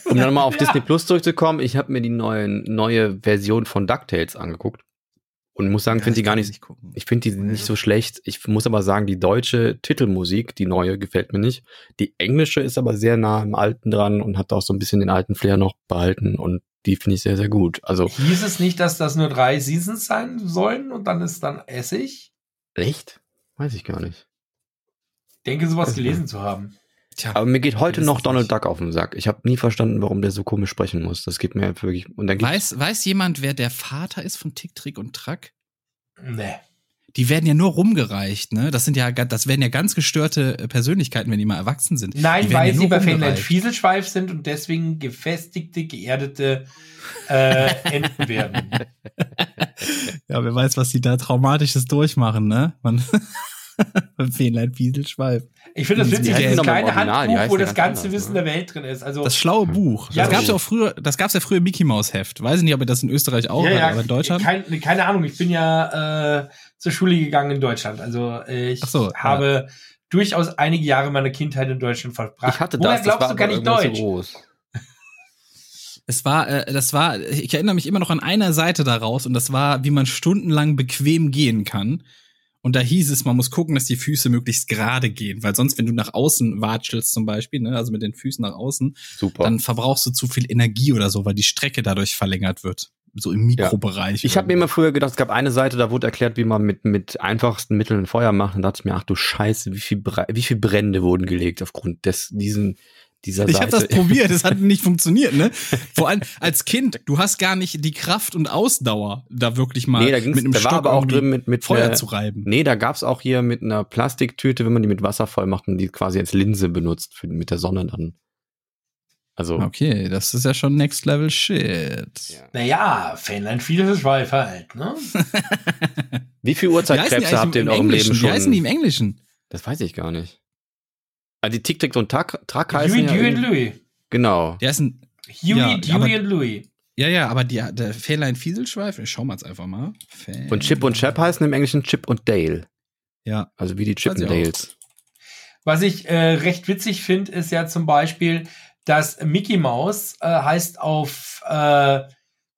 Um dann mal auf Disney Plus zurückzukommen, ich habe mir die neue, neue Version von DuckTales angeguckt und muss sagen, Ja, finde die ich gar nicht, nicht ich finde die nicht so schlecht. Ich muss aber sagen, die deutsche Titelmusik, die neue, gefällt mir nicht. Die englische ist aber sehr nah am alten dran und hat auch so ein bisschen den alten Flair noch behalten und die finde ich sehr, sehr gut. Also, Hieß es nicht, dass das nur drei Seasons sein sollen und dann ist dann Essig? echt? Weiß ich gar nicht. Ich denke, sowas gelesen zu haben. Tja, Aber mir geht heute noch Donald nicht- Duck auf den Sack. Ich habe nie verstanden, warum der so komisch sprechen muss. Das geht mir wirklich. Und dann weiß, weiß jemand, wer der Vater ist von Tick, Trick und Track? Nee. Die werden ja nur rumgereicht, ne? Das sind ja, das werden ja ganz gestörte äh, Persönlichkeiten, wenn die mal erwachsen sind. Nein, weil ja sie bei Fähnlein. Fieselschweif sind und deswegen gefestigte, geerdete äh, Enten werden. Ja, wer weiß, was die da Traumatisches durchmachen, ne? Man beim Fähnlein Fieselschweif. Ich finde das witzig, dieses kleine Handbuch, wo ja das ganz ganze anders, Wissen ne? der Welt drin ist. Also Das schlaue Buch. Ja, das gab's so. ja auch früher, das gab's ja früher im Mickey Mouse Heft. Weiß ich nicht, ob ihr das in Österreich auch habt, aber in Deutschland. Kein, keine Ahnung, ich bin ja äh, zur Schule gegangen in Deutschland. Also äh, ich so, ja. habe durchaus einige Jahre meiner Kindheit in Deutschland verbracht. ich hatte Woher das, das glaubst war du, ich irgendwann Deutsch? zu groß. Es war, äh, das war, ich erinnere mich immer noch an einer Seite daraus und das war, wie man stundenlang bequem gehen kann. Und da hieß es, man muss gucken, dass die Füße möglichst gerade gehen, weil sonst, wenn du nach außen watschelst zum Beispiel, ne, also mit den Füßen nach außen, Super. dann verbrauchst du zu viel Energie oder so, weil die Strecke dadurch verlängert wird. so im Mikrobereich. Ich habe mir immer früher gedacht, es gab eine Seite, da wurde erklärt, wie man mit, mit einfachsten Mitteln Feuer macht. Und da dachte ich mir, ach du Scheiße, wie viel, wie viel Brände wurden gelegt aufgrund des, diesen, dieser ich Seite. habe das probiert, es hat nicht funktioniert, ne? Vor allem als Kind, du hast gar nicht die Kraft und Ausdauer, da wirklich mal nee, da mit einem da war Stock aber auch drin mit, mit Feuer einer- zu reiben. Nee, da gab's auch hier mit einer Plastiktüte, wenn man die mit Wasser voll macht und die quasi als Linse benutzt, für, mit der Sonne dann. Also, Okay, das ist ja schon Next Level Shit. Naja, Fähnlein vieles Schweif halt, ne? wie viel Uhrzeitkrebse habt ihr in im eurem Englischen? Leben Wie heißen die schon? im Englischen? Das weiß ich gar nicht. Also die Tick-Tick und Tack, Track heißen Huey, ja Dewey und Louis. Genau. Die heißen, Huey, Ja, Dewey aber- und Louis. ja, ja, aber die, der Fähnlein Fieselschweif, ich schau mal jetzt einfach mal. Und Chip und Chap heißen im Englischen Chip und Dale. Ja. Also wie die ich auch. Chippendales. Was ich äh, recht witzig finde, ist ja zum Beispiel, dass Mickey Mouse äh, heißt auf, äh,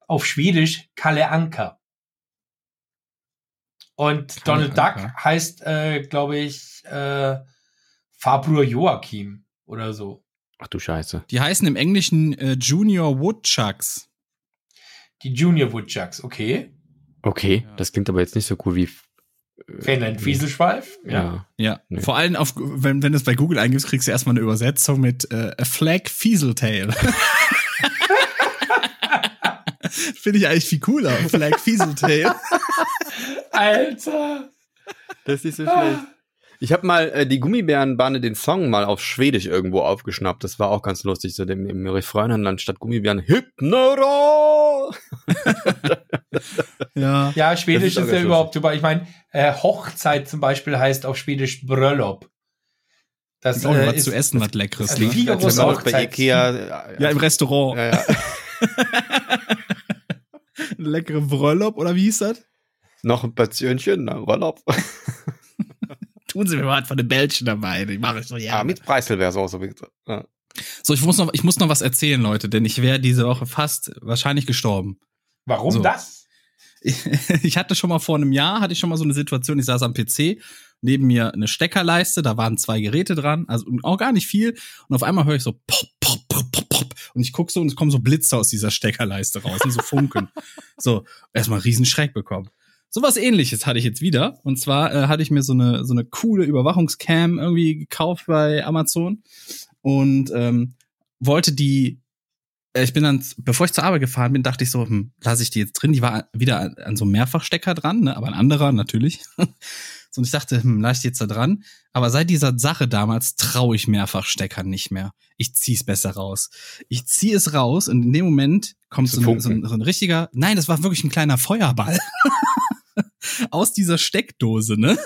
auf Schwedisch Kalle Anka. Und Kalle Donald Duck Anka. heißt, äh, glaube ich, äh, Fabio Joachim oder so. Ach du Scheiße. Die heißen im Englischen äh, Junior Woodchucks. Die Junior Woodchucks, okay. Okay, Ja. das klingt aber jetzt nicht so cool wie. Fähnlein Fieselschweif. Ja. Ja, Nee. vor allem auf, wenn, wenn du es bei Google eingibst, kriegst du erstmal eine Übersetzung mit äh, A Flag Fieseltail. Finde ich eigentlich viel cooler. Flag Fieseltail. Alter. Das ist nicht so schlecht. Ich habe mal äh, die Gummibärenbande den Song mal auf Schwedisch irgendwo aufgeschnappt. Das war auch ganz lustig. So dem, im Refrain dann anstatt Gummibären Hypnora. Ja. Ja, Schwedisch Das ist, ist ja überhaupt über. Ich meine, äh, Hochzeit zum Beispiel heißt auf Schwedisch Bröllop. Das Ist auch äh, was ist, zu essen, was Leckeres. das Ne? Als wenn man Hochzeit. bei Ikea. Ja, im Restaurant. ja, ja. Leckere Bröllop, oder wie hieß das? Noch ein Portionchen, ne? Tun Sie mir mal was von den Bällchen dabei. Ich mache es so, ja. Ja, mit Preiselbeersauce. bitte. Ja. So, ich muss, noch, ich muss noch was erzählen, Leute, denn ich wäre diese Woche fast wahrscheinlich gestorben. warum So. das? Ich, ich hatte schon mal vor einem Jahr, hatte ich schon mal so eine Situation, ich saß am PC, neben mir eine Steckerleiste, da waren zwei Geräte dran, also auch gar nicht viel. Und auf einmal höre ich so pop, pop, pop, pop, pop. Und ich gucke so und es kommen so Blitze aus dieser Steckerleiste raus, ne, so Funken. so, erstmal einen riesen Schreck bekommen. Sowas ähnliches hatte ich jetzt wieder. Und zwar äh, hatte ich mir so eine, so eine coole Überwachungscam irgendwie gekauft bei Amazon und ähm, wollte die äh, ich bin dann, bevor ich zur Arbeit gefahren bin, dachte ich so, hm, lasse ich die jetzt drin. Die war wieder an, an so einem Mehrfachstecker dran, ne? aber ein anderer natürlich. so, und ich dachte, hm, lasse ich die jetzt da dran. Aber seit dieser Sache damals traue ich Mehrfachsteckern nicht mehr. Ich zieh's besser raus. Ich ziehe es raus und in dem Moment kommt so ein, so, ein, so ein richtiger, nein, das war wirklich ein kleiner Feuerball. Aus dieser Steckdose, ne?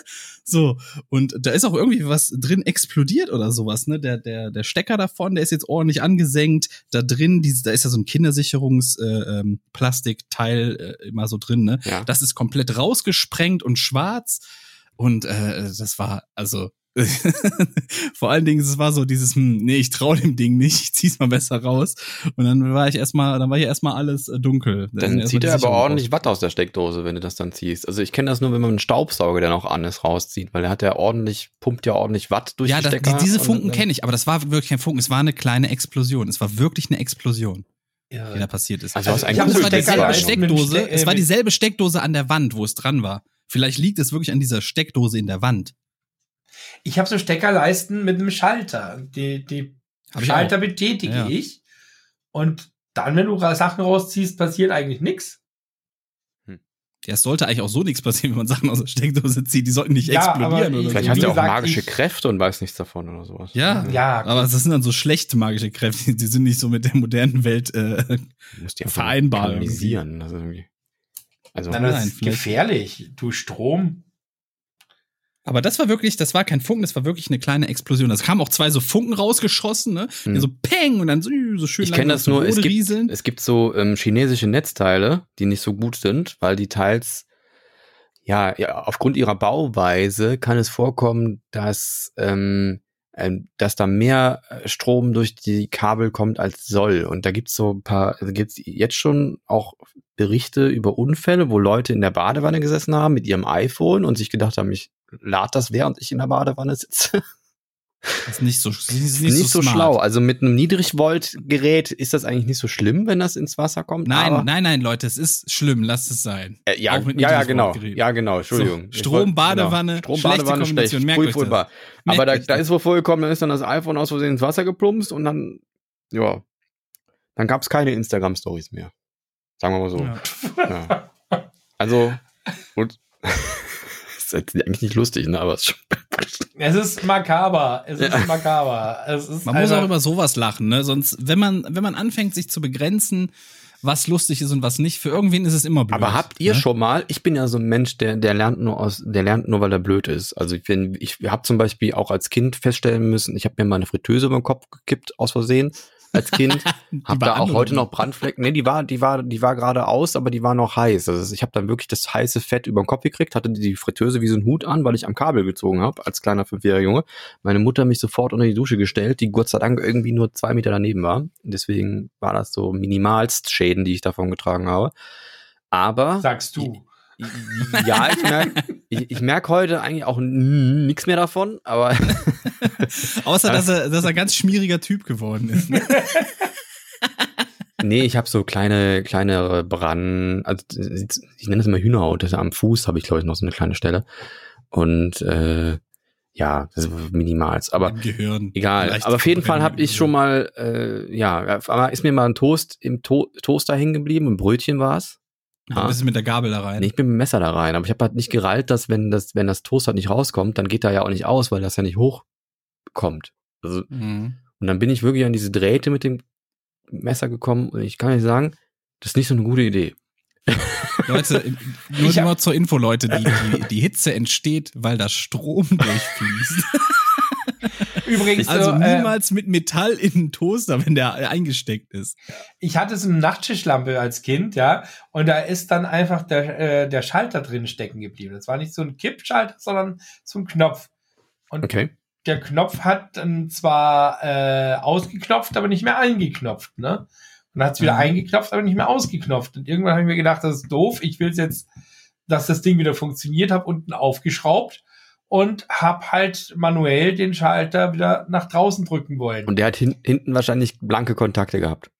So, und da ist auch irgendwie was drin explodiert oder sowas, ne? Der, der, der Stecker davon, der ist jetzt ordentlich angesenkt. Da drin, diese, da ist ja so ein Kindersicherungs-Plastikteil äh, ähm, äh, immer so drin, ne? Ja. Das ist komplett rausgesprengt und schwarz. Und äh, das war, also, vor allen Dingen, es war so dieses, hm, nee, ich trau dem Ding nicht, ich zieh's mal besser raus. Und dann war ich erstmal, dann war hier erstmal alles äh, dunkel. Dann erstmal zieht er aber ordentlich Watt aus der Steckdose, wenn du das dann ziehst. Also ich kenne das nur, wenn man einen Staubsauger, der noch an ist, rauszieht, weil der hat ja ordentlich, pumpt ja ordentlich Watt durch ja, die das, Stecker. die, diese Funken dann- kenne ich, aber das war wirklich kein Funken, es war eine kleine Explosion. Es war wirklich eine Explosion, die da passiert ist. Also, Also Und es war dieselbe Steckdose, Ste- äh, es war mit- dieselbe Steckdose an der Wand, wo es dran war. Vielleicht liegt es wirklich an dieser Steckdose in der Wand. Ich habe so Steckerleisten mit einem Schalter. Die, die Hab ich Schalter betätige Ja. ich. Und dann, wenn du Sachen rausziehst, passiert eigentlich nichts. Ja, es sollte eigentlich auch so nichts passieren, wenn man Sachen aus der Steckdose zieht. Die sollten nicht Ja, explodieren oder ich- so. Vielleicht hast du ja auch magische ich- Kräfte und weißt nichts davon oder sowas. Ja. Ja, Aber das sind dann so schlechte magische Kräfte, die sind nicht so mit der modernen Welt. Äh, Vereinbar kanalisieren. Also, irgendwie. also Nein, das Nein, ist vielleicht- gefährlich. Du Strom. Aber das war wirklich, das war kein Funken, das war wirklich eine kleine Explosion. Es kamen auch zwei so Funken rausgeschossen, ne? Hm. Die so peng und dann so, so schön ich kenne das nur, es gibt, rieseln. es gibt so ähm, chinesische Netzteile, die nicht so gut sind, weil die teils, ja, ja, aufgrund ihrer Bauweise kann es vorkommen, dass, ähm, ähm, dass da mehr äh, Strom durch die Kabel kommt als soll. Und da gibt's so ein paar, also gibt's jetzt schon auch Berichte über Unfälle, wo Leute in der Badewanne gesessen haben mit ihrem iPhone und sich gedacht haben, ich lade das, während ich in der Badewanne sitze. Das ist nicht so, ist Nicht, nicht, so, smart. schlau. Also mit einem Niedrigvolt-Gerät ist das eigentlich nicht so schlimm, wenn das ins Wasser kommt. Nein, nein, nein, Leute, es ist schlimm, lasst es sein. Äh, ja, ja, ja, genau. Ja, genau. Entschuldigung. So, Strom, Badewanne, Strom, schlechte Badewanne, schlecht. Merkt das. Furchtbar. Aber da, da ist wohl vorgekommen, dann ist dann das iPhone aus Versehen ins Wasser geplumpst und dann, ja, dann gab es keine Instagram-Stories mehr. Sagen wir mal so. Ja. Ja. Also, ist eigentlich nicht lustig, ne, aber es ist schon, Es ist makaber. Es ist Ja. makaber. Es ist Man muss einfach- auch über sowas lachen, ne? Sonst, wenn man, wenn man anfängt, sich zu begrenzen, was lustig ist und was nicht, für irgendwen ist es immer blöd. Aber habt ihr ne? schon mal, ich bin ja so ein Mensch, der, der lernt nur aus, der lernt nur, weil er blöd ist. Also ich bin, ich habe zum Beispiel auch als Kind feststellen müssen, ich habe mir mal eine Fritteuse über den Kopf gekippt aus Versehen als Kind. hab da auch heute noch Brandflecken. Nee, die war, die war, die war gerade aus, aber die war noch heiß. Also ich habe dann wirklich das heiße Fett über den Kopf gekriegt, hatte die Fritteuse wie so ein Hut an, weil ich am Kabel gezogen habe, als kleiner fünfjähriger Junge. Meine Mutter hat mich sofort unter die Dusche gestellt, die Gott sei Dank irgendwie nur zwei Meter daneben war. Deswegen war das so minimalst Schäden, die ich davon getragen habe. Aber Sagst du. Ja, ich merke ich, ich merk heute eigentlich auch nichts mehr davon, aber Außer, dass er, dass er ein ganz schmieriger Typ geworden ist. Ne? nee, ich habe so kleine, kleinere Brand, also ich nenne das immer Hühnerhaut, das am Fuß habe ich glaube ich noch so eine kleine Stelle und äh, ja, das ist minimals, aber Im Gehirn. egal. Aber auf jeden Fall habe ich schon mal, äh, ja, aber ist mir mal ein Toast im to Toaster hängen geblieben, ein Brötchen war's. Ja, bist du mit der Gabel da rein. Nee, ich bin mit dem Messer da rein, aber ich habe halt nicht gerallt, dass wenn das, wenn das Toast halt nicht rauskommt, dann geht er ja auch nicht aus, weil das ja nicht hochkommt. Also Mhm. Und dann bin ich wirklich an diese Drähte mit dem Messer gekommen und ich kann euch sagen, das ist nicht so eine gute Idee. Leute, nur, nur zur Info, Leute, die, die, die Hitze entsteht, weil da Strom durchfließt. Übrigens, Also so, äh, niemals mit Metall in den Toaster, wenn der eingesteckt ist. ich hatte so eine Nachttischlampe als Kind, ja, und da ist dann einfach der, äh, der Schalter drin stecken geblieben. Das war nicht so ein Kippschalter, sondern so ein Knopf. Und Okay. der Knopf hat dann zwar äh, ausgeknopft, aber nicht mehr eingeknopft, ne? Und dann hat es wieder Mhm. eingeknopft, aber nicht mehr ausgeknopft. Und irgendwann habe ich mir gedacht, das ist doof. Ich will jetzt, dass das Ding wieder funktioniert, habe unten aufgeschraubt und habe halt manuell den Schalter wieder nach draußen drücken wollen. Und der hat hin hinten wahrscheinlich blanke Kontakte gehabt.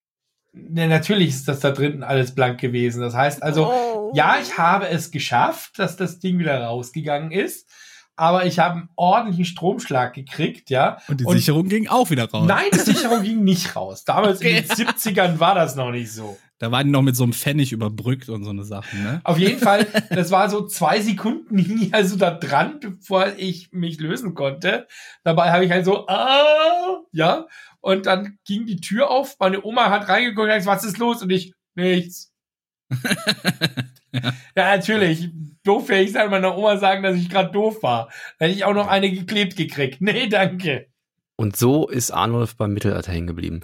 Ne, natürlich ist das da drinnen alles blank gewesen. Das heißt also, ja, ich habe es geschafft, dass das Ding wieder rausgegangen ist, aber ich habe einen ordentlichen Stromschlag gekriegt, ja. Und die Und- Sicherung ging auch wieder raus. Nein, die Sicherung ging nicht raus. Damals Okay. in den 70ern war das noch nicht so. Da waren die noch mit so einem Pfennig überbrückt und so eine Sachen, ne? Auf jeden Fall, das war so zwei Sekunden hing ich also da dran, bevor ich mich lösen konnte. Dabei habe ich halt so, ah, ja. Und dann ging die Tür auf, meine Oma hat reingeguckt und gesagt, was ist los? Und ich, nichts. ja, natürlich. Doof wäre ich sein, meiner Oma sagen, dass ich gerade doof war. Da hätte ich auch noch eine geklebt gekriegt. Nee, danke. Und so ist Arnulf beim Mittelalter hängen geblieben.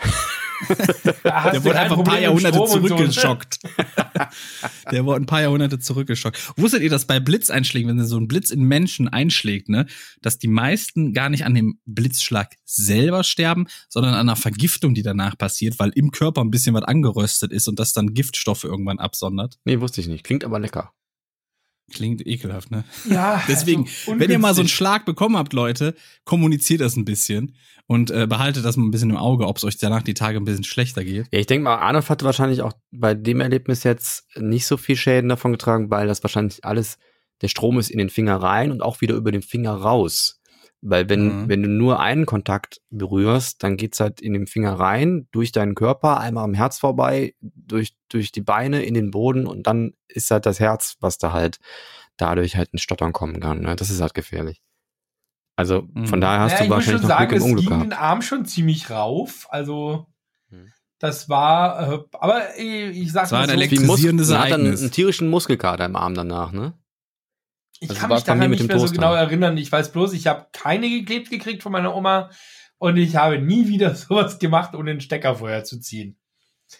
Da Der wurde einfach ein paar Jahrhunderte so, ne? zurückgeschockt. Der wurde ein paar Jahrhunderte zurückgeschockt. Wusstet ihr, dass bei Blitzeinschlägen, wenn so ein Blitz in Menschen einschlägt, ne, dass die meisten gar nicht an dem Blitzschlag selber sterben, sondern an einer Vergiftung, die danach passiert, weil im Körper ein bisschen was angeröstet ist und das dann Giftstoffe irgendwann absondert? Nee, wusste ich nicht. Klingt aber lecker. Klingt ekelhaft, ne? Ja, Deswegen, also wenn ihr mal so einen. Schlag bekommen habt, Leute, kommuniziert das ein bisschen und äh, behaltet das mal ein bisschen im Auge, ob es euch danach die Tage ein bisschen schlechter geht. Ja, ich denke mal, Arnulf hatte wahrscheinlich auch bei dem Erlebnis jetzt nicht so viel Schäden davon getragen, weil das wahrscheinlich alles, der Strom ist in den Finger rein und auch wieder über den Finger raus. Weil wenn, Mhm. wenn du nur einen Kontakt berührst, dann geht's halt in den Finger rein, durch deinen Körper, einmal am Herz vorbei, durch, durch die Beine in den Boden und dann ist halt das Herz, was da halt dadurch halt ins Stottern kommen kann. Ne? Das ist halt gefährlich. Also von Mhm. daher hast ja, du ich wahrscheinlich schon noch sagen, Glück im es Unglück ging gehabt. den Arm schon ziemlich rauf. Also Hm. das war, äh, aber äh, ich sag Es war mal ein so, Mus elektrisierendes man hat dann Ereignis. einen tierischen Muskelkater im Arm danach, ne? Ich also kann mich daran mit nicht mehr so Toaster. genau erinnern. Ich weiß bloß, ich habe keine geklebt gekriegt von meiner Oma und ich habe nie wieder sowas gemacht, ohne den Stecker vorher zu ziehen.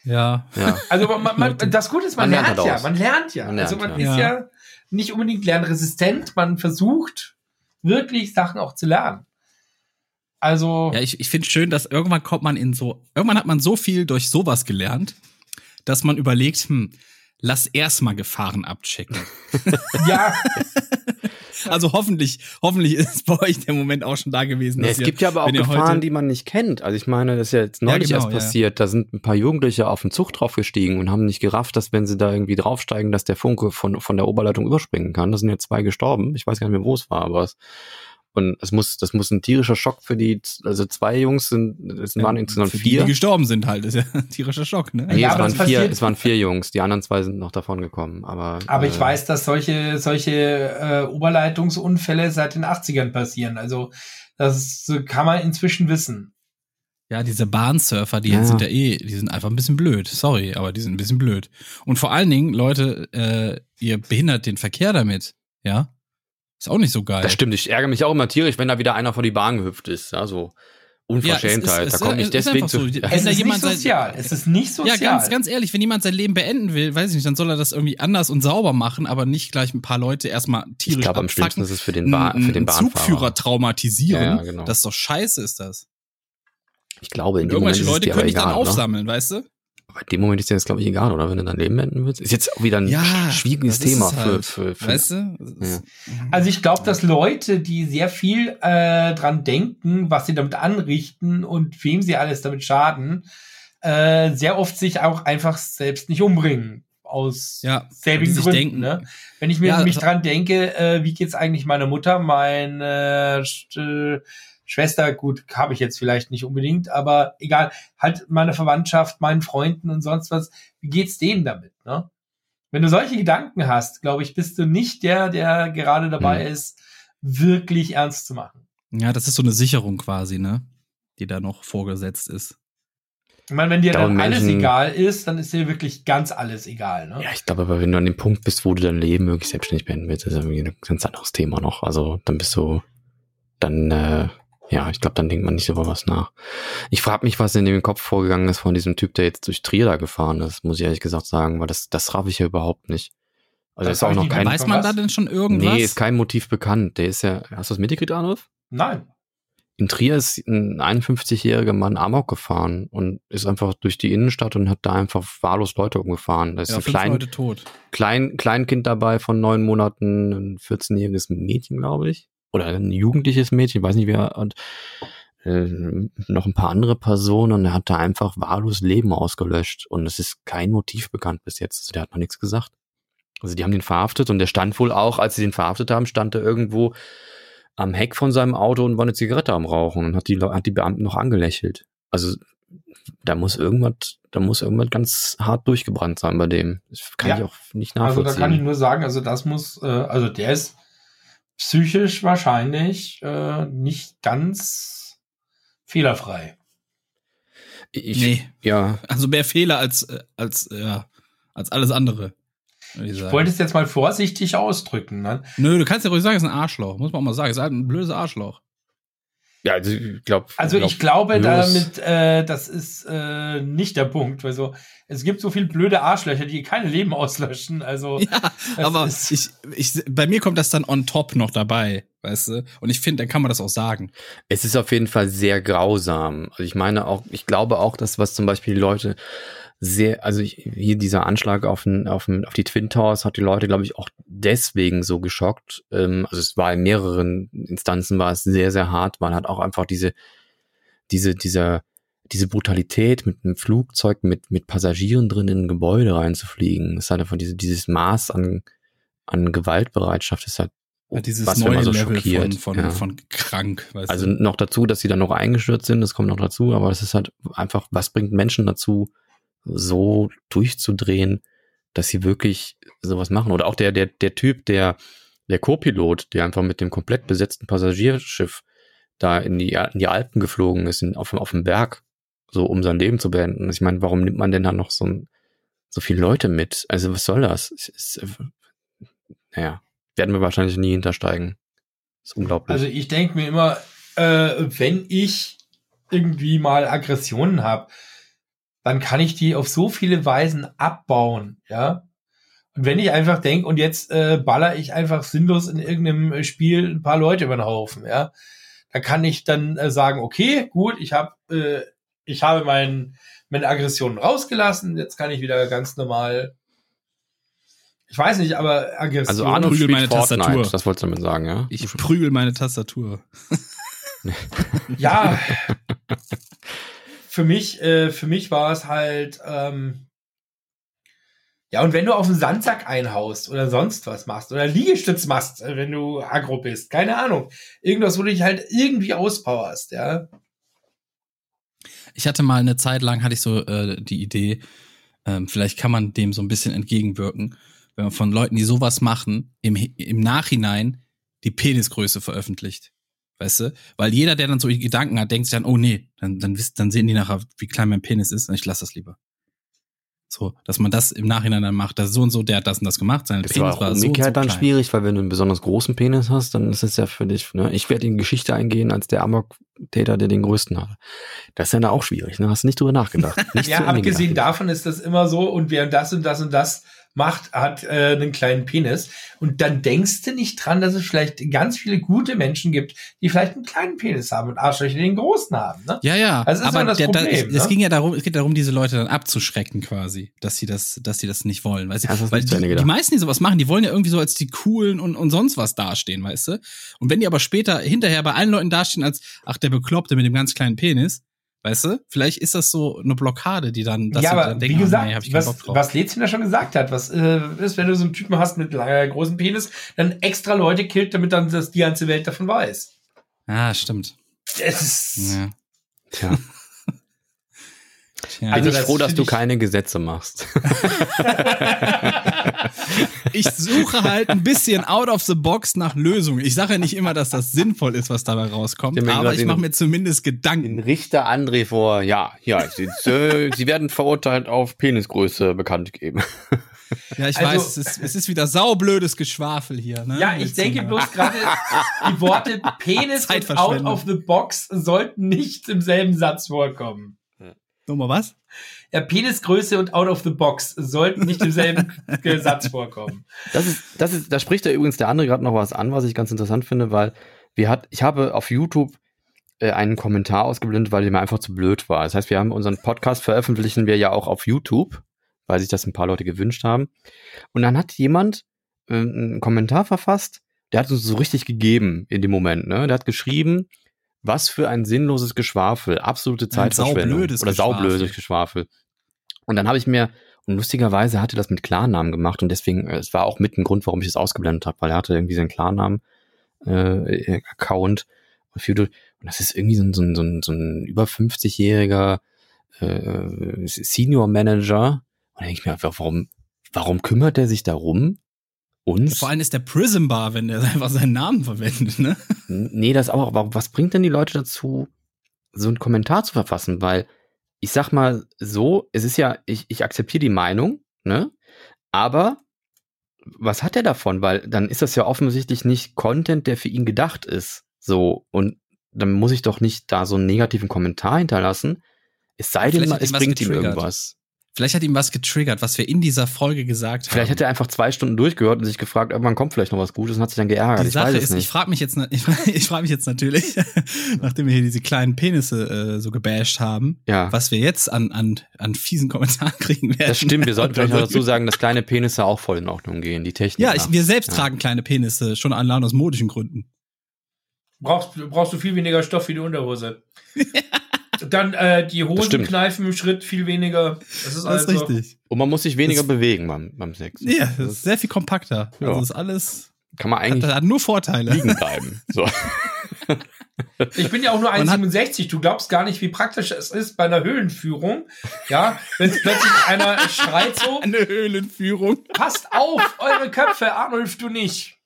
Ja. Ja. Also man, man, das Gute ist, man, Man lernt lernt, halt ja, man lernt ja. Man lernt, also man ja. ist Ja. ja nicht unbedingt lernresistent, man versucht wirklich Sachen auch zu lernen. Also Ja, ich, ich finde schön, dass irgendwann kommt man in so, irgendwann hat man so viel durch sowas gelernt, dass man überlegt, hm, lass erstmal Gefahren abchecken. ja, Also hoffentlich, hoffentlich ist bei euch der Moment auch schon da gewesen. Nee, es ihr, gibt ja aber auch Gefahren, die man nicht kennt. Also ich meine, das ist ja jetzt neulich ja, genau, erst passiert. Ja. Da sind ein paar Jugendliche auf den Zug draufgestiegen und haben nicht gerafft, dass wenn sie da irgendwie draufsteigen, dass der Funke von, von der Oberleitung überspringen kann. Da sind ja zwei gestorben. Ich weiß gar nicht mehr, wo es war, aber es und es muss, das muss ein tierischer Schock für die, also zwei Jungs sind, es waren ja, insgesamt vier. Die, die gestorben sind halt, ist ja ein tierischer Schock, ne? Nee, ja, es, waren vier, es waren vier Jungs, die anderen zwei sind noch davon gekommen, aber. Aber äh, ich weiß, dass solche, solche äh, Oberleitungsunfälle seit den 80ern passieren. Also, das kann man inzwischen wissen. Ja, diese Bahnsurfer, die ja. sind ja eh, die sind einfach ein bisschen blöd. Sorry, aber die sind ein bisschen blöd. Und vor allen Dingen, Leute, äh, ihr behindert den Verkehr damit, ja? Ist auch nicht so geil. Das stimmt, ich ärgere mich auch immer tierisch, wenn da wieder einer vor die Bahn gehüpft ist. Ja, so. Unverschämtheit. Ja, es, es, da kommt nicht deswegen so. zu. Es ist nicht sozial. es ist nicht sozial. Ja, ganz, ganz ehrlich, wenn jemand sein Leben beenden will, weiß ich nicht, dann soll er das irgendwie anders und sauber machen, aber nicht gleich ein paar Leute erstmal tierisch Ich glaube, am schlimmsten ist es für den, ba für den Bahnfahrer. Zugführer traumatisieren. Ja, genau. Das ist doch scheiße, ist das. Ich glaube, in dem Moment Leute können dich dann ne? aufsammeln, ne? weißt du? Aber in dem Moment ist dir das, glaube ich, egal, oder? Wenn du dein Leben beenden willst. Ist jetzt auch wieder ein ja, schwieriges Thema halt, für, für, für, Weißt du? Ja. Also ich glaube, dass Leute, die sehr viel äh, dran denken, was sie damit anrichten und wem sie alles damit schaden, äh, sehr oft sich auch einfach selbst nicht umbringen. Aus ja, selbigen Gründen. Denken. Ne? Wenn ich mir ja, mich dran denke, äh, wie geht's eigentlich meiner Mutter, mein äh, Schwester, gut, habe ich jetzt vielleicht nicht unbedingt, aber egal, halt meine Verwandtschaft, meinen Freunden und sonst was, wie geht's denen damit, ne? Wenn du solche Gedanken hast, glaube ich, bist du nicht der, der gerade dabei mhm. ist, wirklich ernst zu machen. Ja, das ist so eine Sicherung quasi, ne? Die da noch vorgesetzt ist. Ich meine, wenn dir dann alles egal ist, dann ist dir wirklich ganz alles egal, ne? Ja, ich glaube aber, wenn du an dem Punkt bist, wo du dein Leben wirklich selbstständig beenden willst, ist irgendwie ein ganz anderes Thema noch. Also, dann bist du, dann, äh, ja, ich glaube, dann denkt man nicht über was nach. Ich frage mich, was in dem Kopf vorgegangen ist von diesem Typ, der jetzt durch Trier da gefahren ist, muss ich ehrlich gesagt sagen, weil das, das raff ich ja überhaupt nicht. Also das ist auch noch kein. Weiß man da denn schon irgendwas? Nee, ist kein Motiv bekannt. Der ist ja. Hast du das mitgekriegt, Arnulf? Nein. In Trier ist ein 51-jähriger Mann Amok gefahren und ist einfach durch die Innenstadt und hat da einfach wahllos Leute umgefahren. Da ist ja, ein klein, Leute tot. Klein, Kleinkind dabei von neun Monaten, ein 14-jähriges Mädchen, glaube ich oder ein jugendliches Mädchen, weiß nicht wer, und äh, noch ein paar andere Personen und er hat da einfach wahllos Leben ausgelöscht und es ist kein Motiv bekannt bis jetzt. Also der hat noch nichts gesagt. Also die haben den verhaftet und der stand wohl auch, als sie den verhaftet haben, stand er irgendwo am Heck von seinem Auto und war eine Zigarette am Rauchen und hat die, hat die Beamten noch angelächelt. Also da muss irgendwas, da muss irgendwas ganz hart durchgebrannt sein bei dem. Das kann ja. ich auch nicht nachvollziehen. Also da kann ich nur sagen, also das muss, äh, also der ist psychisch wahrscheinlich äh, nicht ganz fehlerfrei. Ich, nee. Ja. Also mehr Fehler als, äh, als, ja, als alles andere. Ich, ich wollte es jetzt mal vorsichtig ausdrücken. Ne? Nö, du kannst ja ruhig sagen, es ist ein Arschloch. Muss man auch mal sagen. Es ist halt ein blödes Arschloch. Ja, also ich glaube. Also ich glaube damit, äh, das ist äh, nicht der Punkt. Also es gibt so viel blöde Arschlöcher, die keine Leben auslöschen. Also ja, aber ich, ich, bei mir kommt das dann on top noch dabei, weißt du? Und ich finde, dann kann man das auch sagen. Es ist auf jeden Fall sehr grausam. Also ich meine auch, ich glaube auch, dass was zum Beispiel die Leute sehr, also ich, hier dieser Anschlag auf, den, auf, den, auf die Twin Towers hat die Leute, glaube ich, auch deswegen so geschockt. Ähm, also es war in mehreren Instanzen war es sehr, sehr hart, weil hat auch einfach diese, diese, dieser, diese Brutalität mit einem Flugzeug mit, mit Passagieren drin in ein Gebäude reinzufliegen. Es hat einfach diese, dieses Maß an, an Gewaltbereitschaft ist halt ja, dieses was neue so Level schockiert. von, von, ja. von krank. also du? noch dazu, dass sie dann noch eingestürzt sind, das kommt noch dazu, aber es ist halt einfach, was bringt Menschen dazu, so durchzudrehen, dass sie wirklich sowas machen. Oder auch der, der, der Typ, der, der Co-Pilot, der einfach mit dem komplett besetzten Passagierschiff da in die, in die Alpen geflogen ist, in, auf, auf dem Berg, so um sein Leben zu beenden. Ich meine, warum nimmt man denn da noch so, so viele Leute mit? Also was soll das? Ist, naja, werden wir wahrscheinlich nie hintersteigen. ist unglaublich. Also ich denke mir immer, äh, wenn ich irgendwie mal Aggressionen habe, dann kann ich die auf so viele Weisen abbauen, ja. Und wenn ich einfach denke, und jetzt äh, baller ich einfach sinnlos in irgendeinem Spiel ein paar Leute über den Haufen, ja, da kann ich dann äh, sagen, okay, gut, ich habe äh, ich habe mein, meine Aggressionen rausgelassen, jetzt kann ich wieder ganz normal Ich weiß nicht, aber Aggression. Also Arnold prügel meine Fortnite, Tastatur. das wolltest du damit sagen, ja? Ich prügel meine Tastatur. Ja. für mich, äh, für mich war es halt, ähm, ja, und wenn du auf den Sandsack einhaust oder sonst was machst oder Liegestütz machst, äh, wenn du aggro bist, keine Ahnung. Irgendwas, wo du dich halt irgendwie auspowerst, ja. Ich hatte mal eine Zeit lang, hatte ich so äh, die Idee, ähm, vielleicht kann man dem so ein bisschen entgegenwirken, wenn man von Leuten, die sowas machen, im, im Nachhinein die Penisgröße veröffentlicht. Weißt du? Weil jeder, der dann so Gedanken hat, denkt sich dann, oh nee, dann, dann, wisst, dann sehen die nachher, wie klein mein Penis ist und ich lasse das lieber. So, dass man das im Nachhinein dann macht, dass so und so, der hat das und das gemacht, sein Das Penis war war auch so und so dann klein. schwierig, weil wenn du einen besonders großen Penis hast, dann ist es ja für dich, ne? Ich werde in die Geschichte eingehen als der Amok-Täter, der den größten hat. Das ist ja dann auch schwierig, ne? Hast du nicht drüber nachgedacht. Nicht Ja, abgesehen davon ist das immer so, und wer das und das und das macht, hat äh, einen kleinen Penis. Und dann denkst du nicht dran, dass es vielleicht ganz viele gute Menschen gibt, die vielleicht einen kleinen Penis haben und Arschlöcher, die den großen haben. Ne? Ja, ja, Das ist aber immer das der, da, Problem, es, es ne? ging ja darum, es geht darum, diese Leute dann abzuschrecken quasi, dass sie das, dass sie das nicht wollen, weißt du? Ja, das Weil die, die meisten, die sowas machen, die wollen ja irgendwie so als die coolen und, und sonst was dastehen, weißt du? Und wenn die aber später hinterher bei allen Leuten dastehen als, ach, der Bekloppte mit dem ganz kleinen Penis, weißt du? Vielleicht ist das so eine Blockade, die dann, dass ja, aber dann wie denken, gesagt, ah, nee, hab ich keinen Bock was, drauf. was Lezin ja schon gesagt hat, was äh, ist, wenn du so einen Typen hast mit langer, großen Penis, dann extra Leute killt, damit dann das die ganze Welt davon weiß. Ah, stimmt. Das ist, Ja. Tja, Tja. Also bin ich das froh, dass du ich- keine Gesetze machst. ich suche halt ein bisschen out of the box nach Lösungen. Ich sage ja nicht immer, dass das sinnvoll ist, was dabei rauskommt, Ich aber ich mache mir zumindest Gedanken. Den Richter André vor, ja, ja, sie, äh, sie werden verurteilt auf Penisgröße bekannt geben. Ja, ich Also- weiß, es ist, es ist wieder saublödes Geschwafel hier. Ne? ja, ich Jetzt denke bloß gerade, die Worte Penis und out of the box sollten nicht im selben Satz vorkommen. Nochmal was? Ja, Penisgröße und out of the box sollten nicht im selben Satz vorkommen. Das ist, das ist, da spricht ja übrigens der andere gerade noch was an, was ich ganz interessant finde, weil wir hat, ich habe auf YouTube äh, einen Kommentar ausgeblendet, weil der mir einfach zu blöd war. Das heißt, wir haben unseren Podcast veröffentlichen wir ja auch auf YouTube, weil sich das ein paar Leute gewünscht haben. Und dann hat jemand äh, einen Kommentar verfasst, der hat uns so richtig gegeben in dem Moment, ne? Der hat geschrieben, was für ein sinnloses Geschwafel, absolute Zeitverschwendung saublödes oder Geschwafel. saublödes Geschwafel. Und dann habe ich mir und lustigerweise hatte das mit Klarnamen gemacht und deswegen, äh, es war auch mit ein Grund, warum ich es ausgeblendet habe, weil er hatte irgendwie seinen Klarnamen äh, Account und das ist irgendwie so ein, so ein, so ein, so ein über 50-jähriger äh, Senior Manager. Und dann denke ich mir, einfach, warum, warum kümmert er sich darum? Uns? Vor allem ist der Prism Bar, wenn der einfach seinen Namen verwendet, ne? Nee, das auch, aber was bringt denn die Leute dazu, so einen Kommentar zu verfassen? Weil ich sag mal so, es ist ja, ich, ich akzeptiere die Meinung, ne? Aber was hat er davon? Weil dann ist das ja offensichtlich nicht Content, der für ihn gedacht ist. So, und dann muss ich doch nicht da so einen negativen Kommentar hinterlassen. Es sei denn, es bringt ihm irgendwas. Vielleicht hat ihm was getriggert, was wir in dieser Folge gesagt Vielleicht haben. hat er einfach zwei Stunden durchgehört und sich gefragt, irgendwann kommt vielleicht noch was Gutes und hat sich dann geärgert. Die ich Sache ist, nicht. ich frage mich jetzt, ich, ich frage mich jetzt natürlich, nachdem wir hier diese kleinen Penisse äh, so gebasht haben, ja. was wir jetzt an, an, an fiesen Kommentaren kriegen werden. Das stimmt, wir sollten vielleicht noch dazu sagen, dass kleine Penisse auch voll in Ordnung gehen, die Technik. Ja, ich, wir selbst Ja. tragen kleine Penisse, schon allein aus modischen Gründen. Brauchst, brauchst du viel weniger Stoff wie die Unterhose. Dann äh, die Hosen kneifen im Schritt viel weniger. Das ist, Das ist also, richtig. Und man muss sich weniger Das- bewegen beim, beim Sex. Ja, das ist sehr viel kompakter. Ja. Also ist alles, kann man hat, eigentlich hat nur Vorteile. liegen bleiben. So. Ich bin ja auch nur Man hat- 1,67. Du glaubst gar nicht, wie praktisch es ist bei einer Höhlenführung. Ja, wenn plötzlich einer schreit so, Eine Höhlenführung. passt auf, eure Köpfe, Arnulf, du nicht.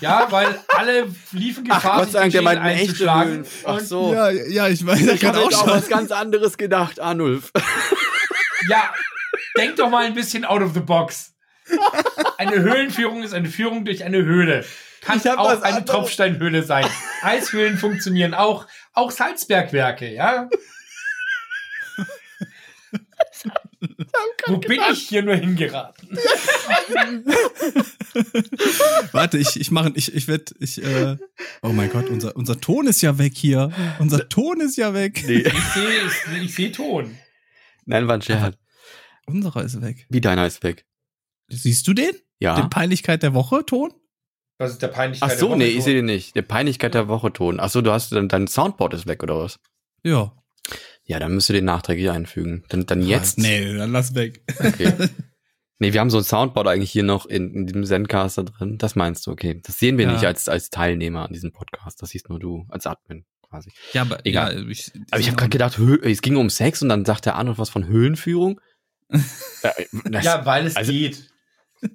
Ja, weil alle liefen Gefahr, Gott sei Dank, der meint eine echte einzuschlagen. Höhlen. Ach so. Ja, ja, ich weiß, Ich habe jetzt auch was ganz anderes gedacht, Arnulf. Ja, denk doch mal ein bisschen out of the box. Eine Höhlenführung ist eine Führung durch eine Höhle. Kann auch eine. Tropfsteinhöhle sein. Eishöhlen funktionieren auch. Auch Salzbergwerke, ja. Wo bin ich hier nur hingeraten? Warte, ich, ich mache, ich, ich werd, ich, äh, oh mein Gott, unser, unser Ton ist ja weg hier. Unser Ton ist ja weg. Nee. Ich sehe ich seh Ton. Nein, war ein Scherz. Unserer ist weg. Wie deiner ist weg. Siehst du den? Ja. Den Peinlichkeit der Woche Ton? Was ist der Peinlichkeit Ach so, der nee, Woche? ich sehe den nicht. Der Peinlichkeit der Woche Ton. Ach so, du hast dann dein Soundboard ist weg oder was? Ja. Ja, dann müsst ihr den nachträglich einfügen. Dann, dann jetzt. Nee, dann lass weg. Okay. nee, wir haben so ein Soundboard eigentlich hier noch in, in diesem Zencaster drin. Das meinst du, okay. Das sehen wir Ja. nicht als, als Teilnehmer an diesem Podcast. Das siehst nur du als Admin quasi. Ja, aber Egal. Ja, ich, Aber ich habe gerade gedacht, es ging um Sex und dann sagt der Arnold was von Höhenführung. ja, das, Ja, weil es Also- geht.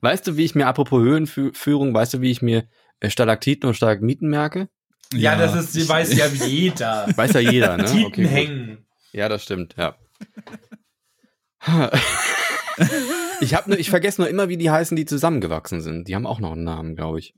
Weißt du, wie ich mir, apropos Höhenführung, weißt du, wie ich mir äh, Stalaktiten und Stalagmiten merke? Ja, das ist, sie weiß ja jeder. Weiß ja jeder, ne? Titen Okay, hängen. Ja, das stimmt, ja. ich habe nur, ich vergesse nur immer, wie die heißen, die zusammengewachsen sind. Die haben auch noch einen Namen, glaube ich.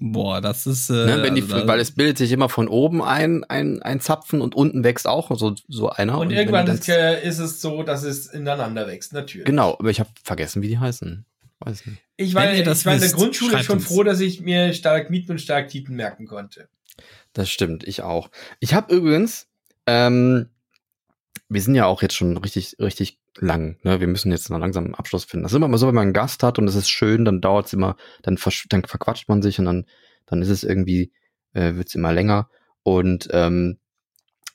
Boah, das ist. Äh, Ne? Wenn die, also weil es bildet sich immer von oben ein, ein, ein Zapfen und unten wächst auch so, so einer. Und wenn irgendwann ist es so, dass es ineinander wächst, natürlich. Genau, aber ich habe vergessen, wie die heißen. Weiß nicht. Ich war, ich war in der wisst, Grundschule schon uns. froh, dass ich mir Stalagmiten und Stalaktiten merken konnte. Das stimmt, ich auch. Ich habe übrigens, ähm, wir sind ja auch jetzt schon richtig, richtig lang. Ne? Wir müssen jetzt noch langsam einen Abschluss finden. Das ist immer mal so, wenn man einen Gast hat und es ist schön, dann dauert es immer, dann, dann verquatscht man sich und dann, dann ist es irgendwie, äh, wird es immer länger. Und ähm,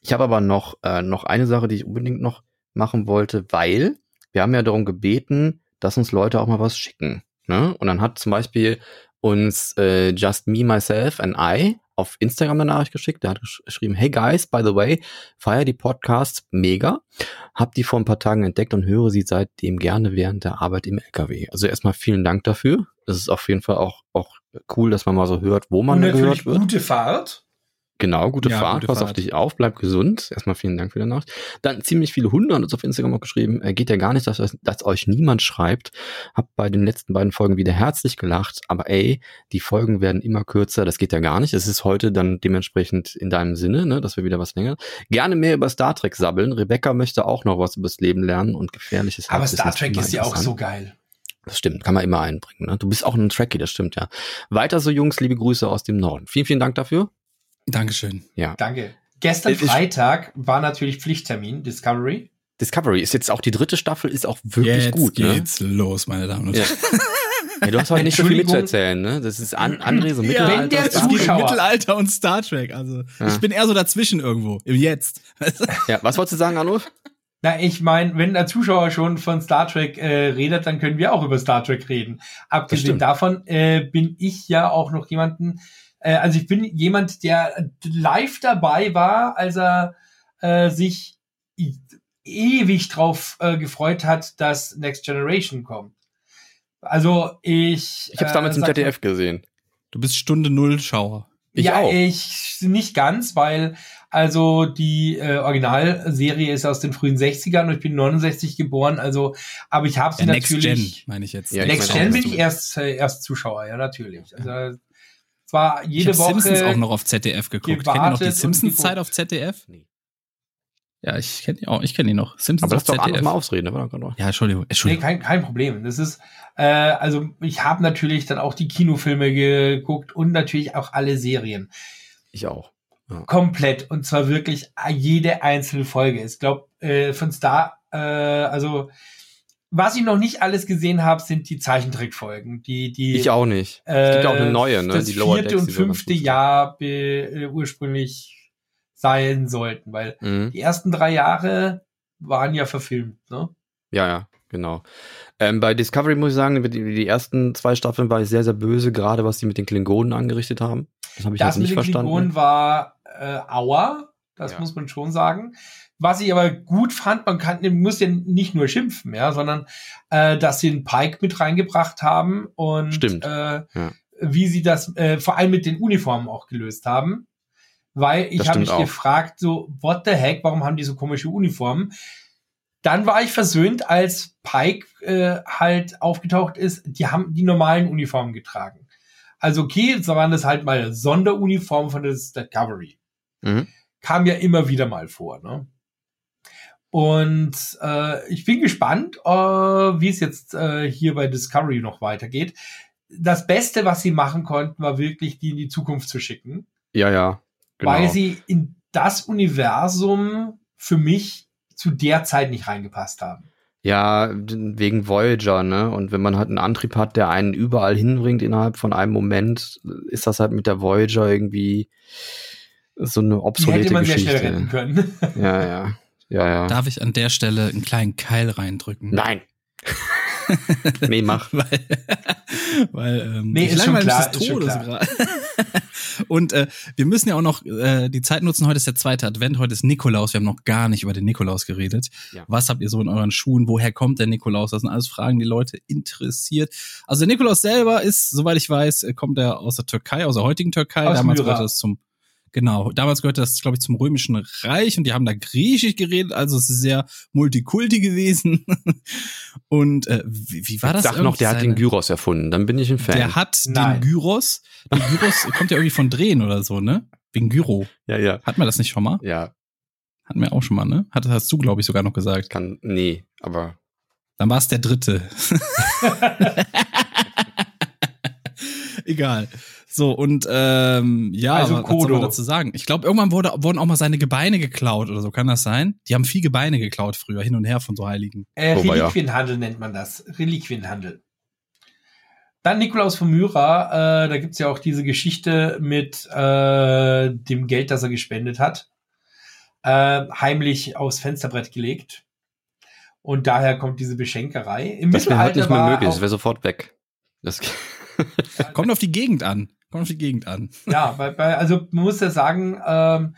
ich habe aber noch, äh, noch eine Sache, die ich unbedingt noch machen wollte, weil wir haben ja darum gebeten, dass uns Leute auch mal was schicken. Ne? Und dann hat zum Beispiel uns äh, Just Me, Myself and I auf Instagram eine Nachricht geschickt. Der hat gesch geschrieben, hey guys, by the way, feier die Podcasts mega. Hab die vor ein paar Tagen entdeckt und höre sie seitdem gerne während der Arbeit im LKW. Also erstmal vielen Dank dafür. Es ist auf jeden Fall auch, auch cool, dass man mal so hört, wo man und gehört natürlich wird. gute Fahrt. Genau, gute Ja, Fahrt, gute pass auf Fahrt. dich auf, bleib gesund. Erstmal vielen Dank für die Nacht. Dann ziemlich viele Hunde haben uns auf Instagram auch geschrieben, äh, geht ja gar nicht, dass, euch- dass euch niemand schreibt. Hab bei den letzten beiden Folgen wieder herzlich gelacht, aber ey, die Folgen werden immer kürzer, das geht ja gar nicht. Es ist heute dann dementsprechend in deinem Sinne, ne, dass wir wieder was länger. Gerne mehr über Star Trek sabbeln. Rebecca möchte auch noch was übers Leben lernen und gefährliches Aber Star Trek ist ja auch so geil. Das stimmt, kann man immer einbringen. Ne? Du bist auch ein Trekkie, das stimmt, ja. Weiter so, Jungs, liebe Grüße aus dem Norden. Vielen, vielen Dank dafür. Dankeschön. Ja. Danke. Gestern Es ist- Freitag war natürlich Pflichttermin, Discovery. Discovery ist jetzt auch die dritte Staffel, ist auch wirklich Jetzt gut, ne? geht's los, meine Damen und Ja. Herren. Ja, du hast heute nicht so viel mitzuerzählen, ne? Das ist an, André so Wenn Mittelalter. der es geht Zuschauer- Mittelalter und Star Trek. Also Ja. ich bin eher so dazwischen irgendwo. Im Jetzt. ja, was wolltest du sagen, Arnulf? Na, ich meine, wenn der Zuschauer schon von Star Trek äh, redet, dann können wir auch über Star Trek reden. Abgesehen davon äh, bin ich ja auch noch jemanden, äh, also ich bin jemand, der live dabei war, als er äh, sich ewig drauf äh, gefreut hat, dass Next Generation kommt. Also ich. Ich habe damals im sag mal- ZDF gesehen. Du bist Stunde Null Schauer. Ich ja, auch. ich nicht ganz, weil also die äh, Originalserie ist aus den frühen 60ern und ich bin 69 geboren, also aber ich habe sie Ja, Next Gen, natürlich meine ich jetzt. Ja, ich Next meine Gen auch, bin ich erst äh, erst Zuschauer, ja natürlich. Also zwar Ich jede habe Woche Simpsons auch noch auf ZDF geguckt. Kennt ihr noch die Simpsons-Zeit auf ZDF? Nee. Ja, ich kenne die auch. Ich kenne die noch. Simpsons Aber lass auf doch ZDF. mal ausreden, ne? War doch gerade- Ja, Entschuldigung. Nee, Entschuldigung. kein, kein Problem. Das ist, äh, also ich habe natürlich dann auch die Kinofilme geguckt und natürlich auch alle Serien. Ich auch. Komplett. Und zwar wirklich jede einzelne Folge. Ich glaube, äh, von Star, äh, also was ich noch nicht alles gesehen habe, sind die Zeichentrickfolgen. Die, die Ich auch nicht. äh, es gibt auch eine neue, ne? Das Die Lower vierte Decks, und fünfte. Jahr äh, ursprünglich sein sollten, weil Mhm. die ersten drei Jahre waren ja verfilmt, ne? Ja, ja, genau. Ähm, bei Discovery muss ich sagen, die, die ersten zwei Staffeln war ich sehr, sehr böse, gerade was die mit den Klingonen angerichtet haben. Das habe ich Das jetzt nicht mit den verstanden. Klingonen war äh, Aua, das Ja. muss man schon sagen. Was ich aber gut fand, man kann, man muss ja nicht nur schimpfen, ja, sondern äh, dass sie den Pike mit reingebracht haben und Stimmt. Äh, Ja. wie sie das äh, vor allem mit den Uniformen auch gelöst haben. Weil ich habe mich auch. gefragt, so, what the heck, warum haben die so komische Uniformen? Dann war ich versöhnt, als Pike äh, halt aufgetaucht ist, die haben die normalen Uniformen getragen. Also okay, so waren das halt mal Sonderuniformen von der Discovery. Mhm. Kam ja immer wieder mal vor, ne? Und äh, ich bin gespannt, äh, wie es jetzt äh, hier bei Discovery noch weitergeht. Das Beste, was sie machen konnten, war wirklich, die in die Zukunft zu schicken, Ja, ja. Genau. weil sie in das Universum für mich zu der Zeit nicht reingepasst haben. Ja, wegen Voyager, ne? Und wenn man halt einen Antrieb hat, der einen überall hinbringt innerhalb von einem Moment, ist das halt mit der Voyager irgendwie so eine obsolete Die hätte man Geschichte. sehr schnell retten können. Ja, ja. Ja, ja. Darf ich an der Stelle einen kleinen Keil reindrücken? Nein. nee, mach. weil, weil ähm, nee, ist schon klar, des Todes gerade. Und äh, wir müssen ja auch noch äh, die Zeit nutzen. Heute ist der zweite Advent, heute ist Nikolaus. Wir haben noch gar nicht über den Nikolaus geredet. Ja. Was habt ihr so in euren Schuhen? Woher kommt der Nikolaus? Das sind alles Fragen, die Leute interessiert. Also der Nikolaus selber ist, soweit ich weiß, kommt er aus der Türkei, aus der heutigen Türkei. Aus Damals gehörte das zum Genau, damals gehörte das, glaube ich, zum Römischen Reich und die haben da Griechisch geredet, also es ist sehr Multikulti gewesen. und äh, wie, wie war das? Ich dachte noch, der hat den Gyros erfunden, dann bin ich ein Fan. Der hat Nein. den Gyros. Der Gyros kommt ja irgendwie von Drehen oder so, ne? Wegen Gyro. Ja, ja. Hat man das nicht schon mal? Ja. Hatten wir auch schon mal, ne? Hat, hast du, glaube ich, sogar noch gesagt. Kann, nee, aber. Dann war es der dritte. Egal. So, und ähm, ja, also was, was soll man dazu sagen? Ich glaube, irgendwann wurde, wurden auch mal seine Gebeine geklaut oder so, kann das sein? Die haben viel Gebeine geklaut früher, hin und her von so Heiligen. Äh, Reliquienhandel ja. nennt man das. Reliquienhandel. Dann Nikolaus von Myra, äh, da gibt's ja auch diese Geschichte mit äh, dem Geld, das er gespendet hat, äh, heimlich aufs Fensterbrett gelegt. Und daher kommt diese Beschenkerei. Im das wäre halt nicht mehr möglich, das wäre sofort weg. Das Kommt auf die Gegend an. Kommt die Gegend an. Ja, bei, bei, also man muss ja sagen, ähm,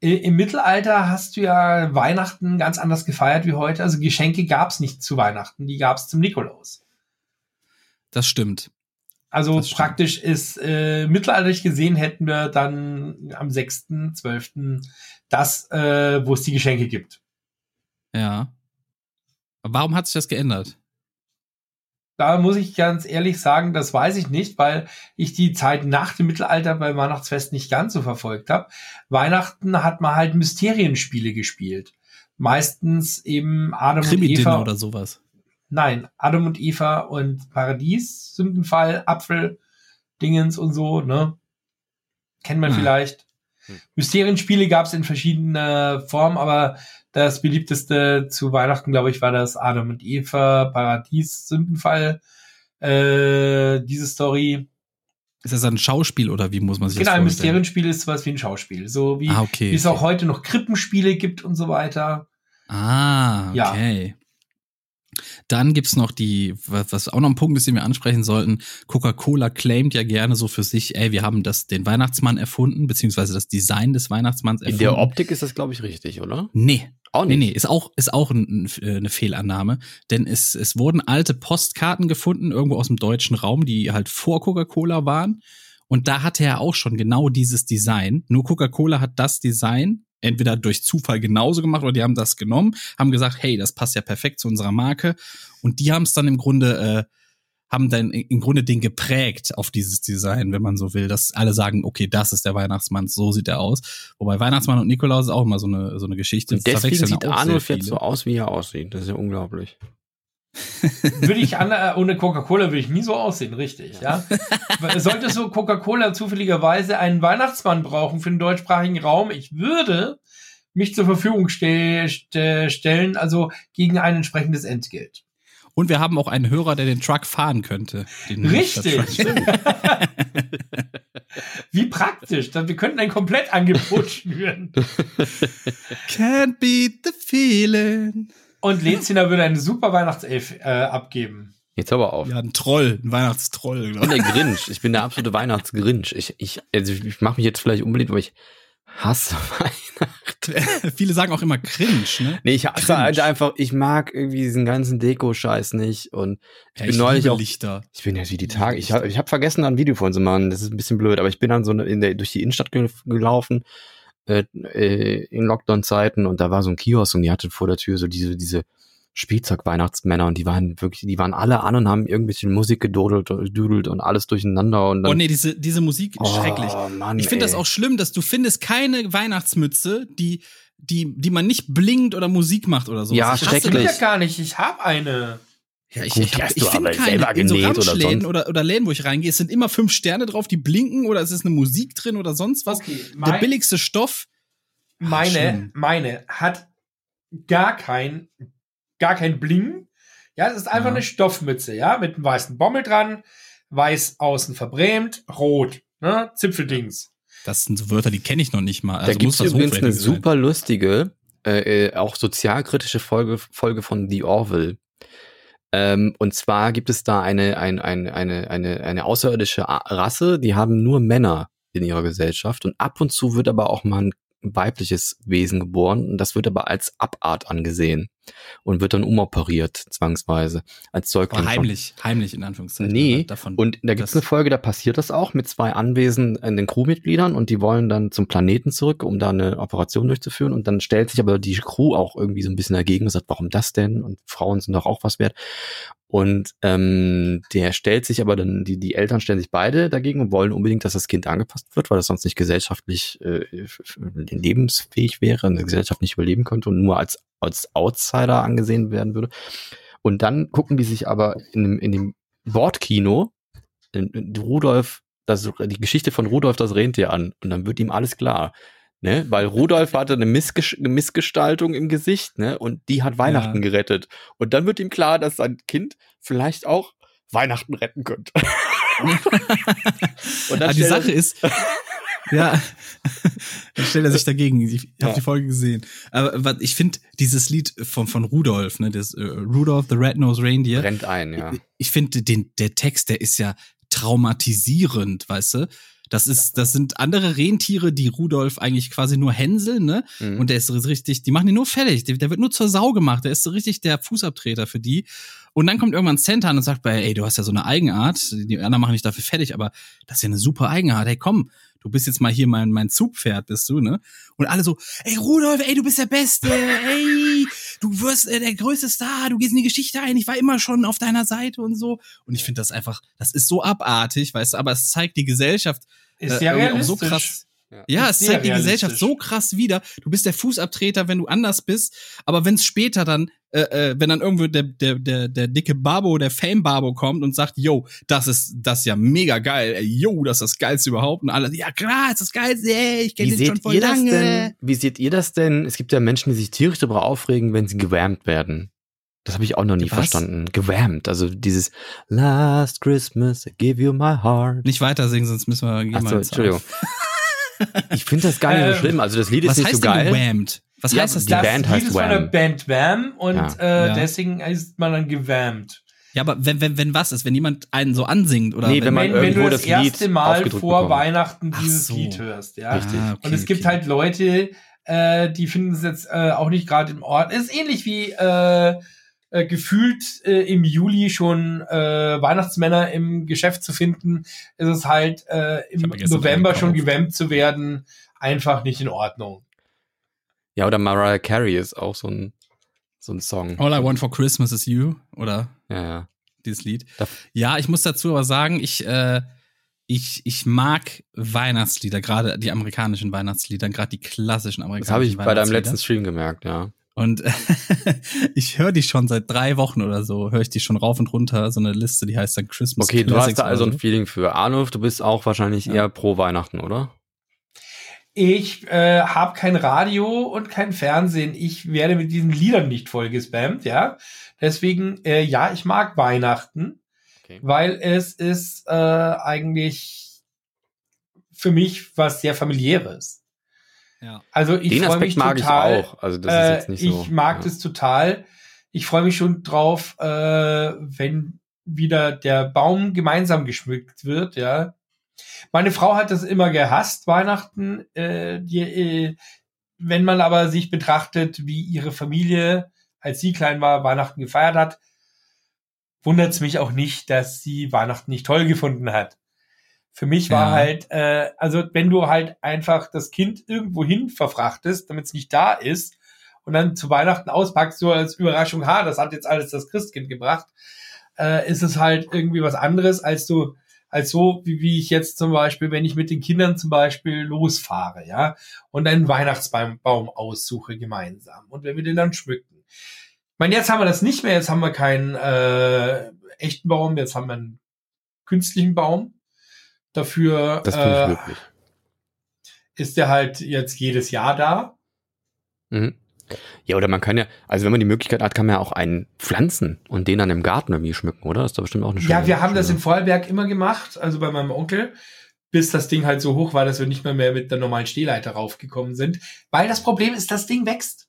im Mittelalter hast du ja Weihnachten ganz anders gefeiert wie heute. Also Geschenke gab es nicht zu Weihnachten, die gab es zum Nikolaus. Das stimmt. Also das praktisch stimmt. ist äh, mittelalterlich gesehen hätten wir dann am 6.12. das, äh, wo es die Geschenke gibt. Ja. Warum hat sich das geändert? Da muss ich ganz ehrlich sagen, das weiß ich nicht, weil ich die Zeit nach dem Mittelalter bei Weihnachtsfest nicht ganz so verfolgt habe. Weihnachten hat man halt Mysterienspiele gespielt. Meistens eben Adam und Eva oder sowas. Nein, Adam und Eva und Paradies, Sündenfall, Apfel, Dingens und so, ne? Kennt man hm. vielleicht. Hm. Mysterienspiele gab es in verschiedener Form, aber das beliebteste zu Weihnachten, glaube ich, war das Adam und Eva, Paradies, Sündenfall. Äh, diese Story. Ist das ein Schauspiel oder wie muss man sich genau, das vorstellen? Genau, ein Mysterienspiel ist sowas wie ein Schauspiel. So wie, ah, okay, wie es auch heute noch Krippenspiele gibt und so weiter. Ah, okay. Ja. Dann gibt's noch die, was, was auch noch ein Punkt ist, den wir ansprechen sollten. Coca-Cola claimt ja gerne so für sich, ey, wir haben das, den Weihnachtsmann erfunden, beziehungsweise das Design des Weihnachtsmanns erfunden. In der Optik ist das, glaube ich, richtig, oder? Nee. Auch nicht. Nee, nee, ist auch, ist auch ein, eine Fehlannahme. Denn es, es wurden alte Postkarten gefunden, irgendwo aus dem deutschen Raum, die halt vor Coca-Cola waren. Und da hatte er auch schon genau dieses Design. Nur Coca-Cola hat das Design entweder durch Zufall genauso gemacht oder die haben das genommen, haben gesagt, hey, das passt ja perfekt zu unserer Marke. Und die haben es dann im Grunde, äh, haben dann im Grunde den geprägt auf dieses Design, wenn man so will, dass alle sagen, okay, das ist der Weihnachtsmann, so sieht er aus. Wobei Weihnachtsmann und Nikolaus ist auch immer so eine, so eine Geschichte. Und deswegen sieht Arnulf jetzt so aus, wie er aussieht. Das ist ja unglaublich. würde ich an, äh, ohne Coca-Cola würde ich nie so aussehen, richtig, ja. Sollte so Coca-Cola zufälligerweise einen Weihnachtsmann brauchen für den deutschsprachigen Raum, ich würde mich zur Verfügung ste st stellen, also gegen ein entsprechendes Entgelt. Und wir haben auch einen Hörer, der den Truck fahren könnte. Richtig. Wie praktisch. Wir könnten ein Komplettangebot schnüren. Can't beat the feeling. Und Leziner würde eine super Weihnachtself äh, abgeben. Jetzt aber auf. Ja, ein Troll, ein Weihnachtstroll. Ich bin der Grinch. Ich bin der absolute Weihnachtsgrinch. Ich, ich, also ich mache mich jetzt vielleicht unbedingt, aber ich hasse Weihnachten. Viele sagen auch immer cringe, ne? Nee, ich hasse halt einfach, ich mag irgendwie diesen ganzen Deko-Scheiß nicht. Und ich ja, bin ich neulich auch. Lichter. Ich bin ja wie die Tage. Ich habe ich hab vergessen, da ein Video von zu machen. Das ist ein bisschen blöd, aber ich bin dann so in der, durch die Innenstadt gelaufen äh, äh, in Lockdown-Zeiten und da war so ein Kiosk und die hatte vor der Tür so diese, diese Spielzeug-Weihnachtsmänner und die waren wirklich, die waren alle an und haben irgendwelche Musik gedudelt, dudelt und alles durcheinander und dann, Oh nee, diese, diese Musik ist oh, schrecklich. Mann, ich finde das auch schlimm, dass du findest keine Weihnachtsmütze, die, die, die man nicht blinkt oder Musik macht oder so. Ja, ich schrecklich. Das ja gar nicht. Ich habe eine. Ja, ich, Gut, ich, hab, ich finde keine in so Ramschläden oder, oder, oder Läden, wo ich reingehe. Es sind immer fünf Sterne drauf, die blinken oder es ist eine Musik drin oder sonst was. Okay, mein, Der billigste Stoff. Meine, Ach, meine hat gar kein, gar kein Bling. Ja, es ist einfach Ja. eine Stoffmütze, ja, mit einem weißen Bommel dran, weiß außen verbrämt, rot, ne, Zipfeldings. Das sind so Wörter, die kenne ich noch nicht mal. da Also gibt muss es das übrigens eine sein. super lustige, äh, äh, auch sozialkritische Folge, Folge von The Orville. Ähm, und zwar gibt es da eine, ein, ein, eine, eine, eine außerirdische Rasse, die haben nur Männer in ihrer Gesellschaft und ab und zu wird aber auch mal ein weibliches Wesen geboren und das wird aber als Abart angesehen und wird dann umoperiert, zwangsweise, als Säugling. Aber schon. heimlich, heimlich in Anführungszeichen. Nee, davon, Und da gibt es das- eine Folge, da passiert das auch mit zwei anwesenden Crewmitgliedern und die wollen dann zum Planeten zurück, um da eine Operation durchzuführen. Und dann stellt sich aber die Crew auch irgendwie so ein bisschen dagegen und sagt, warum das denn? Und Frauen sind doch auch was wert. Und ähm, der stellt sich aber dann, die, die Eltern stellen sich beide dagegen und wollen unbedingt, dass das Kind angepasst wird, weil das sonst nicht gesellschaftlich äh, lebensfähig wäre, in der Gesellschaft nicht überleben könnte und nur als, als Outsider angesehen werden würde. Und dann gucken die sich aber in dem, in dem Bordkino in, in Rudolf, das, die Geschichte von Rudolf das Rentier an und dann wird ihm alles klar. Ne? Weil Rudolf hatte eine Missges Missgestaltung im Gesicht, ne? Und die hat Weihnachten Ja. gerettet. Und dann wird ihm klar, dass sein Kind vielleicht auch Weihnachten retten könnte. Und dann die Sache ist, ja, dann stellt er sich dagegen. Ich habe Ja. die Folge gesehen. Aber was, ich finde dieses Lied von, von Rudolf, ne, das äh, Rudolph the Red-Nosed Reindeer, brennt ein, ja. ich finde den der Text, der ist ja traumatisierend, weißt du? Das ist, das sind andere Rentiere, die Rudolf eigentlich quasi nur hänseln, ne? Mhm. Und der ist richtig, die machen ihn nur fertig. Der, der wird nur zur Sau gemacht. Der ist so richtig der Fußabtreter für die. Und dann kommt irgendwann Santa an und sagt ey, du hast ja so eine Eigenart. Die anderen machen dich dafür fertig, aber das ist ja eine super Eigenart. Hey, komm, du bist jetzt mal hier mein, mein Zugpferd, bist du, ne? Und alle so, ey, Rudolf, ey, du bist der Beste, ey, du wirst äh, der größte Star, du gehst in die Geschichte ein, ich war immer schon auf deiner Seite und so. Und ich finde das einfach, das ist so abartig, weißt du, aber es zeigt die Gesellschaft Ist äh, sehr irgendwie auch realistisch. so krass. Ja. Ja, Ist es zeigt die. Gesellschaft so krass wieder. Du bist der Fußabtreter, wenn du anders bist. Aber wenn es später dann, äh, äh, wenn dann irgendwo der, der, der, der dicke Babo, der Fame-Babo kommt und sagt, yo, das ist das ist ja mega geil, yo, das ist das Geilste überhaupt. Und alle, ja klar, ist das Geilste, ey, ich kenne den schon seht voll ihr das lange. denn? Wie seht ihr das denn? Es gibt ja Menschen, die sich tierisch darüber aufregen, wenn sie gewärmt werden. Das habe ich auch noch nie Was? verstanden. Gewärmt, also dieses Last Christmas, I give you my heart. Nicht weiter singen, sonst müssen wir gehen Ach so, Entschuldigung. Ich finde das gar nicht so Ähm, schlimm. Also das Lied ist Was nicht heißt so geil. gewammt? Was Ja, heißt das die denn? das Band heißt ist von der Wham. Band Wham und Ja. Äh, Ja. deswegen ist man dann gewammt. Ja, aber wenn, wenn, wenn was ist, wenn jemand einen so ansingt oder Nee, wenn man Wenn, wenn du irgendwo das, das Lied erste Mal vor bekommt. Weihnachten Ach dieses so. Lied hörst, ja. Richtig. Ah, okay, Und es gibt okay. halt Leute, äh, die finden es jetzt äh, auch nicht gerade im Ort. Es ist ähnlich wie äh, äh, gefühlt äh, im Juli schon äh, Weihnachtsmänner im Geschäft zu finden. Ist es halt äh, im November schon gewämmt zu werden, einfach nicht in Ordnung. Ja, oder Mariah Carey ist auch so ein, so ein Song. All I Want for Christmas is You oder Ja, ja. dieses Lied. Ja, ich muss dazu aber sagen, ich, äh, ich, ich mag Weihnachtslieder, gerade die amerikanischen Weihnachtslieder, gerade die klassischen amerikanischen Das habe ich bei deinem Weihnachtslieder. letzten Stream gemerkt, ja. Und ich höre die schon seit drei Wochen oder so, höre ich die schon rauf und runter, so eine Liste, die heißt dann Christmas Okay, du Classics hast da also ein Feeling für. Arnulf, du bist auch wahrscheinlich Ja. eher pro Weihnachten, oder? Ich äh, habe kein Radio und kein Fernsehen. Ich werde mit diesen Liedern nicht voll gespammt, ja. Deswegen, äh, ja, ich mag Weihnachten, Okay. weil es ist äh, eigentlich für mich was sehr familiäres. Ja. Also ich Den Aspekt mich mag total. ich auch. Also das äh, ist jetzt nicht so. ich mag ja. das total. Ich freue mich schon drauf, äh, wenn wieder der Baum gemeinsam geschmückt wird, ja. Meine Frau hat das immer gehasst, Weihnachten. Äh, die, äh, wenn man aber sich betrachtet, wie ihre Familie, als sie klein war, Weihnachten gefeiert hat, wundert es mich auch nicht, dass sie Weihnachten nicht toll gefunden hat. Für mich war Ja. halt, äh, also wenn du halt einfach das Kind irgendwo hin verfrachtest, damit es nicht da ist, und dann zu Weihnachten auspackst, so als Überraschung, ha, das hat jetzt alles das Christkind gebracht, äh, ist es halt irgendwie was anderes, als du, als so, wie, wie ich jetzt zum Beispiel, wenn ich mit den Kindern zum Beispiel losfahre, ja, und einen Weihnachtsbaum Baum aussuche gemeinsam und wenn wir den dann schmücken. Ich meine, jetzt haben wir das nicht mehr, jetzt haben wir keinen äh, echten Baum, jetzt haben wir einen künstlichen Baum. Dafür Das ich äh, möglich. ist der halt jetzt jedes Jahr da. Mhm. Ja, oder man kann ja, also wenn man die Möglichkeit hat, kann man ja auch einen pflanzen und den dann im Garten irgendwie schmücken, oder? Das ist doch bestimmt auch eine schöne Ja, wir haben das schöne- in Vorarlberg immer gemacht, also bei meinem Onkel, bis das Ding halt so hoch war, dass wir nicht mehr, mehr mit der normalen Stehleiter raufgekommen sind. Weil das Problem ist, das Ding wächst.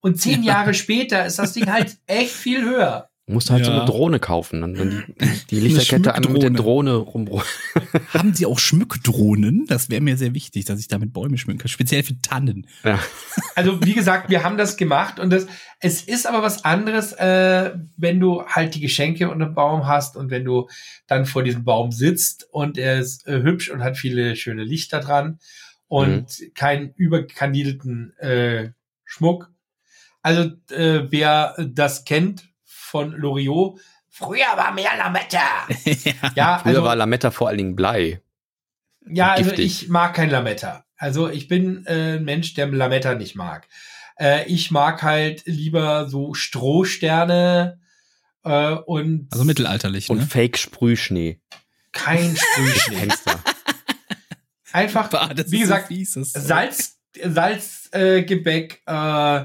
Und zehn Ja. Jahre später ist das Ding halt echt viel höher. Du musst halt so Ja. eine Drohne kaufen, dann wenn die, die Lichterkette einmal mit der Drohne rum. Haben Sie auch Schmückdrohnen? Das wäre mir sehr wichtig, dass ich damit Bäume schmücken kann. Speziell für Tannen. Ja. Also wie gesagt, wir haben das gemacht und das, es ist aber was anderes, äh, wenn du halt die Geschenke unter dem Baum hast und wenn du dann vor diesem Baum sitzt und er ist äh, hübsch und hat viele schöne Lichter dran und keinen überkandidelten äh, Schmuck. Also äh, wer das kennt von Loriot, früher war mehr Lametta. Ja, Früher also, war Lametta vor allen Dingen Blei. ja, also ich mag kein Lametta. Also ich bin äh, ein Mensch, der Lametta nicht mag. Äh, ich mag halt lieber so Strohsterne äh, und Also mittelalterlich, Und ne? Fake-Sprühschnee. kein Sprühschnee. Einfach, das wie ist so gesagt, das- Salz, Salzgebäck, äh, Gebäck, äh,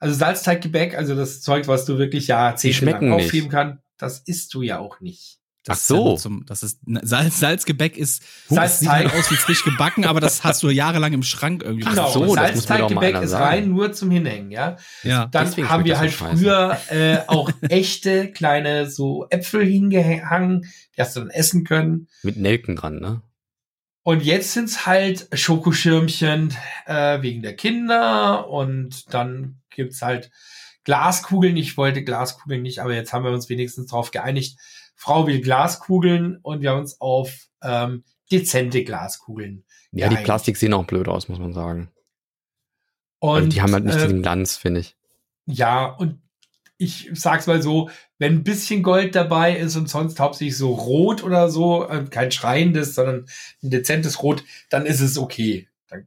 also Salzteiggebäck, also das Zeug, was du wirklich jahrzehntelang nicht. aufheben kann, das isst du ja auch nicht. Das Ach ist so. nur Zum, das ist Salz, Salzgebäck ist das sieht Salzteig. halt aus wie frisch gebacken, aber das hast du jahrelang im Schrank irgendwie. Genau, so, Salzteiggebäck ist rein nur zum Hinhängen, ja. Ja. Dann Deswegen haben wir halt früher äh, auch echte kleine so Äpfel hingehangen, die hast du dann essen können. Mit Nelken dran, ne? Und jetzt sind's halt Schokoschirmchen äh, wegen der Kinder und dann gibt's halt Glaskugeln. Ich wollte Glaskugeln nicht, aber jetzt haben wir uns wenigstens darauf geeinigt. Frau will Glaskugeln und wir haben uns auf ähm, dezente Glaskugeln. Ja, die geeinigt. Plastik sehen auch blöd aus, muss man sagen. Und also die haben halt nicht äh, diesen Glanz, finde ich. Ja, und ich sag's mal so, wenn ein bisschen Gold dabei ist und sonst hauptsächlich so rot oder so, äh, kein schreiendes, sondern ein dezentes Rot, dann ist es okay. Dann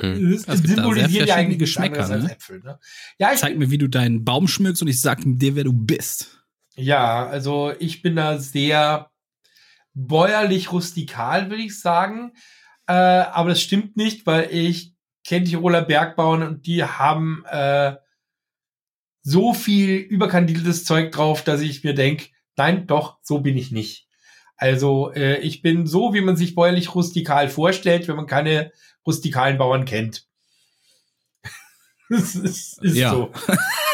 Mhm. es symbolisieren ja eigentlich Geschmäcker, ne? Äpfel. Ne? Ja, ich Zeig bin, mir, wie du deinen Baum schmückst und ich sag dir, wer du bist. ja, also ich bin da sehr bäuerlich rustikal, würde ich sagen. Äh, aber das stimmt nicht, weil ich kenne Tiroler Bergbauern und die haben äh, so viel überkandideltes Zeug drauf, dass ich mir denk, nein, doch, so bin ich nicht. Also äh, ich bin so, wie man sich bäuerlich rustikal vorstellt, wenn man keine rustikalen Bauern kennt. das ist, ist Ja. so.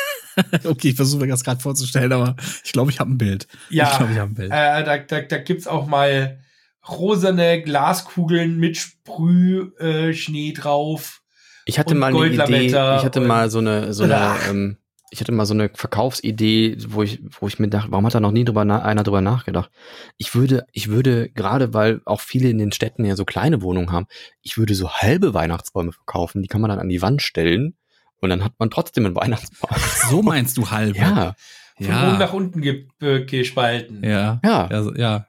okay, ich versuche mir das gerade vorzustellen, aber ich glaube, ich habe ein Bild. Ich Ja, glaube, ich habe ein Bild. Äh, da, da, da gibt's auch mal rosane Glaskugeln mit Sprühschnee äh, drauf. Ich hatte und mal eine Idee, ich hatte mal so eine, so eine, ähm, ich hatte mal so eine Verkaufsidee, wo ich, wo ich mir dachte, warum hat da noch nie drüber na, einer drüber nachgedacht? Ich würde, ich würde, gerade weil auch viele in den Städten ja so kleine Wohnungen haben, ich würde so halbe Weihnachtsbäume verkaufen, die kann man dann an die Wand stellen und dann hat man trotzdem einen Weihnachtsbaum. So meinst du halb? Ja, Von ja. oben nach unten äh, gespalten. ja. ja, Ja, so- ja.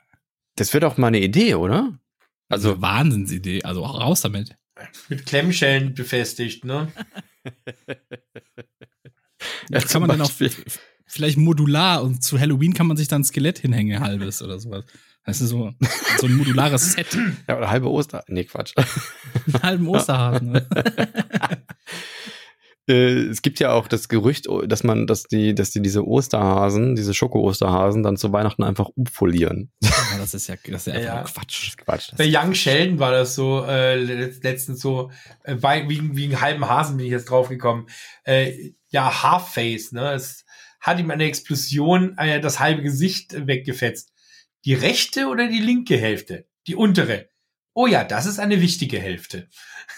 das wäre doch mal eine Idee, oder? Also Also, Wahnsinnsidee. Also auch raus damit. Mit Klemmschellen befestigt, ne? Das kann man dann auch vielleicht modular und zu Halloween kann man sich dann ein Skelett hinhängen, halbes oder sowas. Das ist so, so ein modulares Set. ja, oder halbe Oster, nee, Quatsch. Einen halben Osterhasen. Ne? Äh, es gibt ja auch das Gerücht, dass man, dass die, dass die diese Osterhasen, diese Schoko-Osterhasen dann zu Weihnachten einfach umfolieren. Aber das ist ja, das ist ja einfach Ja. nur Quatsch. Quatsch. Bei Young Sheldon war das so, äh, letzt- letztens so, äh, wie, wie einen halben Hasen bin ich jetzt draufgekommen. Äh, ja, Half-Face, ne? Es hat ihm eine Explosion äh, das halbe Gesicht weggefetzt. Die rechte oder die linke Hälfte? Die untere. Oh ja, das ist eine wichtige Hälfte.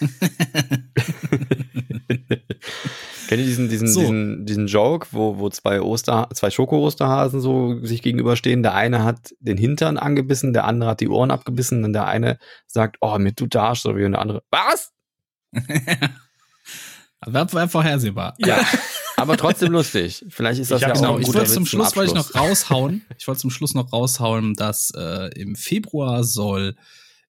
Kennt ihr diesen, diesen, So. diesen, diesen Joke, wo, wo zwei Oster, zwei Schoko-Osterhasen so sich gegenüberstehen? Der eine hat den Hintern angebissen, der andere hat die Ohren abgebissen und der eine sagt, oh, mir tut der Arsch so wie und der andere, was? War, war vorhersehbar. Ja. Aber trotzdem lustig. Vielleicht ist das Ich ja hab auch Genau, ein ich guter wollte Witz zum Schluss wollte ich noch raushauen. Ich wollte zum Schluss noch raushauen, dass äh, im Februar soll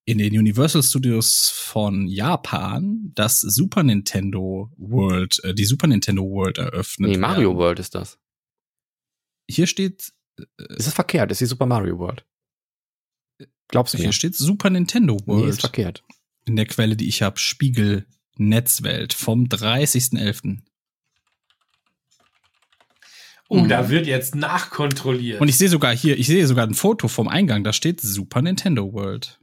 in den Universal Studios von Japan das Super Nintendo World, äh, die Super Nintendo World eröffnet. Nee, Mario werden. World ist das. Hier steht, Ist das verkehrt? Ist die Super Mario World? Glaubst du mir? hier steht Super Nintendo Nee, ist World verkehrt. in der Quelle, die ich habe, Spiegel Netzwelt vom 30.11. Oh, mhm. da wird jetzt nachkontrolliert. Und ich sehe sogar hier, ich sehe sogar ein Foto vom Eingang, da steht Super Nintendo World.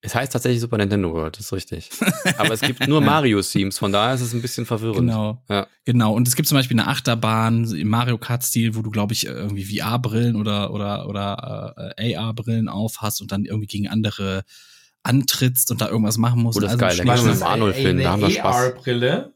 Es heißt tatsächlich Super Nintendo World, das ist richtig. Aber es gibt nur Mario-Themes, von daher ist es ein bisschen verwirrend. Genau. Ja. Genau. Und es gibt zum Beispiel eine Achterbahn im Mario Kart-Stil, wo du, glaube ich, irgendwie VR-Brillen oder, oder, oder äh, AR-Brillen auf hast und dann irgendwie gegen andere antrittst und da irgendwas machen musst. Oh, das ist also geil. Da gehen wir mit Arnold hin, da haben wir Spaß. AR-Brille?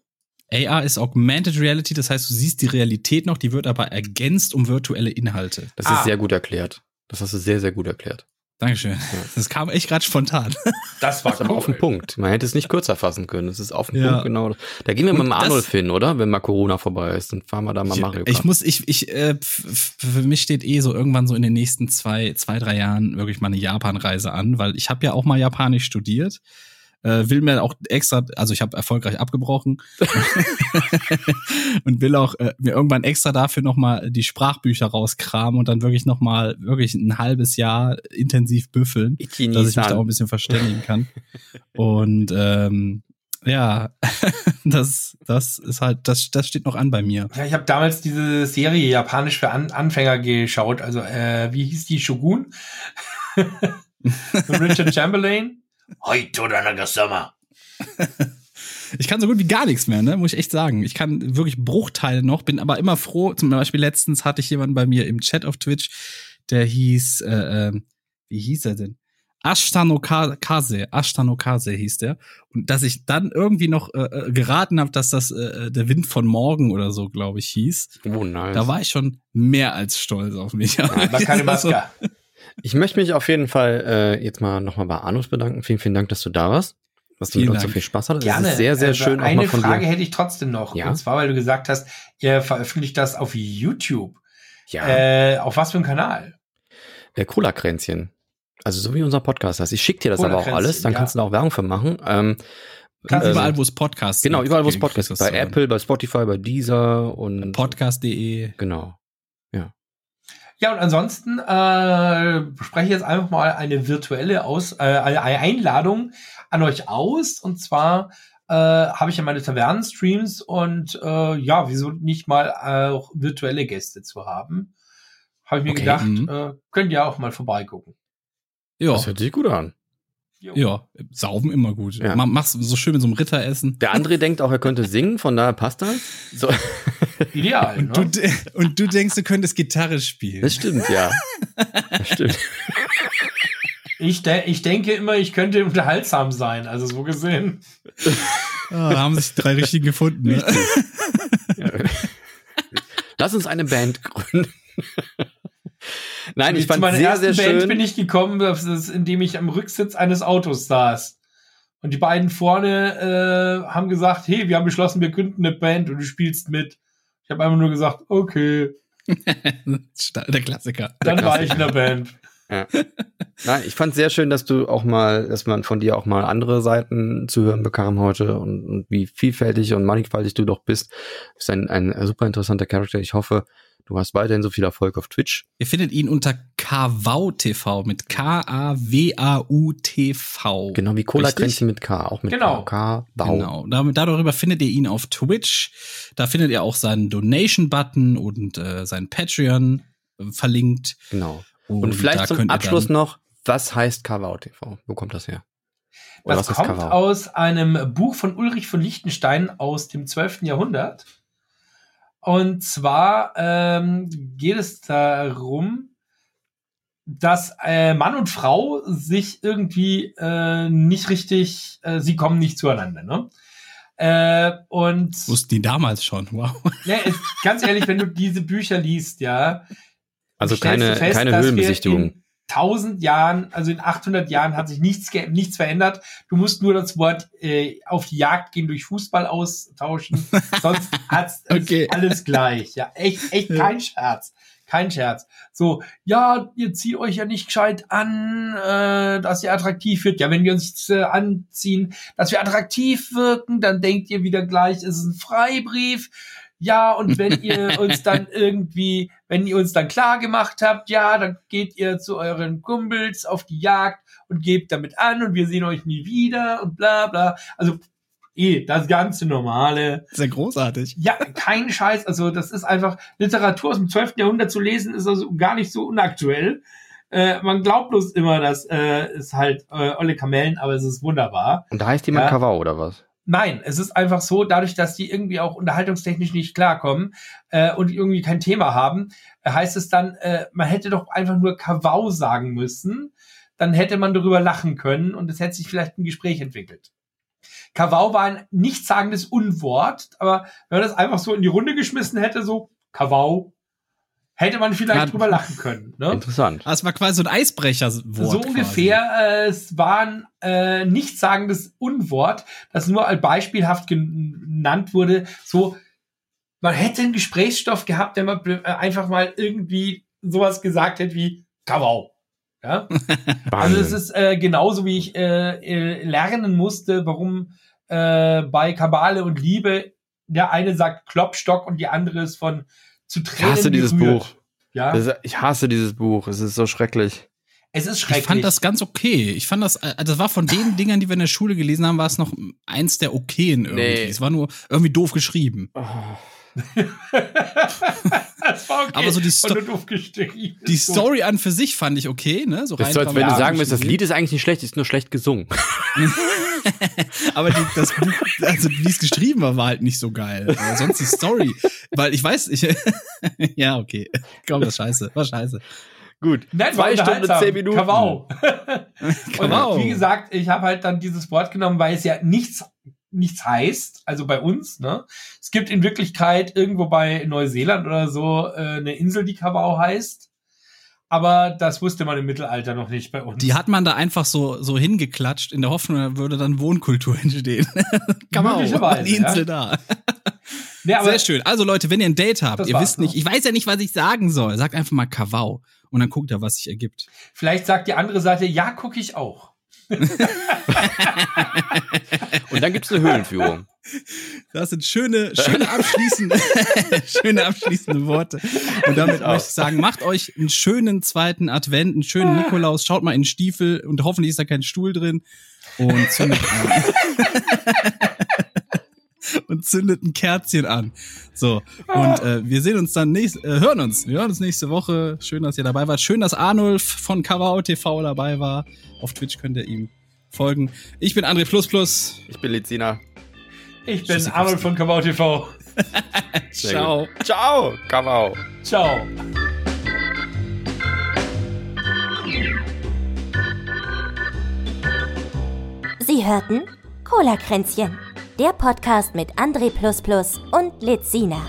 AR ist Augmented Reality, das heißt, du siehst die Realität noch, die wird aber ergänzt um virtuelle Inhalte. Das ist ah. sehr gut erklärt. Das hast du sehr, sehr gut erklärt. Dankeschön. Das kam echt gerade spontan. Das war cool. auf den Punkt. Man hätte es nicht kürzer fassen können. Es ist auf den ja. Punkt genau. Da gehen wir Und mit dem Arnulf hin, oder? Wenn mal Corona vorbei ist, dann fahren wir da mal ich, Mario Kart. Ich muss, ich, ich, äh, für mich steht eh so irgendwann so in den nächsten zwei, zwei, drei Jahren wirklich mal eine Japan-Reise an, weil ich habe ja auch mal Japanisch studiert äh, will mir auch extra, also ich habe erfolgreich abgebrochen und will auch äh, mir irgendwann extra dafür nochmal die Sprachbücher rauskramen und dann wirklich nochmal wirklich ein halbes Jahr intensiv büffeln, dass ich mich da auch ein bisschen verständigen kann. Und ähm, ja, das, das ist halt, das, das steht noch an bei mir. Ja, ich habe damals diese Serie Japanisch für an Anfänger geschaut. Also, äh, wie hieß die Shogun? Richard Chamberlain. Heute oder Nagasama. Ich kann so gut wie gar nichts mehr, ne? Muss ich echt sagen. Ich kann wirklich Bruchteile noch, bin aber immer froh. Zum Beispiel letztens hatte ich jemanden bei mir im Chat auf Twitch, der hieß, äh, äh, wie hieß er denn? Ashtano Kase, Ashtano Kase hieß der. Und dass ich dann irgendwie noch äh, äh geraten habe, dass das äh, der Wind von morgen oder so, glaube ich, hieß. Oh, nice. Da war ich schon mehr als stolz auf mich. Ja, aber keine Maske. Ich möchte mich auf jeden Fall äh, jetzt mal nochmal bei Arnus bedanken. Vielen, vielen Dank, dass du da warst. Was du mit uns so viel Spaß hattest. Gerne. Das ist sehr, sehr also schön. Eine Frage hätte ich trotzdem noch. Ja? Und zwar, weil du gesagt hast, ihr veröffentlicht das auf YouTube. Ja. Äh, auf was für einem Kanal? Äh, Cola-Kränzchen. Also so wie unser Podcast heißt. Ich schicke dir das aber auch alles, dann ja. kannst du da auch Werbung für machen. Ähm, Kannst ähm, überall, wo es Podcasts Genau, überall, wo es Podcasts gibt. Bei Apple, bei Spotify, bei Deezer und Podcast.de. Genau. Ja, und ansonsten äh, spreche ich jetzt einfach mal eine virtuelle Aus, äh, eine Einladung an euch aus. Und zwar äh, habe ich ja meine Tavernen-Streams und äh, ja, wieso nicht mal auch virtuelle Gäste zu haben? Habe ich mir okay, gedacht, mhm. äh, könnt ihr auch mal vorbeigucken. Ja. Das hört sich gut an. Jo. Ja, sauben immer gut. Ja. Mach's so schön mit so einem Ritter essen. Der andere denkt auch, er könnte singen, von daher passt das. So. Ideal. Und, ne? du, und du denkst, du könntest Gitarre spielen. Das stimmt, ja. Das stimmt. Ich, de ich denke immer, ich könnte unterhaltsam sein, also so gesehen. Oh, da haben sich drei richtigen gefunden. Ne? Ja. Lass uns eine Band gründen. Nein, ich fand sehr, sehr schön. Band bin ich gekommen, indem ich am Rücksitz eines Autos saß. Und die beiden vorne äh, haben gesagt, hey, wir haben beschlossen, wir gründen eine Band und du spielst mit. Ich habe einfach nur gesagt, okay. der Klassiker. Dann der war ich in der Band. Ja. Nein, ich fand sehr schön, dass du auch mal, dass man von dir auch mal andere Seiten zu hören bekam heute und, und wie vielfältig und mannigfaltig du doch bist. Du bist ein, ein super interessanter Charakter. Ich hoffe, Du hast weiterhin so viel Erfolg auf Twitch. Ihr findet ihn unter KWAU TV mit K-A-W-A-U TV. Genau, wie Cola-Kränzchen mit K, auch mit genau. K. Genau, darüber findet ihr ihn auf Twitch. Da findet ihr auch seinen Donation-Button und äh, sein Patreon äh, verlinkt. Genau. Und, und vielleicht zum Abschluss noch, was heißt KWAU TV? Wo kommt das her? Oder das kommt aus einem Buch von Ulrich von Liechtenstein aus dem 12. Jahrhundert. Und zwar ähm, geht es darum, dass äh, Mann und Frau sich irgendwie äh, nicht richtig, äh, sie kommen nicht zueinander. Ne? Äh, und wussten die damals schon, wow. Ja, ist, ganz ehrlich, wenn du diese Bücher liest, ja. Also keine, fest, keine Höhlenbesichtigung tausend Jahren, also in 800 Jahren hat sich nichts, nichts verändert. Du musst nur das Wort äh, auf die Jagd gehen durch Fußball austauschen. Sonst hat's okay. alles gleich. Ja, echt, echt kein Scherz. Kein Scherz. So, ja, ihr zieht euch ja nicht gescheit an, äh, dass ihr attraktiv wird. Ja, wenn wir uns äh, anziehen, dass wir attraktiv wirken, dann denkt ihr wieder gleich, es ist ein Freibrief ja, und wenn ihr uns dann irgendwie, wenn ihr uns dann klar gemacht habt, ja, dann geht ihr zu euren Kumpels auf die Jagd und gebt damit an und wir sehen euch nie wieder und bla bla. Also eh das ganze normale. Sehr großartig. Ja, kein Scheiß. Also das ist einfach Literatur aus dem 12. Jahrhundert zu lesen, ist also gar nicht so unaktuell. Äh, man glaubt bloß immer, dass äh, es halt äh, Olle Kamellen, aber es ist wunderbar. Und da heißt jemand Ja. Kawau oder was? Nein, es ist einfach so, dadurch, dass die irgendwie auch unterhaltungstechnisch nicht klarkommen äh, und irgendwie kein Thema haben, äh, heißt es dann, äh, man hätte doch einfach nur Kawau sagen müssen, dann hätte man darüber lachen können und es hätte sich vielleicht ein Gespräch entwickelt. Kawau war ein nichtssagendes Unwort, aber wenn man das einfach so in die Runde geschmissen hätte, so Kawau, hätte man vielleicht Ja. drüber lachen können. Ne? Interessant. Ah, Es war quasi so ein Eisbrecherwort. So quasi. ungefähr. Äh, es war ein äh, nichtssagendes Unwort, das nur als beispielhaft genannt wurde. So, man hätte einen Gesprächsstoff gehabt, der man äh, einfach mal irgendwie sowas gesagt hätte wie Kawau. Ja? Also es ist äh, genauso, wie ich äh, äh, lernen musste, warum äh, bei Kabale und Liebe der eine sagt Klopstock und die andere ist von zu ich Tränen hasse dieses gerührt. Buch. Ja, ist, ich hasse dieses Buch. Es ist so schrecklich. es ist schrecklich. Ich fand das ganz okay. Ich fand das, äh, das war von den Dingern, die wir in der Schule gelesen haben, war es noch eins der okayen irgendwie. Nee. Es war nur irgendwie doof geschrieben. Das war okay. Aber so die Sto-. Die. Story an für sich fand ich okay, ne? So Das ist so, als wenn ja, du sagen müsstest, das Lied. Ist eigentlich nicht schlecht, ist nur schlecht gesungen. Aber die, das Buch, also wie es geschrieben war, war halt nicht so geil. Aber sonst die Story. Weil ich weiß, ich. ja, okay. Komm, das scheiße. War scheiße. Gut. Nein, Zwei war Stunden, unterhaltsam. zehn Minuten. Kawau. Und wie gesagt, ich habe halt dann dieses Wort genommen, weil es ja nichts nichts heißt, also bei uns, ne? Es gibt in Wirklichkeit irgendwo bei Neuseeland oder so äh, eine Insel, die Kawau heißt. Aber das wusste man im Mittelalter noch nicht bei uns. Die hat man da einfach so, so hingeklatscht, in der Hoffnung, da würde dann Wohnkultur entstehen. Möglicherweise, die Insel da. nee, aber Sehr schön. Also Leute, wenn ihr ein Date habt, ihr wisst nicht, noch. ich weiß ja nicht, was ich sagen soll. Sagt einfach mal Kawau. Und dann guckt er, was sich ergibt. vielleicht sagt die andere Seite, ja, gucke ich auch. Und dann gibt's eine Höhlenführung. Das sind schöne, schöne abschließende, schöne abschließende Worte. Und damit möchte ich sagen, macht euch einen schönen zweiten Advent, einen schönen Nikolaus, schaut mal in den Stiefel und hoffentlich ist da kein Stuhl drin und zündet an. und zündet ein Kerzchen an. So. Und äh, wir sehen uns dann nächst, äh, hören uns. Wir hören uns nächste Woche. Schön, dass ihr dabei wart. Schön, dass Arnulf von Kawau TV dabei war. Auf Twitch könnt ihr ihm folgen. Ich bin André Plus Plus. Ich bin Lizina. Ich bin Tschüssikowski. Arnold von Kawau TV. Ciao. gut. Ciao. Kawau. Ciao. Sie hörten Cola-Kränzchen, der Podcast mit André und Lizina.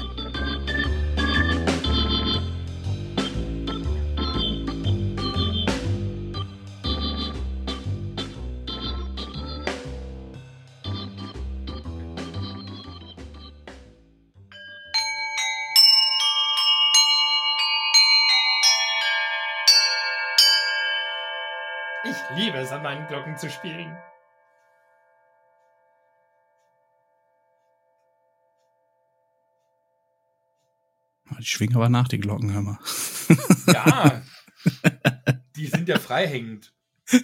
Ich liebe es, an meinen Glocken zu spielen. Die schwingen aber nach, die Glocken, hör mal. Ja, die sind ja freihängend.